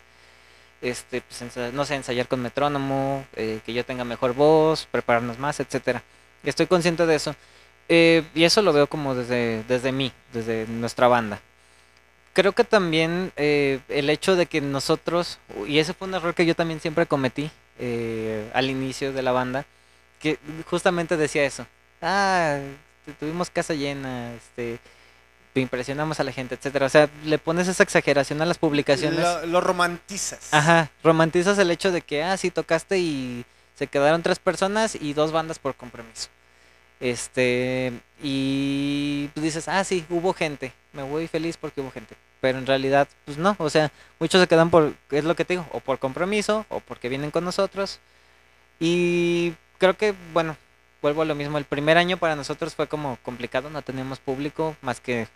Speaker 3: este, pues, no sé, ensayar con metrónomo, eh, que yo tenga mejor voz, prepararnos más, etcétera. Estoy consciente de eso. Eh, y eso lo veo como desde, desde mí, desde nuestra banda. Creo que también eh, el hecho de que nosotros, y ese fue un error que yo también siempre cometí eh, al inicio de la banda, que justamente decía eso. Ah, este, tuvimos casa llena, este, impresionamos a la gente, etcétera. O sea, le pones esa exageración a las publicaciones.
Speaker 2: Lo, lo romantizas.
Speaker 3: Ajá, romantizas el hecho de que, ah, sí, tocaste y se quedaron tres personas y dos bandas por compromiso. Este, y pues dices, ah, sí, hubo gente, me voy feliz porque hubo gente. Pero en realidad, pues no, o sea, muchos se quedan por, es lo que te digo, o por compromiso, o porque vienen con nosotros. Y creo que, bueno, vuelvo a lo mismo, el primer año para nosotros fue como complicado, no teníamos público más que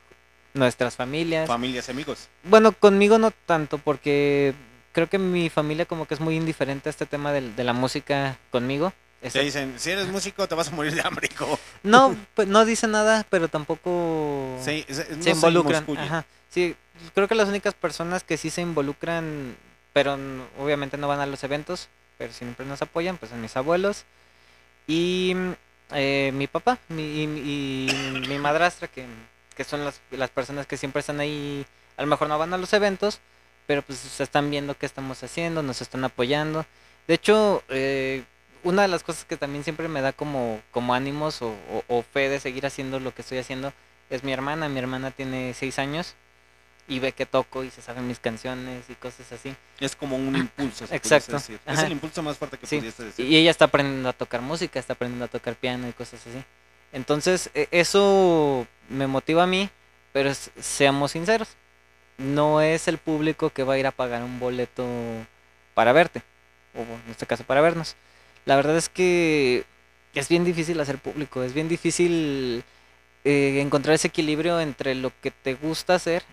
Speaker 3: nuestras familias.
Speaker 2: Familias amigos.
Speaker 3: Bueno, conmigo no tanto, porque creo que mi familia como que es muy indiferente a este tema del- de, la música conmigo.
Speaker 2: Te
Speaker 3: Este-
Speaker 2: dicen, si eres músico te vas a morir de hambre, hijo.
Speaker 3: no, pues no dice nada, pero tampoco
Speaker 2: Sí, se, no
Speaker 3: se involucran. Ajá. Sí, creo que las únicas personas que sí se involucran, pero obviamente no van a los eventos, pero siempre nos apoyan, pues son mis abuelos y eh, mi papá mi, y, y mi madrastra, que, que son las, las personas que siempre están ahí, a lo mejor no van a los eventos, pero pues se están viendo qué estamos haciendo, nos están apoyando. De hecho, eh, una de las cosas que también siempre me da como, como ánimos o, o- o fe de seguir haciendo lo que estoy haciendo es mi hermana. Mi hermana tiene seis años y ve que toco y se saben mis canciones y cosas así.
Speaker 2: Es como un impulso. se
Speaker 3: Exacto.
Speaker 2: decir. Es el impulso más fuerte que
Speaker 3: Sí,
Speaker 2: pudiese decir.
Speaker 3: Y ella está aprendiendo a tocar música, está aprendiendo a tocar piano y cosas así. Entonces, e- eso me motiva a mí, pero seamos sinceros. No es el público que va a ir a pagar un boleto para verte, o en este caso para vernos. La verdad es que es bien difícil hacer público, es bien difícil eh, encontrar ese equilibrio entre lo que te gusta hacer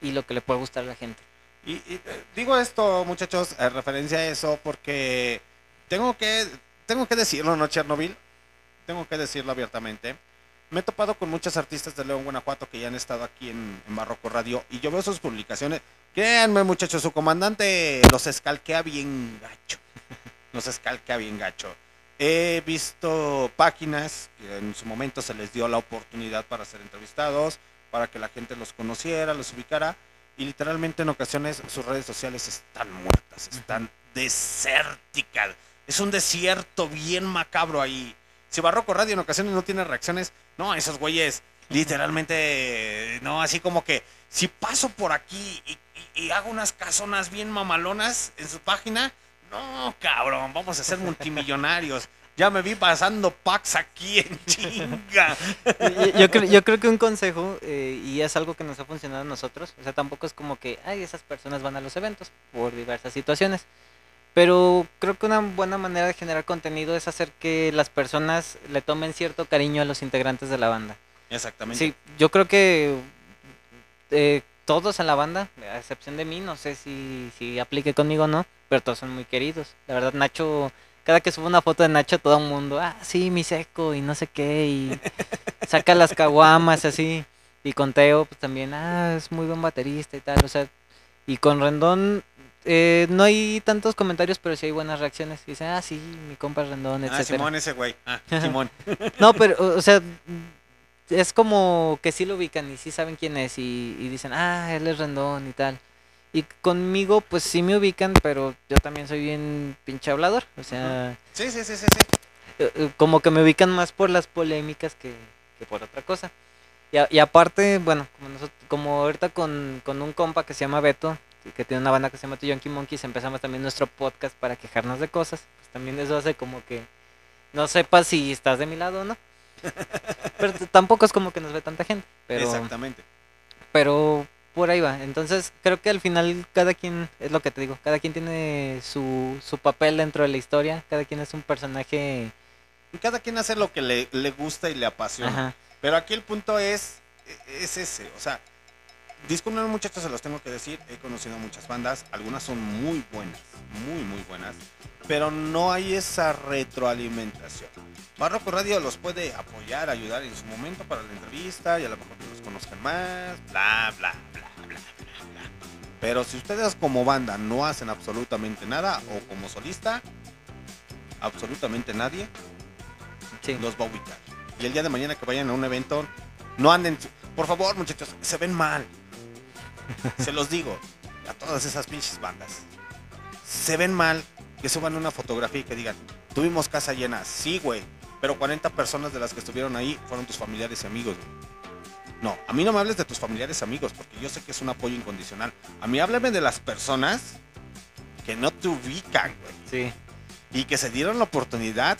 Speaker 3: y lo que le puede gustar a la gente.
Speaker 2: Y, y, eh, digo esto, muchachos, en referencia a eso, porque tengo que, tengo que decirlo, ¿no, Chernobyl? Tengo que decirlo abiertamente. Me he topado con muchos artistas de León, Guanajuato, que ya han estado aquí en, en Barroco Radio, y yo veo sus publicaciones. Créanme, muchachos, su comandante los escalquea bien gacho. Los escalquea bien gacho. He visto páginas que en su momento se les dio la oportunidad para ser entrevistados, para que la gente los conociera, los ubicara y literalmente en ocasiones sus redes sociales están muertas, están desérticas. Es un desierto bien macabro ahí. Si Barroco Radio en ocasiones no tiene reacciones, no, esos güeyes literalmente, no, así como que si paso por aquí y, hago unas casonas bien mamalonas en su página, no, cabrón, vamos a ser multimillonarios. Ya me vi pasando packs aquí en chinga.
Speaker 3: yo, yo creo, yo creo que un consejo, eh, y es algo que nos ha funcionado a nosotros, o sea, tampoco es como que, ay, esas personas van a los eventos por diversas situaciones. Pero creo que una buena manera de generar contenido es hacer que las personas le tomen cierto cariño a los integrantes de la banda.
Speaker 2: Exactamente.
Speaker 3: Sí, yo creo que eh, todos en la banda, a excepción de mí, no sé si, si aplique conmigo o no, pero todos son muy queridos. La verdad, Nacho, cada que subo una foto de Nacho, todo el mundo, ah, sí, mi seco y no sé qué, y saca las caguamas así. Y con Teo, pues también, ah, es muy buen baterista y tal, o sea, y con Rendón. Eh, no hay tantos comentarios, pero sí hay buenas reacciones. Dicen, ah, sí, mi compa Rendón,
Speaker 2: Ah,
Speaker 3: etcétera.
Speaker 2: Simón ese güey. Ah, Simón.
Speaker 3: No, pero, o sea, es como que sí lo ubican y sí saben quién es y, y dicen, ah, él es Rendón y tal. Y conmigo, pues sí me ubican, pero yo también soy bien pinche hablador. O sea,
Speaker 2: Sí, sí, sí, sí, sí.
Speaker 3: eh, eh, como que me ubican más por las polémicas que, que por otra cosa. Y, a- y aparte, bueno, como, nosotros, como ahorita con, con un compa que se llama Beto, que tiene una banda que se llama The Yonky Monkeys, empezamos también nuestro podcast para quejarnos de cosas. Pues también eso hace como que no sepas si estás de mi lado o no. Pero tampoco es como que nos ve tanta gente. Pero,
Speaker 2: Exactamente.
Speaker 3: pero por ahí va. Entonces creo que al final cada quien, es lo que te digo, cada quien tiene su, su papel dentro de la historia, cada quien es un personaje...
Speaker 2: Y cada quien hace lo que le, le gusta y le apasiona.
Speaker 3: Ajá.
Speaker 2: Pero aquí el punto es, es ese, o sea, disculpen muchachos, se los tengo que decir, he conocido muchas bandas, algunas son muy buenas, muy muy buenas, pero no hay esa retroalimentación. Barroco Radio los puede apoyar, ayudar en su momento para la entrevista y a lo mejor que los conozcan más, bla bla bla bla bla bla. Pero si ustedes como banda no hacen absolutamente nada o como solista, absolutamente nadie
Speaker 3: Sí.
Speaker 2: los va a ubicar. Y el día de mañana que vayan a un evento, no anden. Por favor, muchachos, se ven mal. Se los digo a todas esas pinches bandas. Se ven mal que suban una fotografía y que digan, tuvimos casa llena. Sí, güey. Pero 40 personas de las que estuvieron ahí fueron tus familiares y amigos, güey. No, a mí no me hables de tus familiares y amigos, porque yo sé que es un apoyo incondicional. A mí háblame de las personas que no te ubican, güey.
Speaker 3: Sí.
Speaker 2: Y que se dieron la oportunidad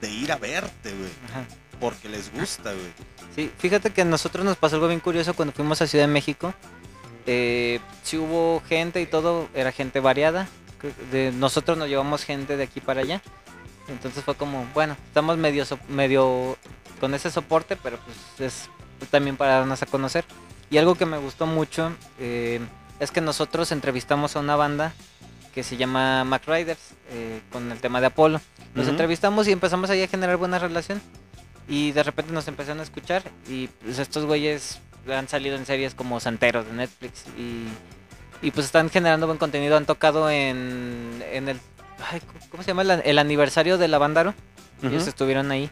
Speaker 2: de ir a verte, güey.
Speaker 3: Ajá.
Speaker 2: Porque les gusta, güey.
Speaker 3: Sí, fíjate que a nosotros nos pasó algo bien curioso cuando fuimos a Ciudad de México. Eh, sí hubo gente y todo, era gente variada. De nosotros nos llevamos gente de aquí para allá. Entonces fue como, bueno, estamos medio, so- medio con ese soporte, pero pues es también para darnos a conocer. Y algo que me gustó mucho eh, es que nosotros entrevistamos a una banda que se llama Mac Riders eh, con el tema de Apolo. Los
Speaker 2: Ujú.
Speaker 3: entrevistamos y empezamos ahí a generar buena relación. Y de repente nos empezaron a escuchar y pues estos güeyes han salido en series como Santeros de Netflix y, y pues están generando buen contenido. Han tocado en, en el... ay, ¿Cómo se llama? El, el aniversario de la Bandaro. Ellos estuvieron ahí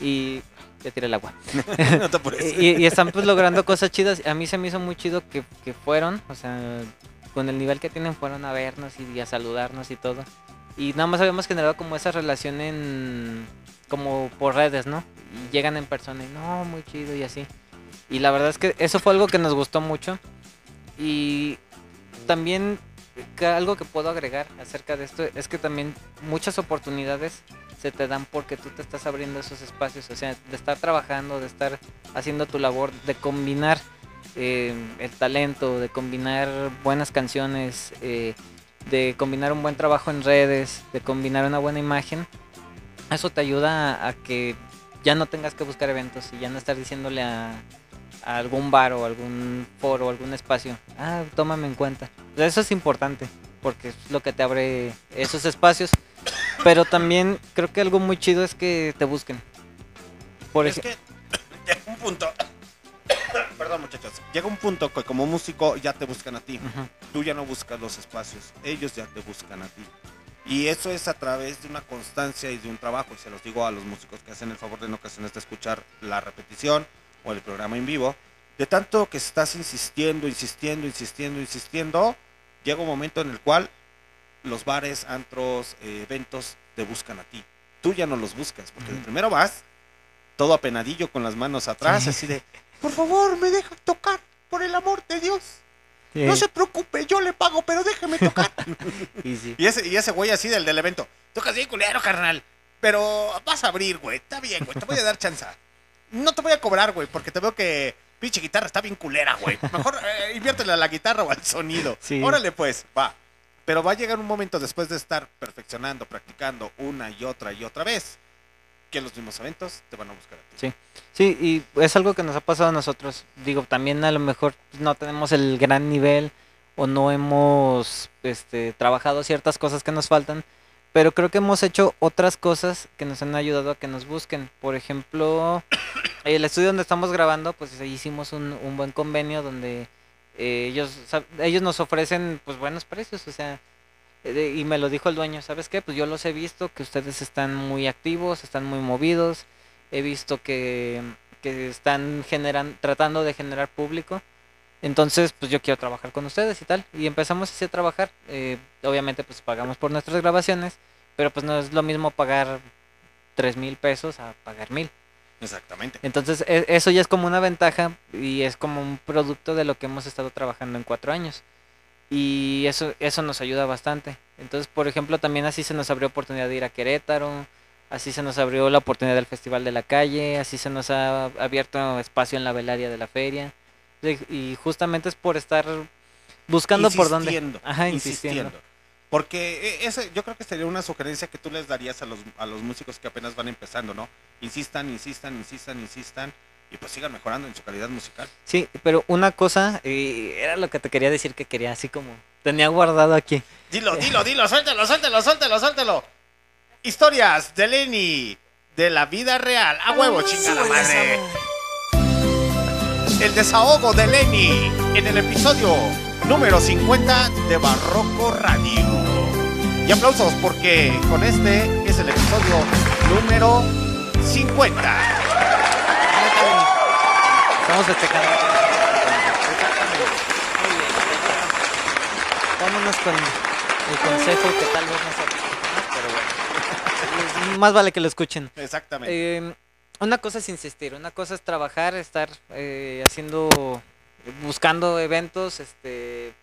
Speaker 3: y... Ya tiré el agua.
Speaker 2: no te apures.
Speaker 3: Y, y están pues logrando cosas chidas. A mí se me hizo muy chido que, que fueron, o sea, con el nivel que tienen fueron a vernos y a saludarnos y todo. Y nada más habíamos generado como esa relación en como por redes, ¿no? Y llegan en persona y no, muy chido y así. Y la verdad es que eso fue algo que nos gustó mucho. Y también algo que puedo agregar acerca de esto es que también muchas oportunidades se te dan porque tú te estás abriendo esos espacios, o sea, de estar trabajando, de estar haciendo tu labor, de combinar eh, el talento, de combinar buenas canciones, eh, de combinar un buen trabajo en redes, de combinar una buena imagen. Eso te ayuda a, a que ya no tengas que buscar eventos y ya no estar diciéndole a, a algún bar o algún foro o algún espacio, ah, tómame en cuenta. O sea, eso es importante porque es lo que te abre esos espacios. Pero también creo que algo muy chido es que te busquen. Por
Speaker 2: es que llega un punto. Perdón, muchachos. Llega un punto que como músico ya te buscan a ti. Tú ya no buscas los espacios. Ellos ya te buscan a ti. Y eso es a través de una constancia y de un trabajo. Y se los digo a los músicos que hacen el favor de en ocasiones de escuchar la repetición o el programa en vivo. De tanto que estás insistiendo, insistiendo, insistiendo, insistiendo, llega un momento en el cual los bares, antros, eh, eventos te buscan a ti. Tú ya no los buscas, porque de primero vas todo apenadillo con las manos atrás,
Speaker 3: Sí.
Speaker 2: así de, por favor, me deja tocar, por el amor de Dios. No se preocupe, yo le pago, pero déjeme tocar.
Speaker 3: Sí, sí.
Speaker 2: y, ese, y ese güey así del, del evento, tocas bien culero, carnal, pero vas a abrir, güey, está bien, güey, te voy a dar chance. No te voy a cobrar, güey, porque te veo que pinche guitarra está bien culera, güey. Mejor eh, a la guitarra o al sonido.
Speaker 3: Sí.
Speaker 2: Órale, pues, va. Pero va a llegar un momento después de estar perfeccionando, practicando una y otra y otra vez, que los mismos eventos te van a buscar a ti.
Speaker 3: Sí. Sí, y es algo que nos ha pasado a nosotros. Digo, también a lo mejor no tenemos el gran nivel o no hemos este, trabajado ciertas cosas que nos faltan, pero creo que hemos hecho otras cosas que nos han ayudado a que nos busquen. Por ejemplo, el estudio donde estamos grabando, pues hicimos un, un buen convenio donde eh, ellos, ellos nos ofrecen pues buenos precios, o sea, eh, y me lo dijo el dueño, ¿sabes qué? Pues yo los he visto, que ustedes están muy activos, están muy movidos, he visto que, que están generan, tratando de generar público. Entonces, pues yo quiero trabajar con ustedes y tal. Y empezamos así a trabajar. eh, obviamente, pues pagamos por nuestras grabaciones, pero pues no es lo mismo pagar tres mil pesos a pagar mil.
Speaker 2: Exactamente.
Speaker 3: Entonces, e- eso ya es como una ventaja y es como un producto de lo que hemos estado trabajando en cuatro años. Y eso, eso nos ayuda bastante. Entonces, por ejemplo, también así se nos abrió oportunidad de ir a Querétaro, así se nos abrió la oportunidad del Festival de la Calle, así se nos ha abierto espacio en la velaria de la feria. Y justamente es por estar buscando por dónde.
Speaker 2: Insistiendo,
Speaker 3: Ajá, insistiendo.
Speaker 2: insistiendo. Porque eh, ese, yo creo que sería una sugerencia que tú les darías a los, a los músicos que apenas van empezando, ¿no? Insistan, insistan, insistan, insistan y pues sigan mejorando en su calidad musical.
Speaker 3: Sí, pero una cosa, eh, era lo que te quería decir que quería así como... Tenía guardado aquí.
Speaker 2: Dilo, dilo, dilo, suéltalo, suéltalo, suéltalo, suéltalo. Historias de Lenny, de la vida real. A huevo, chingada madre. El desahogo de Lenny en el episodio número 50 de Barroco Radio. Y aplausos porque con este es el episodio número 50.
Speaker 3: Estamos bien. Vámonos con el consejo que tal vez no sea pero bueno. Más vale que lo escuchen.
Speaker 2: Exactamente.
Speaker 3: Eh, una cosa es insistir, una cosa es trabajar, estar eh, haciendo, buscando eventos, este,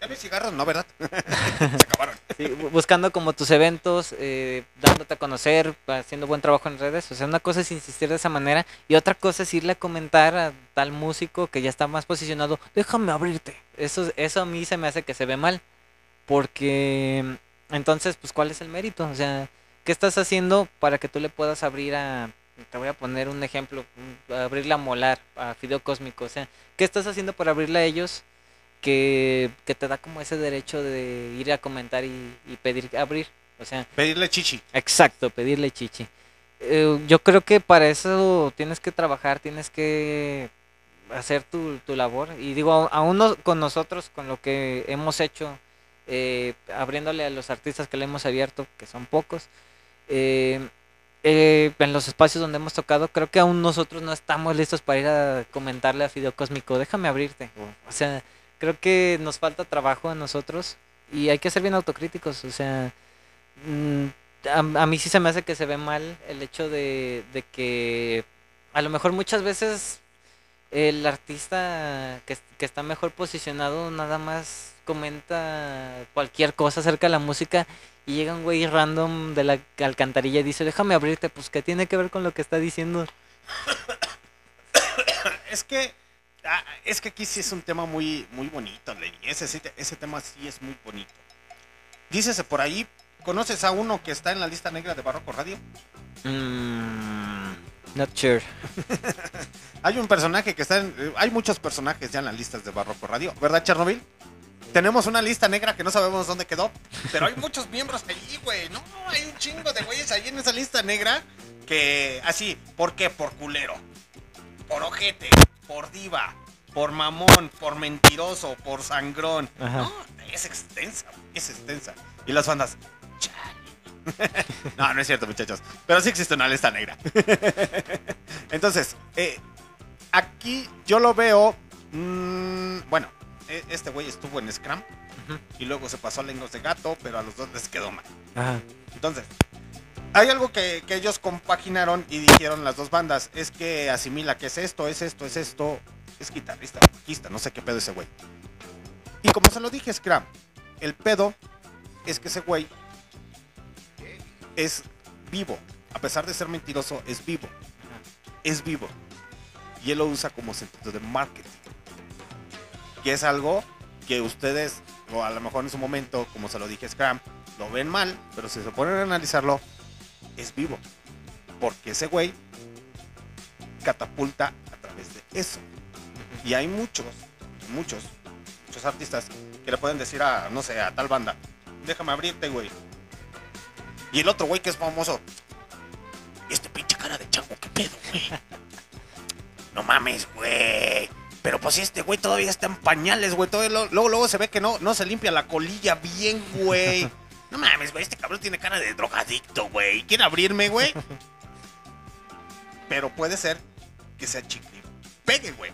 Speaker 2: Ya mis cigarros, no, ¿verdad? Se acabaron.
Speaker 3: Sí, buscando como tus eventos, eh, dándote a conocer, haciendo buen trabajo en redes. O sea, una cosa es insistir de esa manera y otra cosa es irle a comentar a tal músico que ya está más posicionado, déjame abrirte. Eso, eso a mí se me hace que se ve mal. Porque entonces, pues, ¿cuál es el mérito? O sea, ¿qué estás haciendo para que tú le puedas abrir a... Te voy a poner un ejemplo, un- abrirle a Molar, a Fideo Cósmico. O sea, ¿qué estás haciendo para abrirle a ellos que, que te da como ese derecho de ir a comentar y, y pedir abrir. O sea,
Speaker 2: Pedirle chichi.
Speaker 3: exacto, pedirle chichi. Eh, yo creo que para eso tienes que trabajar, tienes que hacer tu, tu labor. Y digo, aún no- con nosotros, con lo que hemos hecho, eh, abriéndole a los artistas que le hemos abierto, que son pocos, eh, eh, en los espacios donde hemos tocado, creo que aún nosotros no estamos listos para ir a comentarle a Fideo Cósmico, déjame abrirte. O, sea, creo que nos falta trabajo a nosotros y hay que ser bien autocríticos. O sea, mm, a, a mí sí se me hace que se ve mal el hecho de, de que a lo mejor muchas veces el artista que, que está mejor posicionado nada más comenta cualquier cosa acerca de la música y llega un güey random de la alcantarilla y dice, déjame abrirte, pues que tiene que ver con lo que está diciendo.
Speaker 2: Es que ah, es que aquí sí es un tema muy muy bonito, Lenny. Ese, ese tema sí es muy bonito. Dícese por ahí, ¿conoces a uno que está en la lista negra de Barroco Radio?
Speaker 3: Mm, not sure.
Speaker 2: Hay un personaje que está en... eh, Hay muchos personajes ya en las listas de Barroco Radio, ¿verdad, Chernobyl? Tenemos una lista negra que no sabemos dónde quedó, pero hay muchos miembros ahí, güey. No, hay un chingo de güeyes ahí en esa lista negra que... Así, ¿por qué? Por culero, por ojete, por diva, por mamón, por mentiroso, por sangrón.
Speaker 3: Ajá.
Speaker 2: No, es extensa, es extensa. Y las bandas... chale. no, no es cierto, muchachos. Pero sí existe una lista negra. Entonces, eh, aquí yo lo veo. mm, bueno, este güey estuvo en Scrum y luego se pasó a Lengos de Gato, pero a los dos les quedó mal.
Speaker 3: Ajá.
Speaker 2: Entonces, hay algo que, que ellos compaginaron y dijeron las dos bandas: es que asimila que es esto, es esto, es esto. Es guitarrista, bajista, no sé qué pedo ese güey. Y como se lo dije, Scrum, el pedo es que ese güey es vivo. A pesar de ser mentiroso, es vivo. Es vivo. Y él lo usa como sentido de marketing. Y es algo que ustedes, o a lo mejor en su momento, como se lo dije Scrum, lo ven mal, pero si se ponen a analizarlo, es vivo. Porque ese güey catapulta a través de eso. Y hay muchos, muchos, muchos artistas que le pueden decir a, no sé, a tal banda, déjame abrirte, güey. Y el otro güey que es famoso, este pinche cara de chango, qué pedo, güey. No mames, güey. Pero pues este güey todavía está en pañales, güey. Todavía lo- Luego, luego se ve que no, no se limpia la colilla bien, güey. No mames, güey. Este cabrón tiene cara de drogadicto, güey. ¿Quiere abrirme, güey? Pero puede ser que sea chicle. Pegue, güey.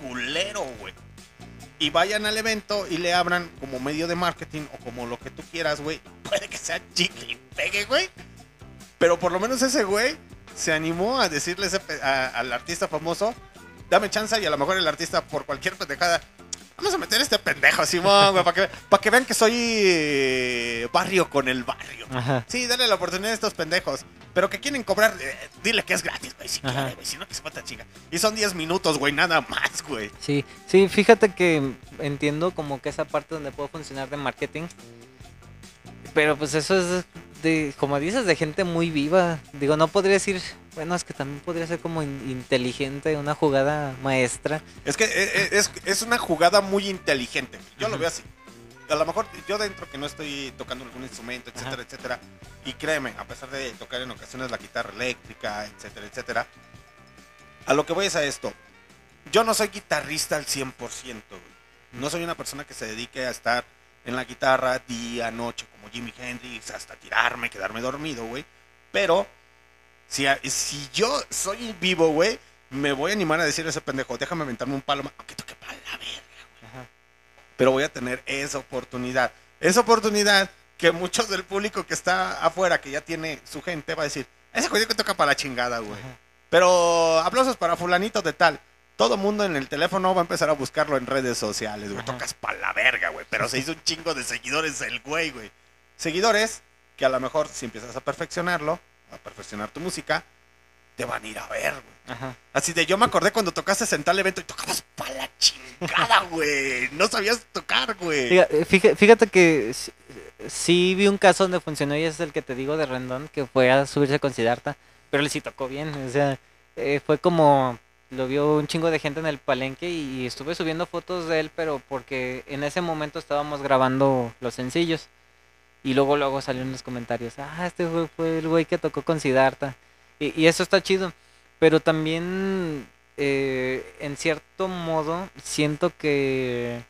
Speaker 2: Culero, güey. y vayan al evento y le abran como medio de marketing o como lo que tú quieras, güey. Puede que sea chicle pegue, güey. Pero por lo menos ese güey se animó a decirle ese a- al artista famoso, dame chance y a lo mejor el artista por cualquier pendejada, vamos a meter este pendejo, Simón, güey, para que, para que vean que soy eh, barrio con el barrio.
Speaker 3: Ajá.
Speaker 2: Sí, dale la oportunidad a estos pendejos. Pero que quieren cobrar, eh, dile que es gratis, güey, si quiere, güey, si no que se mata chinga. Y son 10 minutos, güey, nada más, güey.
Speaker 3: Sí, sí, fíjate que entiendo como que esa parte donde puede funcionar de marketing. Pero pues eso es de, como dices, de gente muy viva. Digo, no podría decir, bueno, es que también podría ser como in- inteligente, una jugada maestra.
Speaker 2: Es que eh, eh, es, es una jugada muy inteligente. Yo lo veo así. A lo mejor yo dentro que no estoy tocando algún instrumento, etcétera,
Speaker 3: Ajá.
Speaker 2: etcétera. Y créeme, a pesar de tocar en ocasiones la guitarra eléctrica, etcétera, etcétera. A lo que voy es a esto. Yo no soy guitarrista al 100%, güey. No soy una persona que se dedique a estar en la guitarra día, noche, Jimi Hendrix, hasta tirarme, quedarme dormido, güey. Pero si, si yo soy vivo, güey, me voy a animar a decirle a ese pendejo, déjame aventarme un palo, aunque toque para la verga.
Speaker 3: Ajá.
Speaker 2: Pero voy a tener esa oportunidad. Esa oportunidad que muchos del público que está afuera, que ya tiene su gente, va a decir, ese jodido que toca para la chingada, güey.
Speaker 3: Ajá.
Speaker 2: Pero aplausos para fulanito de tal. Todo mundo en el teléfono va a empezar a buscarlo en redes sociales, güey. Tocas para la verga, güey. Pero se hizo un chingo de seguidores el güey, güey. Seguidores que a lo mejor si empiezas a perfeccionarlo, a perfeccionar tu música, te van a ir a ver, güey.
Speaker 3: Ajá.
Speaker 2: Así de yo me acordé cuando tocaste en tal evento y tocabas para la chingada, güey. No sabías tocar, güey.
Speaker 3: Fíjate, eh, fíjate, que sí, sí vi un caso donde funcionó y es el que te digo de Rendón, que fue a subirse con Siddhartha, pero él sí tocó bien, o sea, eh, fue como, lo vio un chingo de gente en el palenque y estuve subiendo fotos de él, pero porque en ese momento estábamos grabando los sencillos y luego luego salió en los comentarios, ah, este güey fue el güey que tocó con Siddhartha y, y eso está chido, pero también eh, en cierto modo siento que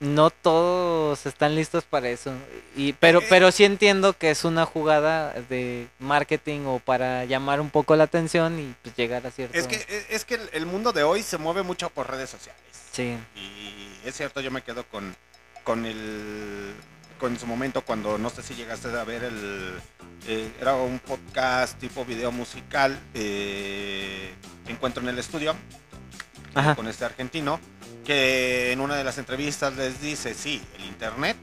Speaker 3: no todos están listos para eso. Y, pero,
Speaker 2: Eh,
Speaker 3: pero sí entiendo que es una jugada de marketing o para llamar un poco la atención y pues llegar a cierto.
Speaker 2: Es que, es- es que el- el mundo de hoy se mueve mucho por redes sociales.
Speaker 3: Sí.
Speaker 2: Y es cierto, yo me quedo con, con el con su momento cuando no sé si llegaste a ver el eh, era un podcast tipo video musical eh, encuentro en el estudio
Speaker 3: Ajá.
Speaker 2: con este argentino que en una de las entrevistas les dice sí el internet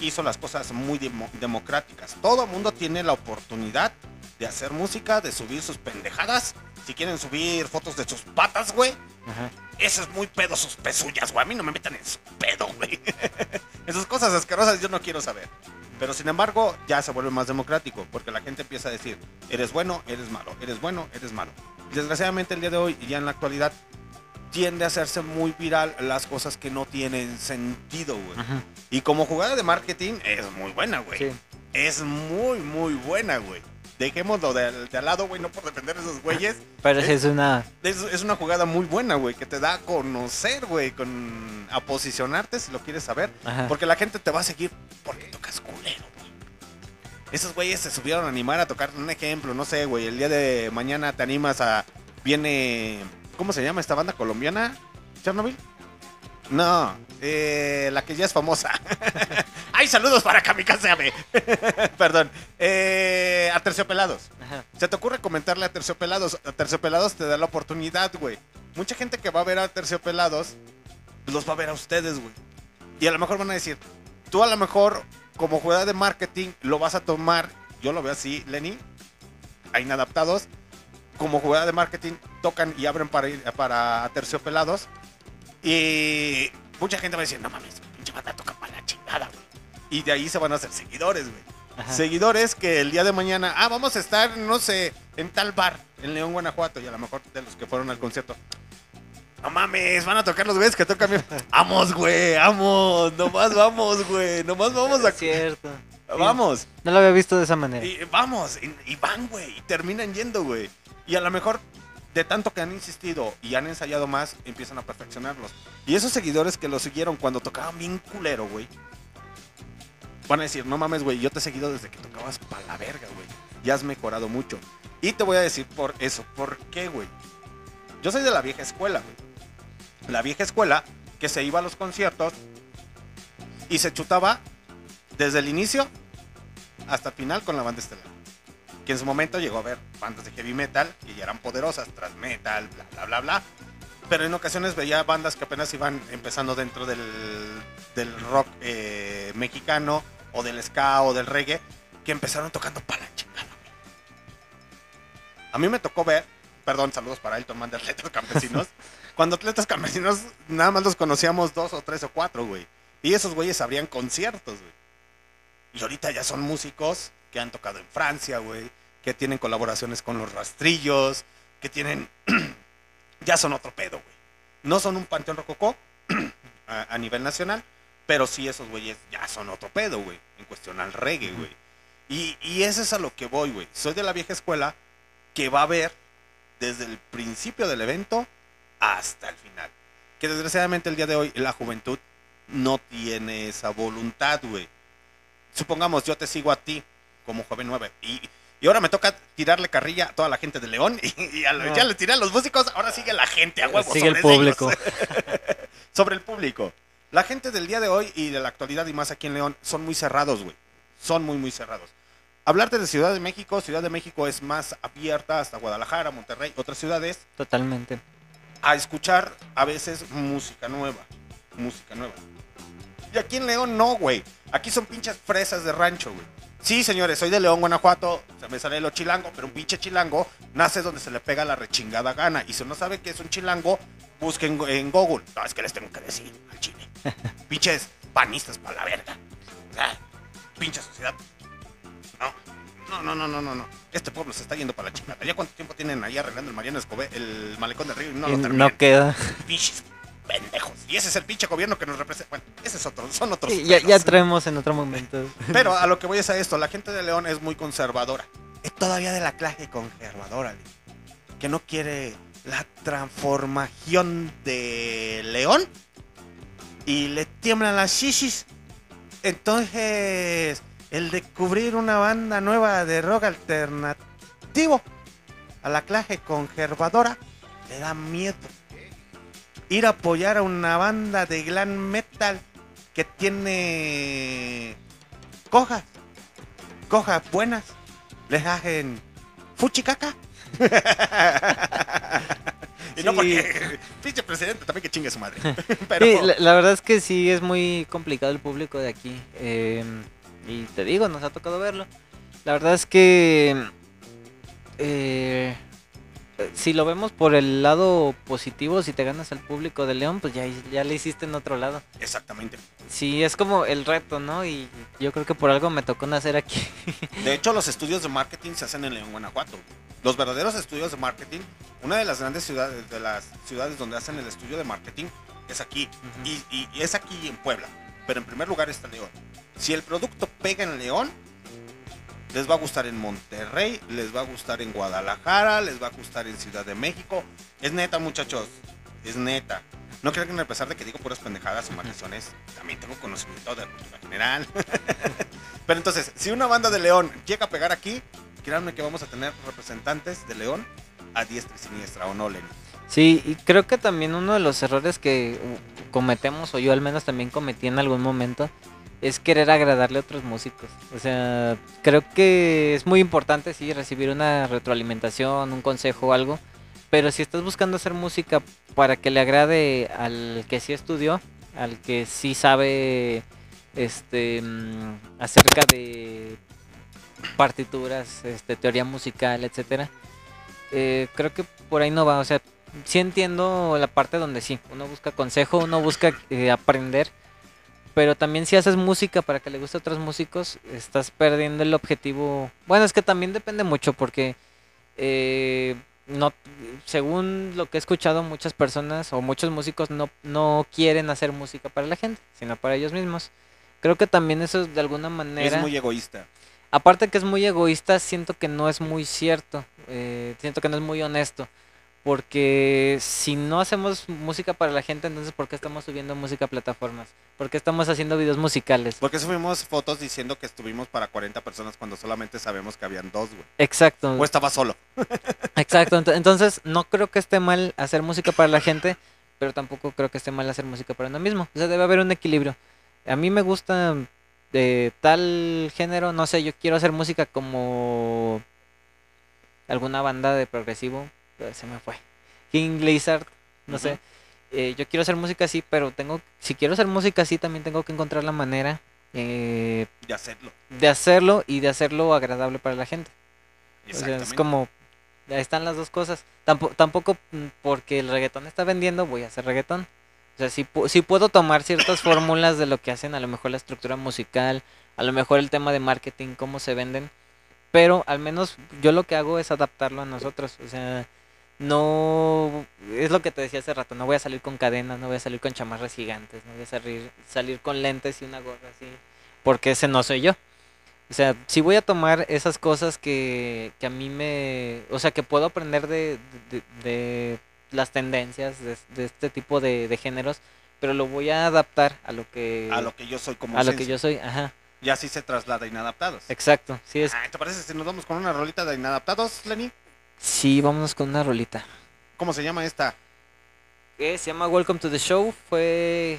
Speaker 2: hizo las cosas muy demo- democráticas todo el mundo tiene la oportunidad de hacer música de subir sus pendejadas si quieren subir fotos de sus patas güey
Speaker 3: Ajá.
Speaker 2: eso es muy pedo sus pezuñas, güey. A mí no me metan en su pedo, güey. Esas cosas asquerosas yo no quiero saber. Pero sin embargo, ya se vuelve más democrático, porque la gente empieza a decir, eres bueno, eres malo, eres bueno, eres malo. Y desgraciadamente el día de hoy y ya en la actualidad tiende a hacerse muy viral las cosas que no tienen sentido, güey.
Speaker 3: Ajá.
Speaker 2: Y como jugada de marketing es muy buena, güey.
Speaker 3: Sí.
Speaker 2: Es muy, muy buena, güey. Dejémoslo de, de al lado, güey, no por defender a esos güeyes.
Speaker 3: Pero sí es una.
Speaker 2: Es, es una jugada muy buena, güey, que te da a conocer, güey, con, a posicionarte si lo quieres saber.
Speaker 3: Ajá.
Speaker 2: Porque la gente te va a seguir porque tocas culero, güey. Esos güeyes se subieron a animar a tocar un ejemplo, no sé, güey. El día de mañana te animas a. Viene. ¿Cómo se llama esta banda colombiana? ¿Chernobyl? No, eh, la que ya es famosa. ¡Ay, saludos para Kamikaze Ame! Perdón. Eh, a Terciopelados. Se te ocurre comentarle a Terciopelados. A Terciopelados te da la oportunidad, güey. Mucha gente que va a ver a Terciopelados los va a ver a ustedes, güey. Y a lo mejor van a decir, tú a lo mejor como jugada de marketing lo vas a tomar, yo lo veo así, Lenny, a inadaptados, como jugada de marketing tocan y abren para ir para Terciopelados. Y mucha gente va a decir, no mames, pinche banda toca para la chingada, güey. Y de ahí se van a hacer seguidores, güey.
Speaker 3: Ajá.
Speaker 2: Seguidores que el día de mañana, ah, vamos a estar, no sé, en tal bar, en León, Guanajuato, y a lo mejor de los que fueron al concierto. No mames, van a tocar los güeyes que tocan bien. Vamos, güey, vamos, nomás vamos, güey, nomás vamos a...
Speaker 3: Es cierto.
Speaker 2: Vamos.
Speaker 3: No lo había visto de esa manera.
Speaker 2: Y vamos, y, y van, güey, y terminan yendo, güey. Y a lo mejor, de tanto que han insistido y han ensayado más, empiezan a perfeccionarlos. Y esos seguidores que los siguieron cuando tocaban bien culero, güey, van a decir, no mames, güey, yo te he seguido desde que tocabas pa' la verga, güey. Ya has mejorado mucho. Y te voy a decir por eso. ¿Por qué, güey? Yo soy de la vieja escuela, güey. La vieja escuela que se iba a los conciertos y se chutaba desde el inicio hasta el final con la banda estelar. Que en su momento llegó a ver bandas de heavy metal que ya eran poderosas, tras metal, bla, bla, bla, bla. Pero en ocasiones veía bandas que apenas iban empezando dentro del, del rock eh, mexicano o del ska o del reggae que empezaron tocando para chingada. A mí me tocó ver, perdón, saludos para Elton Man de Atletas Campesinos. cuando Atletas Campesinos nada más los conocíamos dos o tres o cuatro, güey. Y esos güeyes abrían conciertos. Y ahorita ya son músicos que han tocado en Francia, güey. Que tienen colaboraciones con los rastrillos. Que tienen. ya son otro pedo, güey. No son un panteón rococó a, a nivel nacional. Pero sí esos güeyes ya son otro pedo, güey. En cuestión al reggae, güey. Y, y eso es a lo que voy, güey. Soy de la vieja escuela que va a ver desde el principio del evento hasta el final. Que desgraciadamente el día de hoy la juventud no tiene esa voluntad, güey. Supongamos, yo te sigo a ti como joven 9 y, y ahora me toca tirarle carrilla a toda la gente de León y, y a lo-
Speaker 3: No.
Speaker 2: ya le tiré a los músicos, ahora sigue la gente a huevo.
Speaker 3: Sigue el
Speaker 2: sobre
Speaker 3: público.
Speaker 2: ellos. sobre el público. La gente del día de hoy y de la actualidad y más aquí en León son muy cerrados, güey. Son muy, muy cerrados. Hablarte de Ciudad de México, Ciudad de México es más abierta hasta Guadalajara, Monterrey, otras ciudades,
Speaker 3: Totalmente.
Speaker 2: a escuchar a veces música nueva. Música nueva. Y aquí en León no, güey. Aquí son pinches fresas de rancho, güey. Sí, señores, soy de León, Guanajuato. Se me sale lo chilango, pero un pinche chilango nace donde se le pega la rechingada gana. Y si no sabe qué es un chilango, busquen en Google. No, es que les tengo que decir al chile. Pinches panistas para la verga. Ah, pinche sociedad. No, no, no, no, no, no. Este pueblo se está yendo para la chingada. ¿Ya cuánto tiempo tienen ahí arreglando el Mariano Escobé, el malecón del río y no lo
Speaker 3: no, queda.
Speaker 2: Pinches pendejos. Y ese es el pinche gobierno que nos representa. Bueno, ese es otro, son otros.
Speaker 3: Sí, ya, ya traemos en otro momento.
Speaker 2: Pero a lo que voy es a esto, la gente de León es muy conservadora. Es todavía de la clase conservadora, que no quiere la transformación de León y le tiemblan las shishis. Entonces, el descubrir una banda nueva de rock alternativo a la clase conservadora le da miedo. Ir a apoyar a una banda de glam metal que tiene cojas, cojas buenas, les hacen fuchicaca. y no porque pinche presidente también que chingue su madre. Pero
Speaker 3: Sí, la, la verdad es que sí es muy complicado el público de aquí. eh, y te digo, nos ha tocado verlo. La verdad es que eh, si lo vemos por el lado positivo, si te ganas al público de León, pues ya, ya le hiciste en otro lado.
Speaker 2: exactamente.
Speaker 3: Sí, es como el reto, ¿no? Y yo creo que por algo me tocó nacer aquí.
Speaker 2: De hecho, los estudios de marketing se hacen en León, Guanajuato. Los verdaderos estudios de marketing, una de las grandes ciudades, de las ciudades donde hacen el estudio de marketing, es aquí. Y, y- y es aquí en Puebla. Pero en primer lugar está León. Si el producto pega en León, les va a gustar en Monterrey, les va a gustar en Guadalajara, les va a gustar en Ciudad de México. Es neta, muchachos. Es neta. No crean que a pesar de que digo puras pendejadas o maldiciones, también tengo conocimiento de cultura general. Pero entonces, si una banda de León llega a pegar aquí, créanme que vamos a tener representantes de León a diestra y siniestra, ¿o no, Lenny?
Speaker 3: Sí, y creo que también uno de los errores que cometemos, o yo al menos también cometí en algún momento, es querer agradarle a otros músicos. O sea, creo que es muy importante, sí, recibir una retroalimentación, un consejo o algo, pero si estás buscando hacer música para que le agrade al que sí estudió, al que sí sabe este mm, acerca de partituras, este, teoría musical, etcétera, eh, creo que por ahí no va. O sea, sí entiendo la parte donde sí, uno busca consejo, uno busca eh, aprender, pero también si haces música para que le guste a otros músicos, estás perdiendo el objetivo. Bueno, es que también depende mucho porque eh, no, según lo que he escuchado, muchas personas o muchos músicos no, no quieren hacer música para la gente, sino para ellos mismos. Creo que también eso de alguna manera...
Speaker 2: Es muy egoísta.
Speaker 3: Aparte que es muy egoísta, siento que no es muy cierto. eh, siento que no es muy honesto. Porque si no hacemos música para la gente, entonces ¿por qué estamos subiendo música a plataformas? ¿Por qué estamos haciendo videos musicales?
Speaker 2: Porque subimos fotos diciendo que estuvimos para 40 personas cuando solamente sabemos que habían dos, güey.
Speaker 3: Exacto.
Speaker 2: O estaba solo.
Speaker 3: Exacto. ent- Entonces no creo que esté mal hacer música para la gente, pero tampoco creo que esté mal hacer música para uno mismo. O sea, debe haber un equilibrio. A mí me gusta de tal género, no sé, yo quiero hacer música como alguna banda de progresivo, se me fue. King Lizard, no sé. Eh, yo quiero hacer música así, pero tengo, si quiero hacer música así, también tengo que encontrar la manera eh,
Speaker 2: De hacerlo.
Speaker 3: de hacerlo y de hacerlo agradable para la gente. O sea, es como, ahí están las dos cosas. Tampoco, tampoco mm, porque el reggaetón está vendiendo, voy a hacer reggaetón. O sea, pu- sí puedo tomar ciertas fórmulas de lo que hacen, a lo mejor la estructura musical, a lo mejor el tema de marketing, cómo se venden. Pero al menos yo lo que hago es adaptarlo a nosotros. O sea, no... Es lo que te decía hace rato, no voy a salir con cadenas, no voy a salir con chamarras gigantes, no voy a salir, salir con lentes y una gorra así. Porque ese no soy yo. O sea, sí voy a tomar esas cosas que, que a mí me... O sea, que puedo aprender de, de, de las tendencias de, de este tipo de, géneros, pero lo voy a adaptar a lo que...
Speaker 2: A lo que yo soy como
Speaker 3: a lo que yo soy, ajá.
Speaker 2: Y así se traslada a Inadaptados.
Speaker 3: Exacto, sí es...
Speaker 2: Ah, ¿Te parece si nos vamos con una rolita de Inadaptados, Lenny?
Speaker 3: Sí, vámonos con una rolita.
Speaker 2: ¿Cómo se llama esta?
Speaker 3: que se llama Welcome to the Show. Fue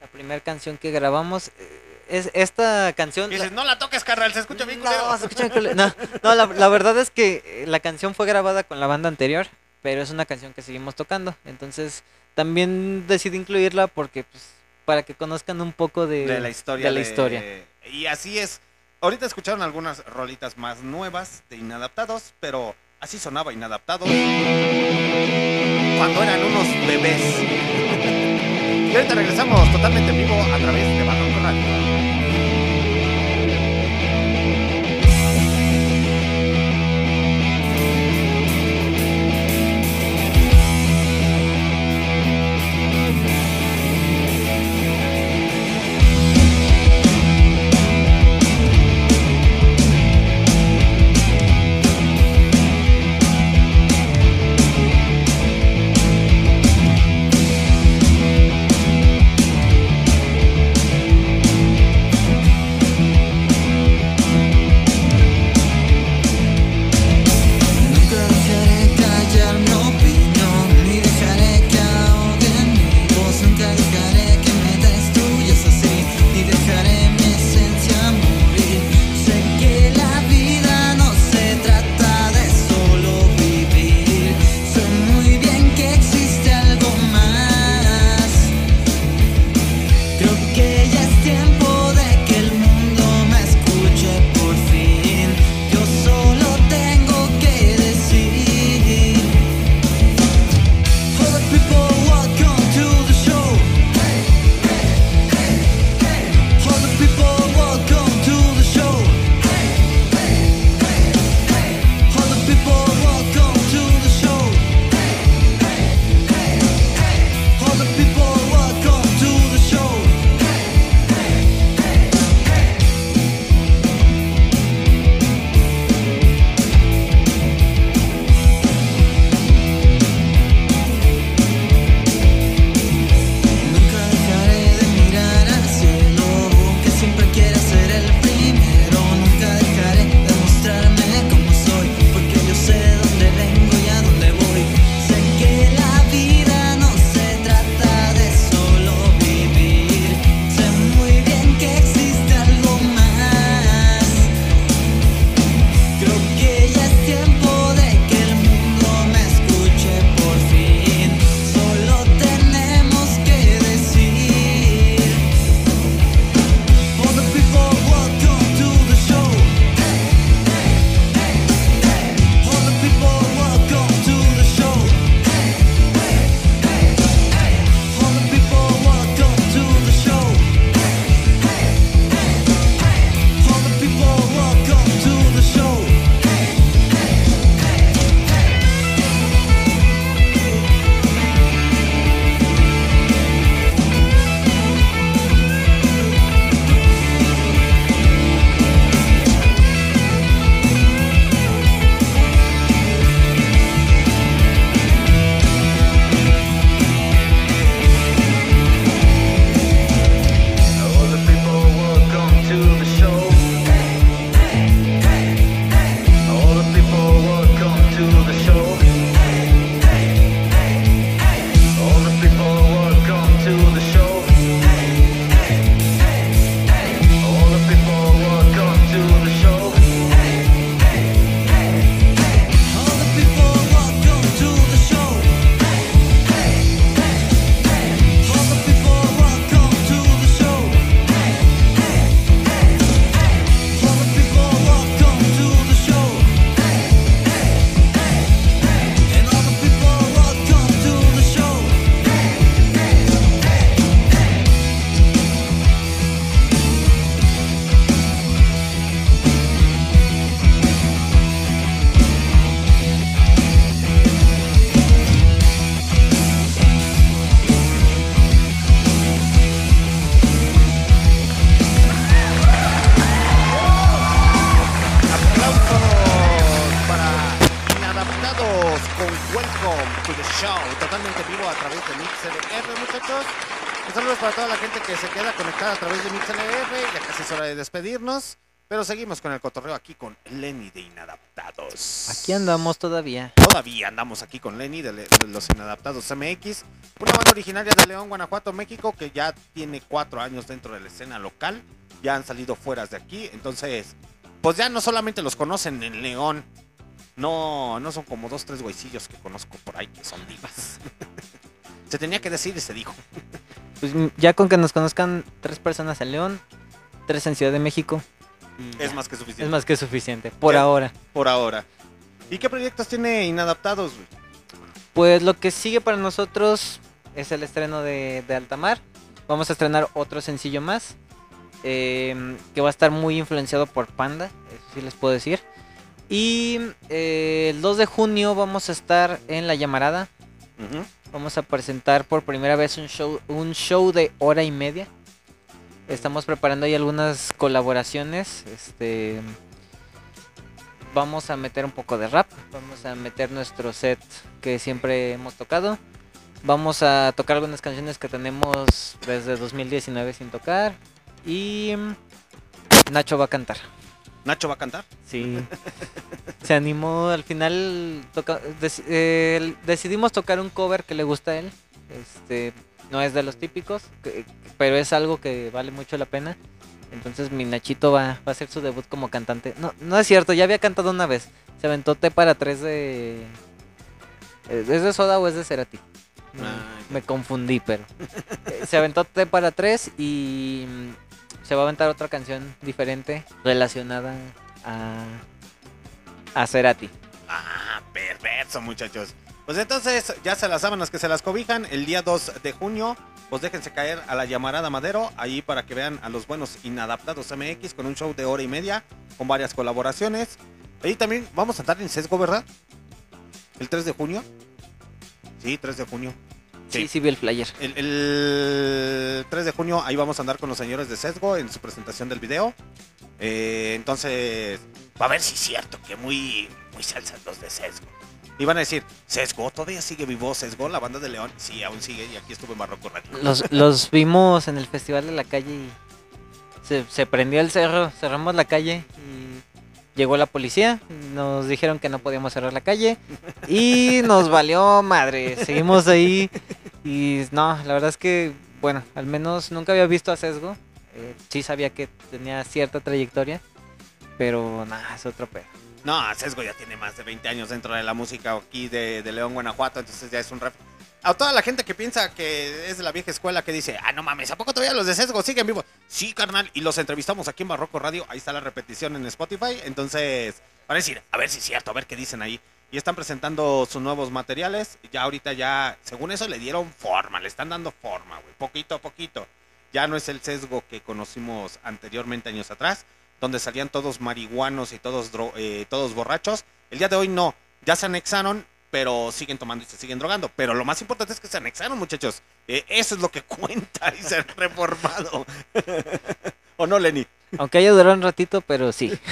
Speaker 3: la primera canción que grabamos. Eh, Es esta canción.
Speaker 2: Y dices,
Speaker 3: la-
Speaker 2: no la toques, carnal, se escucha bien
Speaker 3: no,
Speaker 2: culero".
Speaker 3: se escucha bien culero. no, no, la, la verdad es que eh, la canción fue grabada con la banda anterior, pero es una canción que seguimos tocando. Entonces también decidí incluirla porque, pues, para que conozcan un poco de,
Speaker 2: de la historia.
Speaker 3: de la historia.
Speaker 2: Y así es. Ahorita escucharon algunas rolitas más nuevas de Inadaptados, pero así sonaba Inadaptados cuando eran unos bebés. Y ahorita regresamos totalmente en vivo a través de Pero seguimos con el cotorreo aquí con Lenny de Inadaptados.
Speaker 3: Aquí andamos todavía.
Speaker 2: Todavía andamos aquí con Lenny de, Le- de los Inadaptados MX. Una banda originaria de León, Guanajuato, México, que ya tiene cuatro años dentro de la escena local. Ya han salido fuera de aquí. Entonces, pues ya no solamente los conocen en León. No, no son como dos, tres güeycillos que conozco por ahí que son divas. se tenía que decir y se dijo.
Speaker 3: Pues ya con que nos conozcan tres personas en León, tres en Ciudad de México. Y
Speaker 2: Es
Speaker 3: ya.
Speaker 2: más que suficiente.
Speaker 3: Es más que suficiente, por
Speaker 2: Ya.
Speaker 3: ahora.
Speaker 2: Por ahora. ¿Y qué proyectos tiene Inadaptados, güey?
Speaker 3: Pues lo que sigue para nosotros es el estreno de, de Altamar. Vamos a estrenar otro sencillo más. eh, que va a estar muy influenciado por Panda, eso sí les puedo decir. Y eh, el 2 de junio vamos a estar en La Llamarada. Vamos a presentar por primera vez un show, un show de hora y media. Estamos preparando ahí algunas colaboraciones. Este, vamos a meter un poco de rap. Vamos a meter nuestro set que siempre hemos tocado. Vamos a tocar algunas canciones que tenemos desde 2019 sin tocar. Y Nacho va a cantar.
Speaker 2: Nacho va a cantar.
Speaker 3: Sí. Se animó al final. toca- dec- eh, decidimos tocar un cover que le gusta a él. Este no es de los típicos, que- pero es algo que vale mucho la pena. Entonces mi Nachito va, va a hacer su debut como cantante. No, no es cierto, ya había cantado una vez. Se aventó T para tres de. ¿Es de Soda o es de Cerati?
Speaker 2: Ah,
Speaker 3: me confundí, pero. se aventó T para tres y mm, se va a aventar otra canción diferente relacionada a. a Cerati.
Speaker 2: Ah, perverso, muchachos. Pues entonces, ya se las sábanas que se las cobijan. El día 2 de junio, pues déjense caer a la llamarada Madero, ahí para que vean a los buenos inadaptados MX con un show de hora y media, con varias colaboraciones. Ahí también vamos a andar en sesgo, ¿verdad? El 3 de junio. Sí, 3 de junio.
Speaker 3: Sí,
Speaker 2: Sí.
Speaker 3: sí, vi el flyer.
Speaker 2: El, el 3 de junio ahí vamos a andar con los señores de Sesgo en su presentación del video. Eh, entonces, va a ver si es cierto que muy, muy salsas los de Sesgo. Y van a decir, Sesgo, todavía sigue vivo Sesgo, la banda de León. Sí, aún sigue y aquí estuve en Barroco Radio.
Speaker 3: Los, los vimos en el festival de la calle y se, se prendió el cerro, cerramos la calle y llegó la policía, nos dijeron que no podíamos cerrar la calle y nos valió madre, seguimos ahí y no, la verdad es que, bueno, al menos nunca había visto a Sesgo, eh, sí sabía que tenía cierta trayectoria, pero nada, es otro pedo.
Speaker 2: No, Sesgo ya tiene más de 20 años dentro de la música aquí de, León, Guanajuato, entonces ya es un ref. A toda la gente que piensa que es de la vieja escuela que dice, ah, no mames, ¿a poco todavía los de Sesgo siguen vivos? Sí, carnal, y los entrevistamos aquí en Barroco Radio, ahí está la repetición en Spotify, entonces, para decir, a ver si es cierto, a ver qué dicen ahí. Y están presentando sus nuevos materiales, ya ahorita ya, según eso, le dieron forma, le están dando forma, güey, poquito a poquito. Ya no es el sesgo que conocimos anteriormente años atrás, donde salían todos marihuanos y todos, eh, todos borrachos. El día de hoy no, ya se anexaron, pero siguen tomando y se siguen drogando. Pero lo más importante es que se anexaron, muchachos. Eh, eso es lo que cuenta y se han reformado. ¿O no, Lenny?
Speaker 3: Aunque haya durado un ratito, pero sí.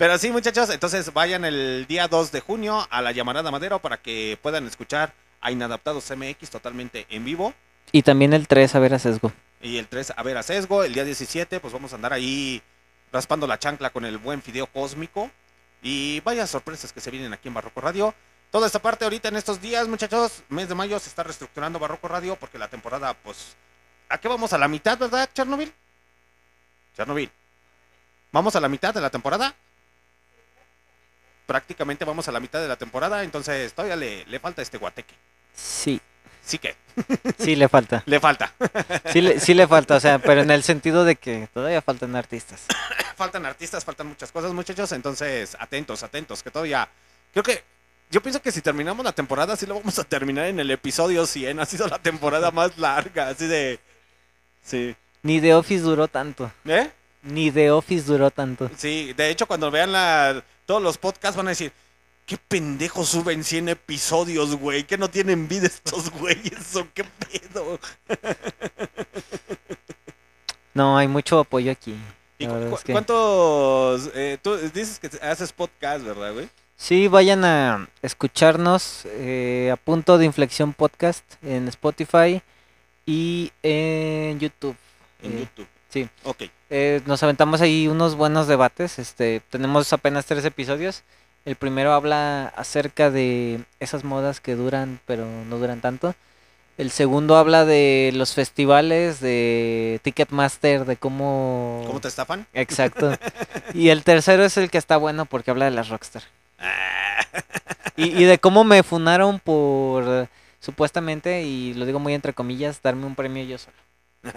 Speaker 2: Pero sí, muchachos, entonces vayan el día 2 de junio a la llamarada Madero para que puedan escuchar a Inadaptados MX totalmente en vivo.
Speaker 3: Y también el 3 a ver a Sesgo.
Speaker 2: Y el 3 a ver a sesgo. El día 17, pues vamos a andar ahí raspando la chancla con el buen fideo cósmico. Y vaya sorpresas que se vienen aquí en Barroco Radio. Toda esta parte ahorita en estos días, muchachos, mes de mayo se está reestructurando Barroco Radio porque la temporada, pues, ¿a qué vamos? A la mitad, ¿verdad, Chernobyl? Chernobyl. ¿Vamos a la mitad de la temporada? Prácticamente vamos a la mitad de la temporada, entonces todavía le, le falta este guateque.
Speaker 3: Sí,
Speaker 2: Sí que,
Speaker 3: sí le falta.
Speaker 2: le falta.
Speaker 3: Sí le, sí le falta, o sea, pero en el sentido de que todavía faltan artistas.
Speaker 2: faltan artistas, faltan muchas cosas, muchachos. Entonces, atentos, atentos, que todavía. Creo que. Yo pienso que si terminamos la temporada, sí lo vamos a terminar en el episodio 100. Ha sido la temporada más larga, así de. Sí.
Speaker 3: Ni The Office duró tanto.
Speaker 2: ¿Eh?
Speaker 3: Ni The Office duró tanto.
Speaker 2: Sí, de hecho, cuando vean la, todos los podcasts van a decir. ¿Qué pendejos suben 100 episodios, güey? ¿Que no tienen vida estos güeyes o qué pedo?
Speaker 3: No, hay mucho apoyo aquí.
Speaker 2: ¿Y cu- cu-
Speaker 3: que-
Speaker 2: cuántos? eh, tú dices que haces podcast, ¿verdad, güey?
Speaker 3: Sí, vayan a escucharnos eh, a punto de inflexión podcast en Spotify y en YouTube.
Speaker 2: En
Speaker 3: Eh,
Speaker 2: YouTube.
Speaker 3: sí.
Speaker 2: Ok.
Speaker 3: Eh, nos aventamos ahí unos buenos debates. Este, tenemos apenas tres episodios. El primero habla acerca de esas modas que duran, pero no duran tanto. El segundo habla de los festivales, de Ticketmaster, de cómo...
Speaker 2: ¿Cómo te estafan?
Speaker 3: Exacto. y el tercero es el que está bueno porque habla de las Rockstar.
Speaker 2: Ah,
Speaker 3: Y, y de cómo me funaron por, supuestamente, y lo digo muy entre comillas, darme un premio yo solo.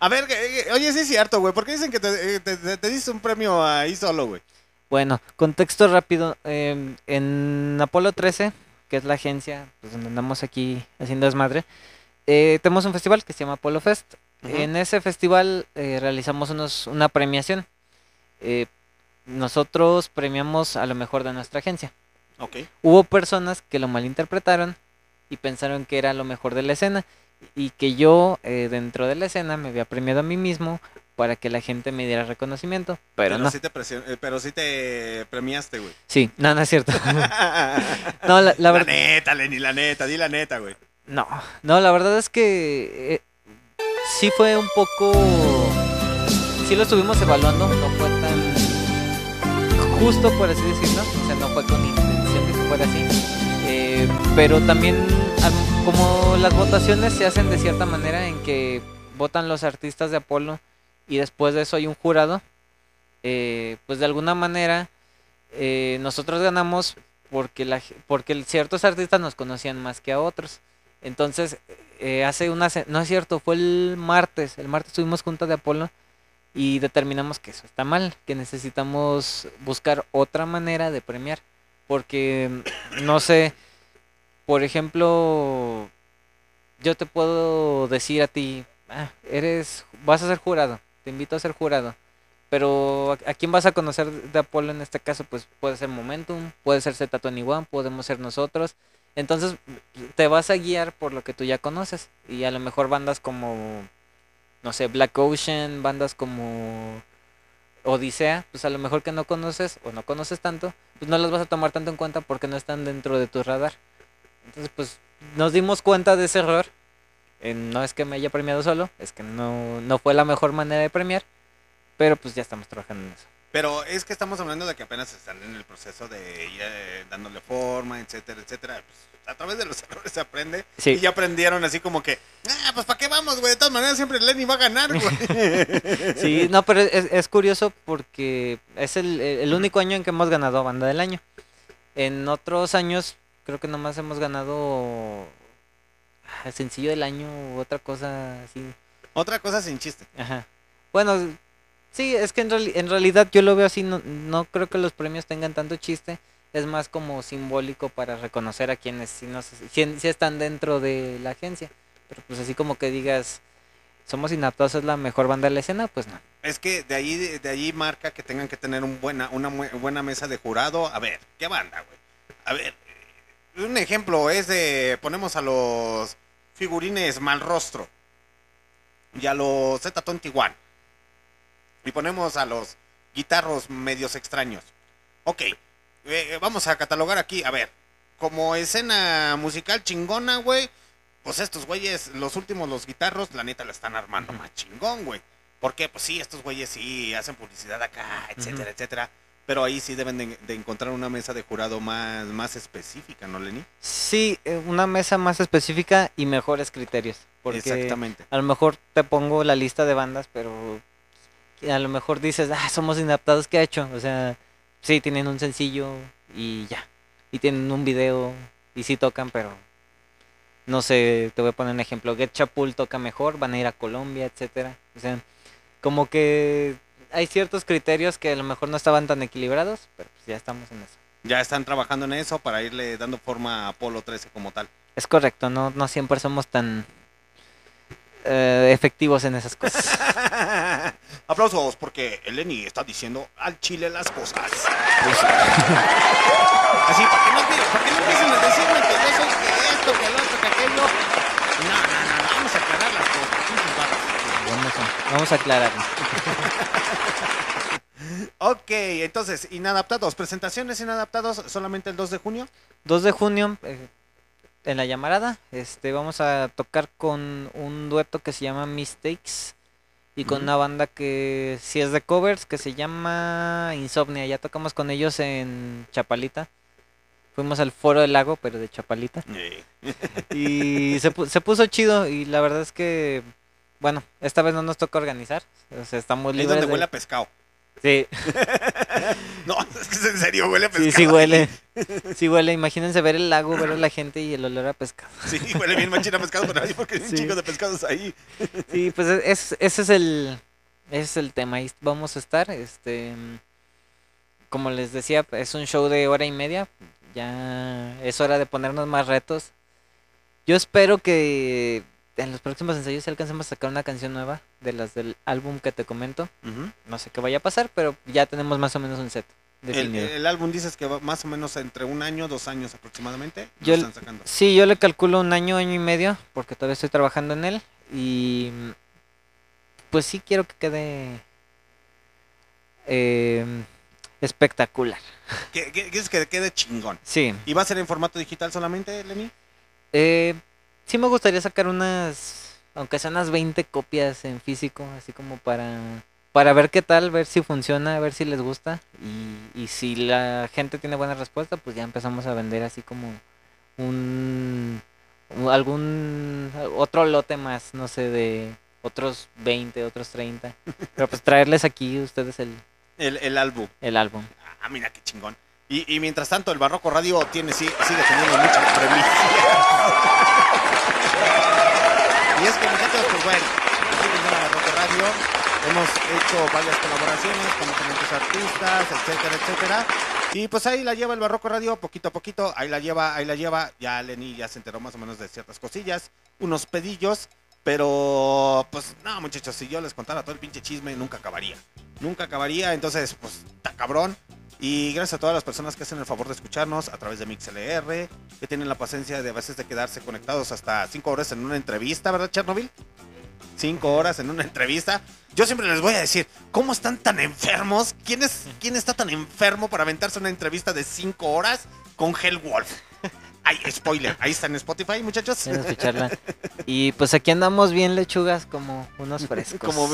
Speaker 2: A ver, eh, eh, oye, sí es cierto, güey. ¿Por qué dicen que te, eh, te, te- te diste un premio ahí solo, güey?
Speaker 3: Bueno, contexto rápido. em, en Apolo 13, que es la agencia pues, donde andamos aquí haciendo desmadre, eh, tenemos un festival que se llama Apolo Fest. En ese festival eh, realizamos unos, una premiación. Eh, nosotros premiamos a lo mejor de nuestra agencia.
Speaker 2: Ok.
Speaker 3: Hubo personas que lo malinterpretaron y pensaron que era lo mejor de la escena y que yo eh, dentro de la escena me había premiado a mí mismo para que la gente me diera reconocimiento, pero, no.
Speaker 2: sí te eh, pero sí te premiaste, güey.
Speaker 3: Sí, no, no es cierto.
Speaker 2: la,
Speaker 3: No, la, la verdad,
Speaker 2: neta, Lenny, la neta, di la neta, güey.
Speaker 3: no, no, la verdad es que eh, sí fue un poco, sí lo estuvimos evaluando, no fue tan justo por así decirlo, o sea, no fue con intención de que fuera así, Eh, pero también como las votaciones se hacen de cierta manera en que votan los artistas de Apolo y después de eso hay un jurado, eh, pues de alguna manera eh, nosotros ganamos porque, la, porque ciertos artistas nos conocían más que a otros. Entonces, eh, hace una... No es cierto, fue el martes. El martes tuvimos junta de Apolo y determinamos que eso está mal, que necesitamos buscar otra manera de premiar. Porque, mm, no sé, por ejemplo, yo te puedo decir a ti, "Ah, eres, vas a ser jurado, te invito a ser jurado. Pero ¿a, quién vas a conocer de Apolo en este caso? Pues puede ser Momentum, puede ser Z21, podemos ser nosotros. Entonces te vas a guiar por lo que tú ya conoces. Y a lo mejor bandas como, no sé, Black Ocean, bandas como Odisea, pues a lo mejor que no conoces o no conoces tanto, pues no las vas a tomar tanto en cuenta porque no están dentro de tu radar. Entonces pues nos dimos cuenta de ese error. Eh, no es que me haya premiado solo, es que no, no fue la mejor manera de premiar. Pero pues ya estamos trabajando en eso.
Speaker 2: Pero es que estamos hablando de que apenas están en el proceso de ir eh, dándole forma, etcétera, etcétera. Pues, a través de los errores se aprende.
Speaker 3: Sí.
Speaker 2: Y ya aprendieron así como que, ah, pues ¿para qué vamos, güey? De todas maneras siempre Lenny va a ganar, güey.
Speaker 3: Sí, no, pero es, es curioso porque es el, el único año en que hemos ganado banda del año. En otros años creo que nomás hemos ganado sencillo del año otra cosa así.
Speaker 2: Otra cosa sin chiste.
Speaker 3: Ajá. Bueno, sí, es que en, reali- en realidad yo lo veo así, no, no creo que los premios tengan tanto chiste. Es más como simbólico para reconocer a quienes sí, no si, si están dentro de la agencia. Pero pues así como que digas, somos inaptos, es la mejor banda de la escena, pues no.
Speaker 2: Es que de ahí, de ahí marca que tengan que tener un buena, una buena mesa de jurado. A ver, ¿qué banda, güey? A ver, un ejemplo es de, ponemos a los figurines mal rostro y a los Z21 y ponemos a los guitarros medios extraños. Ok, eh, vamos a catalogar aquí, a ver, como escena musical chingona, güey, pues estos güeyes, los últimos, los guitarros, la neta la están armando más chingón, güey. ¿Por qué? Pues sí, estos güeyes sí hacen publicidad acá, etcétera, etcétera. Pero ahí sí deben de, de encontrar una mesa de jurado más, más específica, ¿no, Lenny?
Speaker 3: Sí, eh, una mesa más específica y mejores criterios. Porque
Speaker 2: Exactamente.
Speaker 3: a lo mejor te pongo la lista de bandas, pero a lo mejor dices, ah, somos inadaptados, ¿qué ha hecho? O sea, sí, tienen un sencillo y ya. Y tienen un video y sí tocan, pero no sé, te voy a poner un ejemplo. Get Chapul toca mejor, van a ir a Colombia, etcétera. O sea, como que hay ciertos criterios que a lo mejor no estaban tan equilibrados, pero pues ya estamos en eso.
Speaker 2: Ya están trabajando en eso para irle dando forma a Apolo 13 como tal.
Speaker 3: Es correcto, no, no siempre somos tan eh, efectivos en esas cosas.
Speaker 2: Aplausos porque el Lenny está diciendo al chile las cosas. Así, para que no, para que no empiecen a decirme que yo soy que esto, que el otro, que aquello. No, no, no, no, vamos a aclarar las cosas.
Speaker 3: Vamos a, vamos a aclararlo.
Speaker 2: Ok, entonces, inadaptados, presentaciones inadaptados solamente el 2 de junio.
Speaker 3: 2 de junio eh, en la llamarada, este vamos a tocar con un dueto que se llama Mistakes y con una banda que sí es de covers que se llama Insomnia. Ya tocamos con ellos en Chapalita. Fuimos al Foro del Lago, pero de Chapalita. Y se puso chido y la verdad es que, bueno, esta vez no nos toca organizar. O sea, estamos
Speaker 2: Es
Speaker 3: libres
Speaker 2: donde
Speaker 3: de-
Speaker 2: huele a pescado.
Speaker 3: Sí,
Speaker 2: No, es que es en serio, huele a pescado.
Speaker 3: sí, sí huele. Sí huele. Imagínense ver el lago, ver a la gente y el olor a pescado.
Speaker 2: Sí, huele bien machina a pescado por ahí porque hay un
Speaker 3: Sí.
Speaker 2: chico de pescados ahí.
Speaker 3: Sí, pues es- es- ese es el ese es el tema. Ahí vamos a estar. Este, como les decía, es un show de hora y media. Ya es hora de ponernos más retos. Yo espero que en los próximos ensayos sí alcancemos a sacar una canción nueva de las del álbum que te comento. No sé qué vaya a pasar, pero ya tenemos más o menos un set
Speaker 2: El, el álbum dices que va más o menos entre un año, dos años aproximadamente. lo
Speaker 3: Yo el-
Speaker 2: están sacando.
Speaker 3: Sí, yo le calculo un año, año y medio, porque todavía estoy trabajando en él. Y pues sí quiero que quede eh, espectacular.
Speaker 2: Que, que- quieres que quede chingón.
Speaker 3: Sí,
Speaker 2: ¿Y va a ser en formato digital solamente, Lenny?
Speaker 3: eh, sí me gustaría sacar unas, aunque sean unas 20 copias en físico, así como para, para ver qué tal, ver si funciona, ver si les gusta. Y, y si la gente tiene buena respuesta, pues ya empezamos a vender así como un, algún otro lote más, no sé, de otros 20, otros 30. Pero pues traerles aquí ustedes el,
Speaker 2: El, el álbum.
Speaker 3: el álbum.
Speaker 2: Ah, mira qué chingón. Y, mientras tanto, el Barroco Radio tiene, sigue teniendo muchas premisas. y es que nosotros, pues bueno, aquí en el Barroco Radio hemos hecho varias colaboraciones con diferentes artistas, etcétera, etcétera. Y pues ahí la lleva el Barroco Radio, poquito a poquito, ahí la lleva, ahí la lleva. Ya Lenny ya se enteró más o menos de ciertas cosillas, unos pedillos. Pero, pues, no, muchachos, si yo les contara todo el pinche chisme, nunca acabaría. Nunca acabaría, entonces, pues, está cabrón. Y gracias a todas las personas que hacen el favor de escucharnos a través de MixLR, que tienen la paciencia de a veces de quedarse conectados hasta cinco horas en una entrevista, ¿verdad, Chernobyl? Cinco horas en una entrevista. Yo siempre les voy a decir, ¿cómo están tan enfermos? ¿Quién, es, quién está tan enfermo para aventarse una entrevista de cinco horas con Hellwolf? Ay, spoiler, ahí está en Spotify, muchachos.
Speaker 3: Quiero escucharla. Y pues aquí andamos bien lechugas como unos frescos.
Speaker 2: como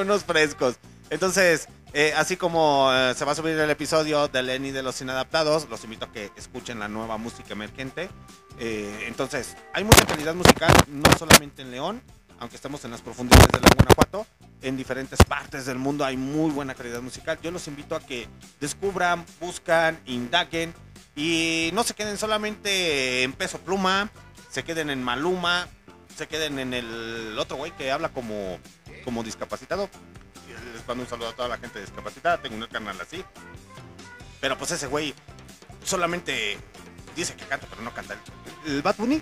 Speaker 2: unos frescos. Entonces, eh, así como eh, se va a subir el episodio de Lenny de los Inadaptados, los invito a que escuchen la nueva música emergente. Eh, entonces, hay mucha calidad musical, no solamente en León, aunque estamos en las profundidades de León, Guanajuato, en diferentes partes del mundo hay muy buena calidad musical. Yo los invito a que descubran, buscan, indaguen y no se queden solamente en peso pluma, se queden en Maluma, se queden en el otro güey que habla como, como discapacitado. Mando un saludo a toda la gente discapacitada, tengo un canal así. Pero pues ese güey solamente dice que canta, pero no canta. ¿El, Bad Bunny?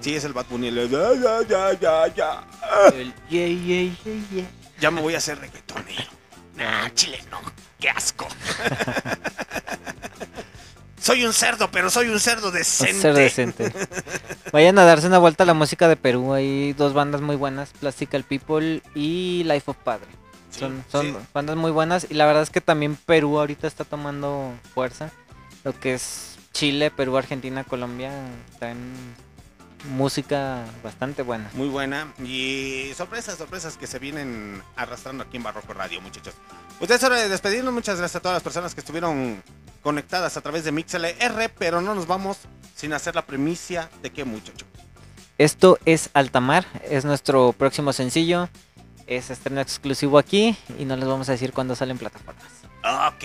Speaker 2: Sí, es el Bad Bunny. el- ya, ya, ya, ya, ya.
Speaker 3: El yeah, yeah, yeah.
Speaker 2: Ya me voy a hacer reggaetonero. Nah, chile, no. Qué asco. soy un cerdo, pero soy un cerdo decente.
Speaker 3: Ser decente. Vayan a darse una vuelta a la música de Perú. Hay dos bandas muy buenas, Plastical People y Life of Padre.
Speaker 2: Sí,
Speaker 3: Son, son
Speaker 2: sí.
Speaker 3: bandas muy buenas y la verdad es que también Perú ahorita está tomando fuerza. Lo que es Chile, Perú, Argentina, Colombia traen música bastante buena.
Speaker 2: Muy buena. Y sorpresas, sorpresas que se vienen arrastrando aquí en Barroco Radio, muchachos. Pues es hora de despedirnos. Muchas gracias a todas las personas que estuvieron conectadas a través de MixLR, pero no nos vamos sin hacer la primicia de qué, muchacho.
Speaker 3: Esto es Altamar, es nuestro próximo sencillo. Es estreno exclusivo aquí y no les vamos a decir cuándo salen plataformas.
Speaker 2: Ok.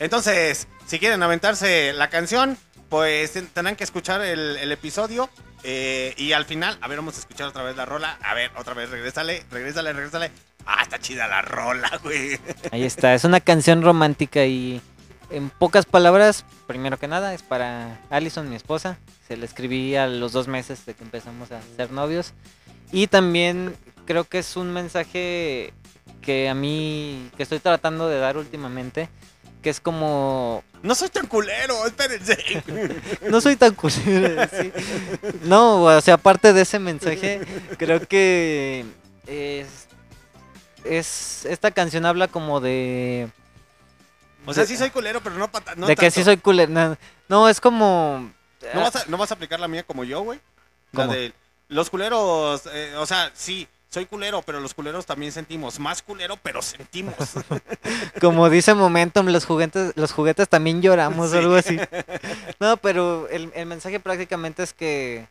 Speaker 2: Entonces, si quieren aventarse la canción, pues ten- tendrán que escuchar el, el episodio. Eh, y al final, a ver, vamos a escuchar otra vez la rola. A ver, otra vez, regrésale, regrésale, regrésale. Ah, está chida la rola, güey.
Speaker 3: Ahí está, es una canción romántica y en pocas palabras, primero que nada, es para Allison, mi esposa. Se la escribí a los dos meses de que empezamos a ser novios. Y también creo que es un mensaje que a mí, que estoy tratando de dar últimamente, que es como
Speaker 2: No soy tan culero, espérense.
Speaker 3: no soy tan culero. sí. No, o sea, aparte de ese mensaje, creo que es- es esta canción habla como de
Speaker 2: O sea, sí soy culero, pero no, pata- no
Speaker 3: de que sí soy culero. No, no, es como
Speaker 2: ¿No vas, a, ¿No vas a aplicar la mía como yo, güey? La de los culeros, eh, o sea, sí, soy culero, pero los culeros también sentimos. Más culero, pero sentimos.
Speaker 3: como dice Momentum, los juguetes, los juguetes también lloramos
Speaker 2: Sí.
Speaker 3: o algo así. No, pero el, el mensaje prácticamente es que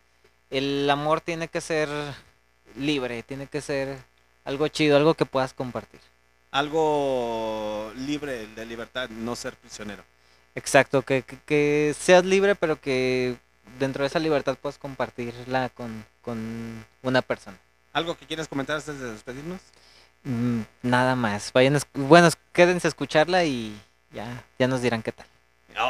Speaker 3: el amor tiene que ser libre, tiene que ser algo chido, algo que puedas compartir.
Speaker 2: Algo libre de libertad, no ser prisionero.
Speaker 3: Exacto, que, que, que seas libre, pero que dentro de esa libertad puedas compartirla con, con una persona.
Speaker 2: ¿Algo que quieres comentar antes de despedirnos?
Speaker 3: Mm, nada más. Vayan, bueno, quédense a escucharla y ya, ya nos dirán qué tal.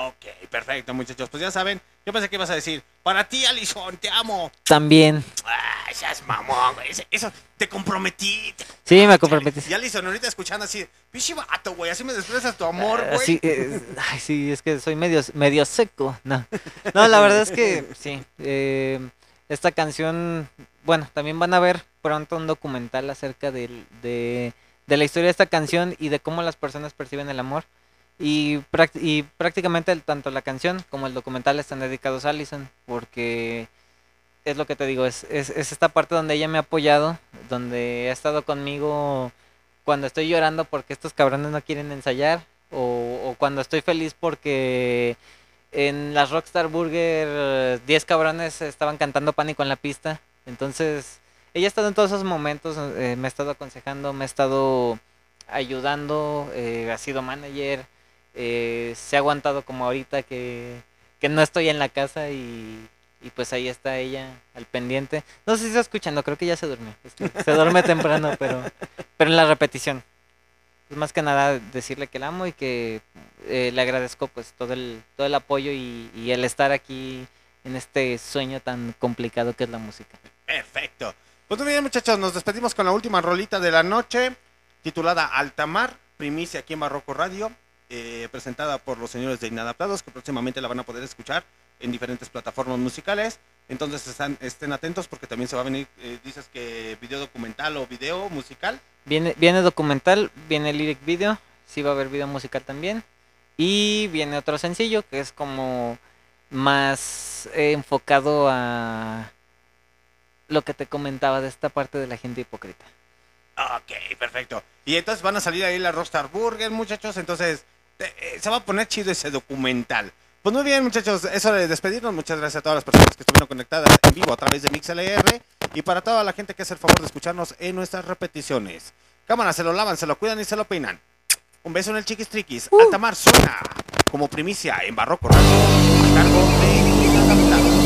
Speaker 2: Ok, perfecto, muchachos. Pues ya saben, yo pensé que ibas a decir, para ti, Alison, te amo.
Speaker 3: También.
Speaker 2: Ay, seas mamón, güey. Eso, te comprometí. te
Speaker 3: Sí, me comprometí.
Speaker 2: Y Alison, ahorita escuchando así, pichi vato, güey, así me expresas tu amor,
Speaker 3: Ah,
Speaker 2: güey.
Speaker 3: sí, eh, ay, sí, es que soy medio, medio seco. No. no, la verdad es que sí. eh, esta canción, bueno, también van a ver pronto un documental acerca del- de, de la historia de esta canción y de cómo las personas perciben el amor. Y, y prácticamente tanto la canción como el documental están dedicados a Allison, porque es lo que te digo, es, es, es esta parte donde ella me ha apoyado, donde ha estado conmigo cuando estoy llorando porque estos cabrones no quieren ensayar, o, o cuando estoy feliz porque en las Rockstar Burger eh, 10 cabrones estaban cantando pánico en la pista. Entonces, ella ha estado en todos esos momentos, eh, me ha estado aconsejando, me ha estado ayudando, eh, ha sido manager, eh, se ha aguantado como ahorita que, que no estoy en la casa y, y pues ahí está ella al pendiente. No sé si está escuchando, creo que ya se durmió. Es que se duerme temprano, pero, pero en la repetición. Pues más que nada decirle que la amo y que eh, le agradezco pues todo el, todo el apoyo y, y el estar aquí en este sueño tan complicado que es la música.
Speaker 2: Perfecto. Pues muy bien, muchachos, nos despedimos con la última rolita de la noche, titulada Altamar, primicia aquí en Barroco Radio, eh, presentada por los señores de Inadaptados, que próximamente la van a poder escuchar en diferentes plataformas musicales. Entonces estén atentos porque también se va a venir, eh, dices que video documental o video musical.
Speaker 3: Viene, viene documental, viene lyric video, sí va a haber video musical también. Y viene otro sencillo que es como más eh, enfocado a lo que te comentaba de esta parte de la gente hipócrita.
Speaker 2: Ok, perfecto. Y entonces van a salir ahí la Rockstar Burger, muchachos. Entonces eh, eh, se va a poner chido ese documental. Pues muy bien, muchachos, es hora de despedirnos. Muchas gracias a todas las personas que estuvieron conectadas en vivo a través de MixLR y para toda la gente que hace el favor de escucharnos en nuestras repeticiones. Cámara, se lo lavan, se lo cuidan y se lo peinan. Un beso en el chiquis triquis. Altamar suena como primicia en Barroco Radio a cargo de